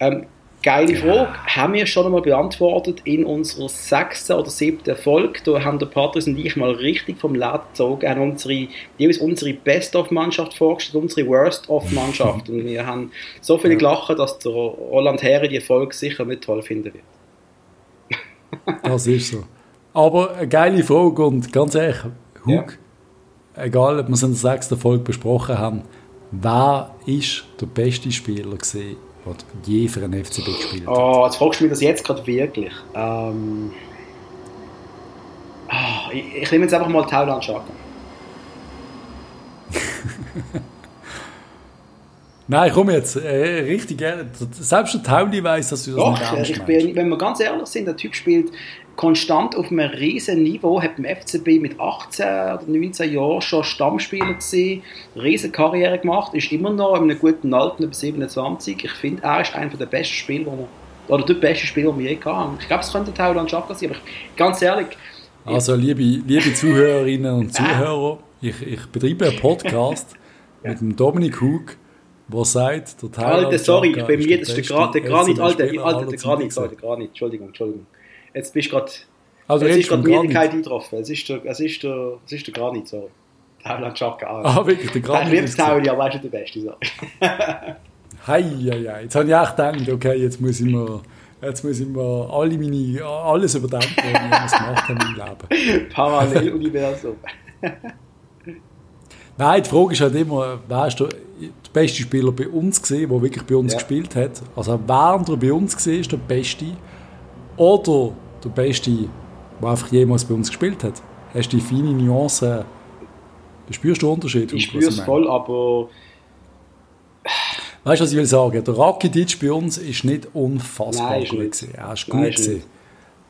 S2: Ähm, Geile Frage. Haben wir schon einmal beantwortet in unserer sechsten oder siebten Folge. Da haben der Patrice und ich mal richtig vom Laden gezogen, haben unsere, jeweils unsere Best-of-Mannschaft vorgestellt, unsere Worst-of-Mannschaft. und wir haben so viel ja. gelacht, dass der Roland Herre die Folge sicher nicht toll finden wird.
S1: das ist so. Aber eine geile Frage und ganz ehrlich, Hug, ja. egal ob wir es in der sechsten Folge besprochen haben, wer ist der beste Spieler gesehen der je für einen FCB gespielt
S2: hat. Oh, jetzt fragst du mich das jetzt gerade wirklich. Ähm, oh, ich, ich nehme jetzt einfach mal Tauland Schaka.
S1: Nein, komm jetzt, äh, richtig gerne. Selbst der Tauli weiß, dass du das
S2: Doch, nicht ernst ich bin, wenn wir ganz ehrlich sind, der Typ spielt konstant auf einem riesen Niveau, hat beim FCB mit 18 oder 19 Jahren schon Stammspieler gesehen, riesen Karriere gemacht, ist immer noch in einem guten Alter, über 27. Ich finde, er ist einer der besten Spieler, oder der beste Spieler, den wir je hatten. Ich glaube, es könnte Tauland Schaka sein, aber ich, ganz ehrlich...
S1: Also, liebe, liebe Zuhörerinnen und Zuhörer, ich, ich betreibe einen Podcast mit dem Dominik Hug, der sagt,
S2: der Thailand Alter, sorry, bin mir, das ist der, Gra der Granit, Alter, Alter, der Granit, sorry, der Granit, Entschuldigung, Entschuldigung. Jetzt bist du gerade. Also es ist gerade Müdigkeit eingetroffen. Es ist der, es ist der, es ist der Granit, sorry. Tauland Schaka.
S1: Ah, wirklich, der Granit.
S2: Ich liebe Tauli, aber weißt du, der Beste, sorry.
S1: Hei, hei, hei. Jetzt habe ich echt gedacht, okay, jetzt muss ich mir, jetzt muss ich mir alle meine, alles überdenken, was ich gemacht habe im Leben.
S2: Paralleluniversum.
S1: Nein, die Frage ist halt immer, wer ist der, der beste Spieler bei uns gesehen, der wirklich bei uns ja. gespielt hat? Also wer der bei uns gesehen ist der Beste? Oder der Beste, der einfach jemals bei uns gespielt hat? Hast du die feine Nuance? Spürst du den Unterschied?
S2: Ich spüre es voll, aber...
S1: Weißt du, was ich will sagen? Der Rakitic bei uns ist nicht unfassbar Nein, gut nicht. Er ist gut Nein, gewesen.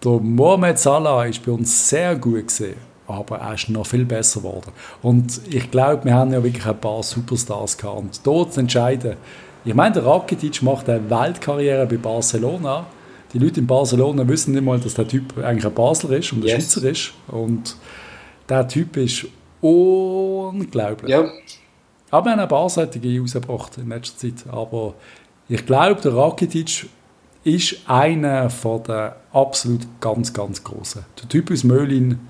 S1: Der Mohamed Salah ist bei uns sehr gut gewesen, aber er ist noch viel besser geworden. Und ich glaube, wir haben ja wirklich ein paar Superstars gehabt. Und dort zu entscheiden, ich meine, der Rakitic macht eine Weltkarriere bei Barcelona die Leute in Barcelona wissen nicht mal, dass der Typ eigentlich ein Basler ist und ein yes. Schweizer ist. Und der Typ ist unglaublich.
S2: Ja.
S1: Aber wir haben ein paar solche rausgebracht in letzter Zeit. Aber ich glaube, der Rakitic ist einer von der absolut ganz, ganz Großen. Der Typ aus Möhlin,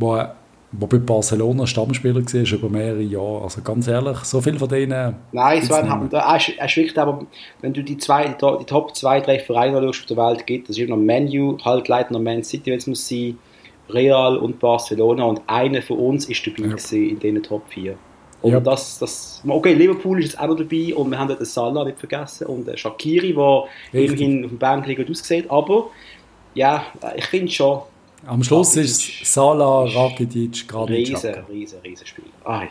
S1: der der bei Barcelona Stammspieler war über mehrere Jahre. Also ganz ehrlich, so viel von denen.
S2: Nein, es war ein, er, ist, wirklich, aber wenn du die, zwei, die, Top 2, 3 Vereine auf der Welt gibt, das ist immer noch Menu, halt leider noch Man City, wenn es muss sein, Real und Barcelona und einer von uns ist dabei ja. in diesen Top 4. Und ja. das, das, okay, Liverpool ist jetzt auch noch dabei und wir haben den Salah nicht vergessen und den Shakiri, der immerhin auf dem Bank liegt aussieht, aber ja, ich finde schon,
S1: am Schluss ist Salah, Rakitic, gerade
S2: Riesen, riesen, riesen Spiel. Ah,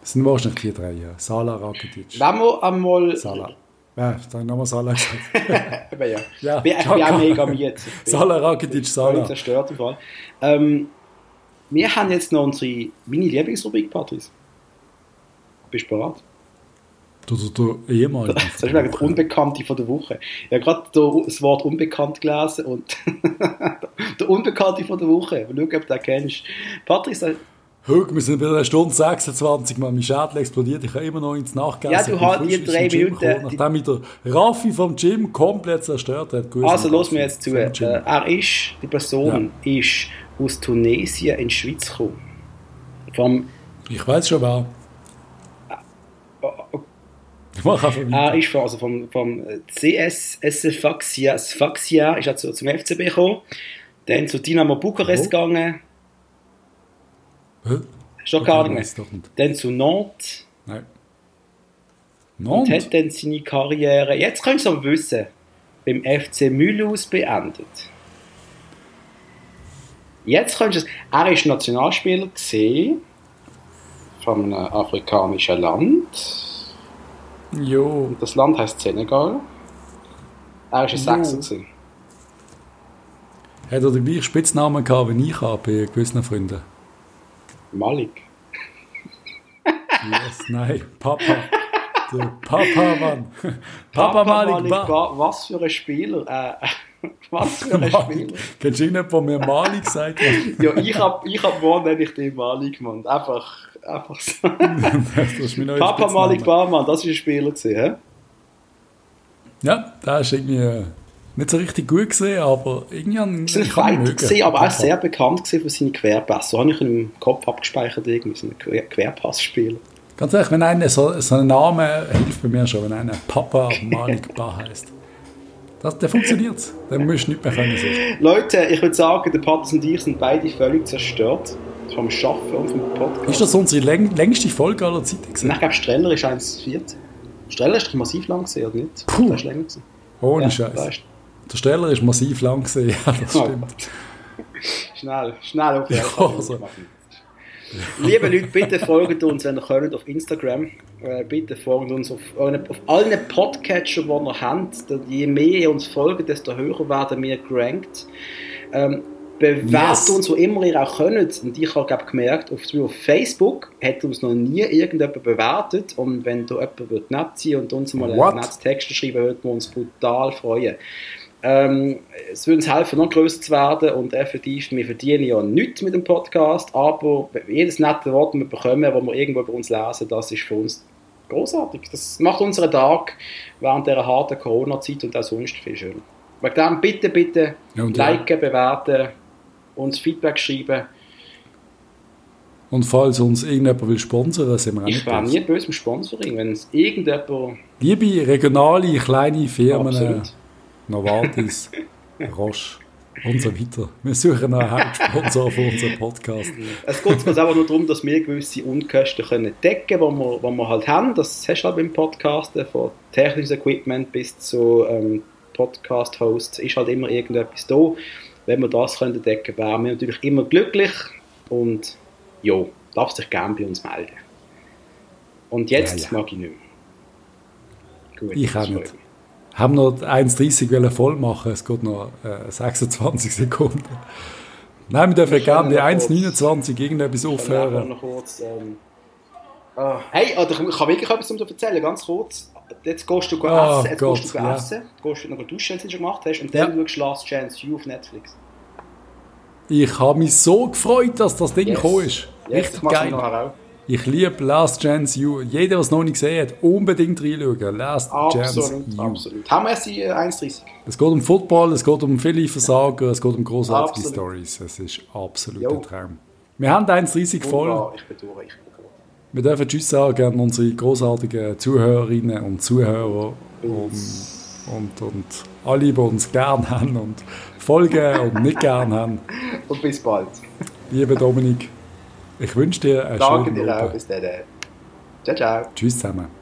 S1: Das sind wahrscheinlich die drei, ja. Sala, Rakitic.
S2: Wenn wir einmal...
S1: Salah. Ja, da habe ich nochmal Salah gesagt.
S2: Aber ja.
S1: Ja,
S2: ich bin, auch mega müde.
S1: Salah, Rakitic, Salah.
S2: zerstört im Fall. Ähm, wir haben jetzt noch unsere, meine Lieblingsrubrik, Patrice. Bist du bereit?
S1: Du, du, du, ehemalige.
S2: Das ist der Unbekannte von der Woche. Ich habe gerade da das Wort Unbekannt gelesen und der Unbekannte von der Woche. Mal schauen, ob du den kennst. Patrice,
S1: Hör, wir sind bei einer Stunde 26, Mal mein Schädel explodiert. Ich habe immer noch ins Nachgegessen.
S2: Ja, du die
S1: aus
S2: drei Minuten-
S1: gekommen, Nachdem mich der Raffi vom Gym komplett zerstört hat. Grüße
S2: also los mir jetzt zu. Äh, er ist, die Person ist aus Tunesien in die Schweiz gekommen. Vom,
S1: Ich weiß schon wer. Ich einfach
S2: er ist von, also vom, vom CS Sfaxia, Sfaxia ist er zu, zum FCB gekommen. Dann zu Dynamo Bukarest
S1: Oh.
S2: gegangen.
S1: Hä?
S2: Doch gar nicht mehr. Dann zu Nantes.
S1: Nein.
S2: und
S1: Nantes?
S2: hat dann seine Karriere, jetzt könntest du aber wissen, beim FC Mulhouse beendet. Jetzt könntest du es, er ist Nationalspieler gesehen von einem afrikanischen Land.
S1: Jo.
S2: Und das Land heißt Senegal. Er ist ein. Sechser gewesen.
S1: Hat er den gleichen Spitznamen gehabt wie ich habe bei gewissen Freunden?
S2: Malik.
S1: Yes, nein, Papa. Der Papa, Mann. Papa, Malik, Ba.
S2: Ba- Was für ein Spieler. Äh, was für ein Spieler.
S1: Malik. Kennst du irgendjemanden, der mir Malik sagt?
S2: Ja, ich hab, ich hab morgen nenne ich den Malik genannt. Einfach, einfach so. Papa. Malik Barmann, das war ein Spieler gewesen?
S1: Ja, der ist irgendwie nicht so richtig gut gesehen, aber irgendwie
S2: ein Fighter gewesen, aber auch sehr bekannt für seine Querpässe. So habe ich ihn im Kopf abgespeichert, irgendwie, so ein Quer Querpassspieler.
S1: Ganz ehrlich, wenn einer so, so ein Name hilft bei mir schon, wenn einer Papa Malik Ba heißt. Das, der funktioniert. Dann musst du nicht mehr können.
S2: Leute, ich würde sagen, der Patrick und ich sind beide völlig zerstört. Vom Schaffen und vom Podcast.
S1: Ist das unsere läng längste Folge aller Zeiten gewesen?
S2: ich glaube, Streller ist 1,14. Streller ist massiv lang gewesen, oder nicht?
S1: Puh.
S2: Das ist länger gewesen.
S1: Ohne
S2: Ja,
S1: Scheiß. Der Steller ist massiv lang gesehen, ja, das
S2: Oh
S1: stimmt.
S2: Schnell, schnell auf
S1: Ja, also.
S2: Liebe Leute, bitte folgt uns, wenn ihr könnt, auf Instagram. Äh, bitte folgt uns auf, auf allen Podcatcher, die ihr habt. Je mehr ihr uns folgt, desto höher werden wir gerankt. Ähm, bewertet
S1: Yes.
S2: uns, wo immer ihr auch könnt. Und ich habe glaub, gemerkt, auf, auf Facebook hat uns noch nie irgendjemand bewertet. Und wenn da jemand wird nett sein und uns mal
S1: What?
S2: einen netten Text schreiben, würden wir uns brutal freuen. Ähm, es würde uns helfen, noch größer zu werden und effektiv, wir verdienen ja nichts mit dem Podcast, aber jedes nette Wort, das wir bekommen, das wir irgendwo bei uns lesen, das ist für uns großartig. Das macht unseren Tag während dieser harten Corona-Zeit und auch sonst viel schöner. Wegen dem bitte, bitte
S1: Ja, und ja.
S2: liken, bewerten, uns Feedback schreiben.
S1: Und falls uns irgendjemand will sponsern, sind wir
S2: Ich wäre nie böse im Sponsoring, wenn es irgendjemand...
S1: Liebe regionale, kleine Firmen,
S2: Absolut.
S1: Novartis, Roche und so weiter. Wir suchen einen Hauptsponsor für unseren Podcast.
S2: Es geht uns einfach nur darum, dass wir gewisse Unkosten können decken können, die wir, die wir halt haben. Das hast du halt beim Podcasten, von technischem Equipment bis zu ähm, Podcast-Hosts, ist halt immer irgendetwas da. Wenn wir das können decken können, wären wir natürlich immer glücklich und ja, darf sich gerne bei uns melden. Und jetzt
S1: Ja, ja.
S2: mag ich nicht mehr. Gut,
S1: Ich auch nicht. Haben noch 1,30 wollen voll machen, es geht noch äh, 26 Sekunden. Nein, wir dürfen gerne bei
S2: können noch
S1: 1,29 irgendetwas aufhören.
S2: kurz. Ähm, ah, hey, oder ich kann wirklich etwas um dir erzählen, ganz kurz. Jetzt gehst du go
S1: Ah,
S2: essen, jetzt
S1: Gott,
S2: gehst du go
S1: ja.
S2: essen, gehst du noch duschen, wenn du schon gemacht hast, und
S1: Ja.
S2: dann schaust du Last Chance You auf Netflix.
S1: Ich habe mich so gefreut, dass das Ding
S2: Yes.
S1: gekommen ist.
S2: Yes,
S1: Richtig geil. Ich liebe Last Chance You. Jeder, der es noch nicht gesehen hat, unbedingt reinschauen. Last Chance
S2: Absolut,
S1: You.
S2: absolut. Haben wir die äh, 1,30?
S1: Es geht um Football, es geht um viele Versager, es geht um großartige. Stories. Es ist absolut
S2: Jo.
S1: ein Traum. Wir haben 1,30 voll.
S2: Ich bin durch, ich bin.
S1: Wir dürfen Tschüss sagen an unsere großartigen Zuhörerinnen und Zuhörer und, und, und alle, die uns gern haben und folgen und nicht gern haben.
S2: Und bis bald.
S1: Lieber Dominik, ich wünsche dir einen
S2: Danke
S1: schönen
S2: dir auch. Bis dann. Ciao, ciao.
S1: Tschüss zusammen.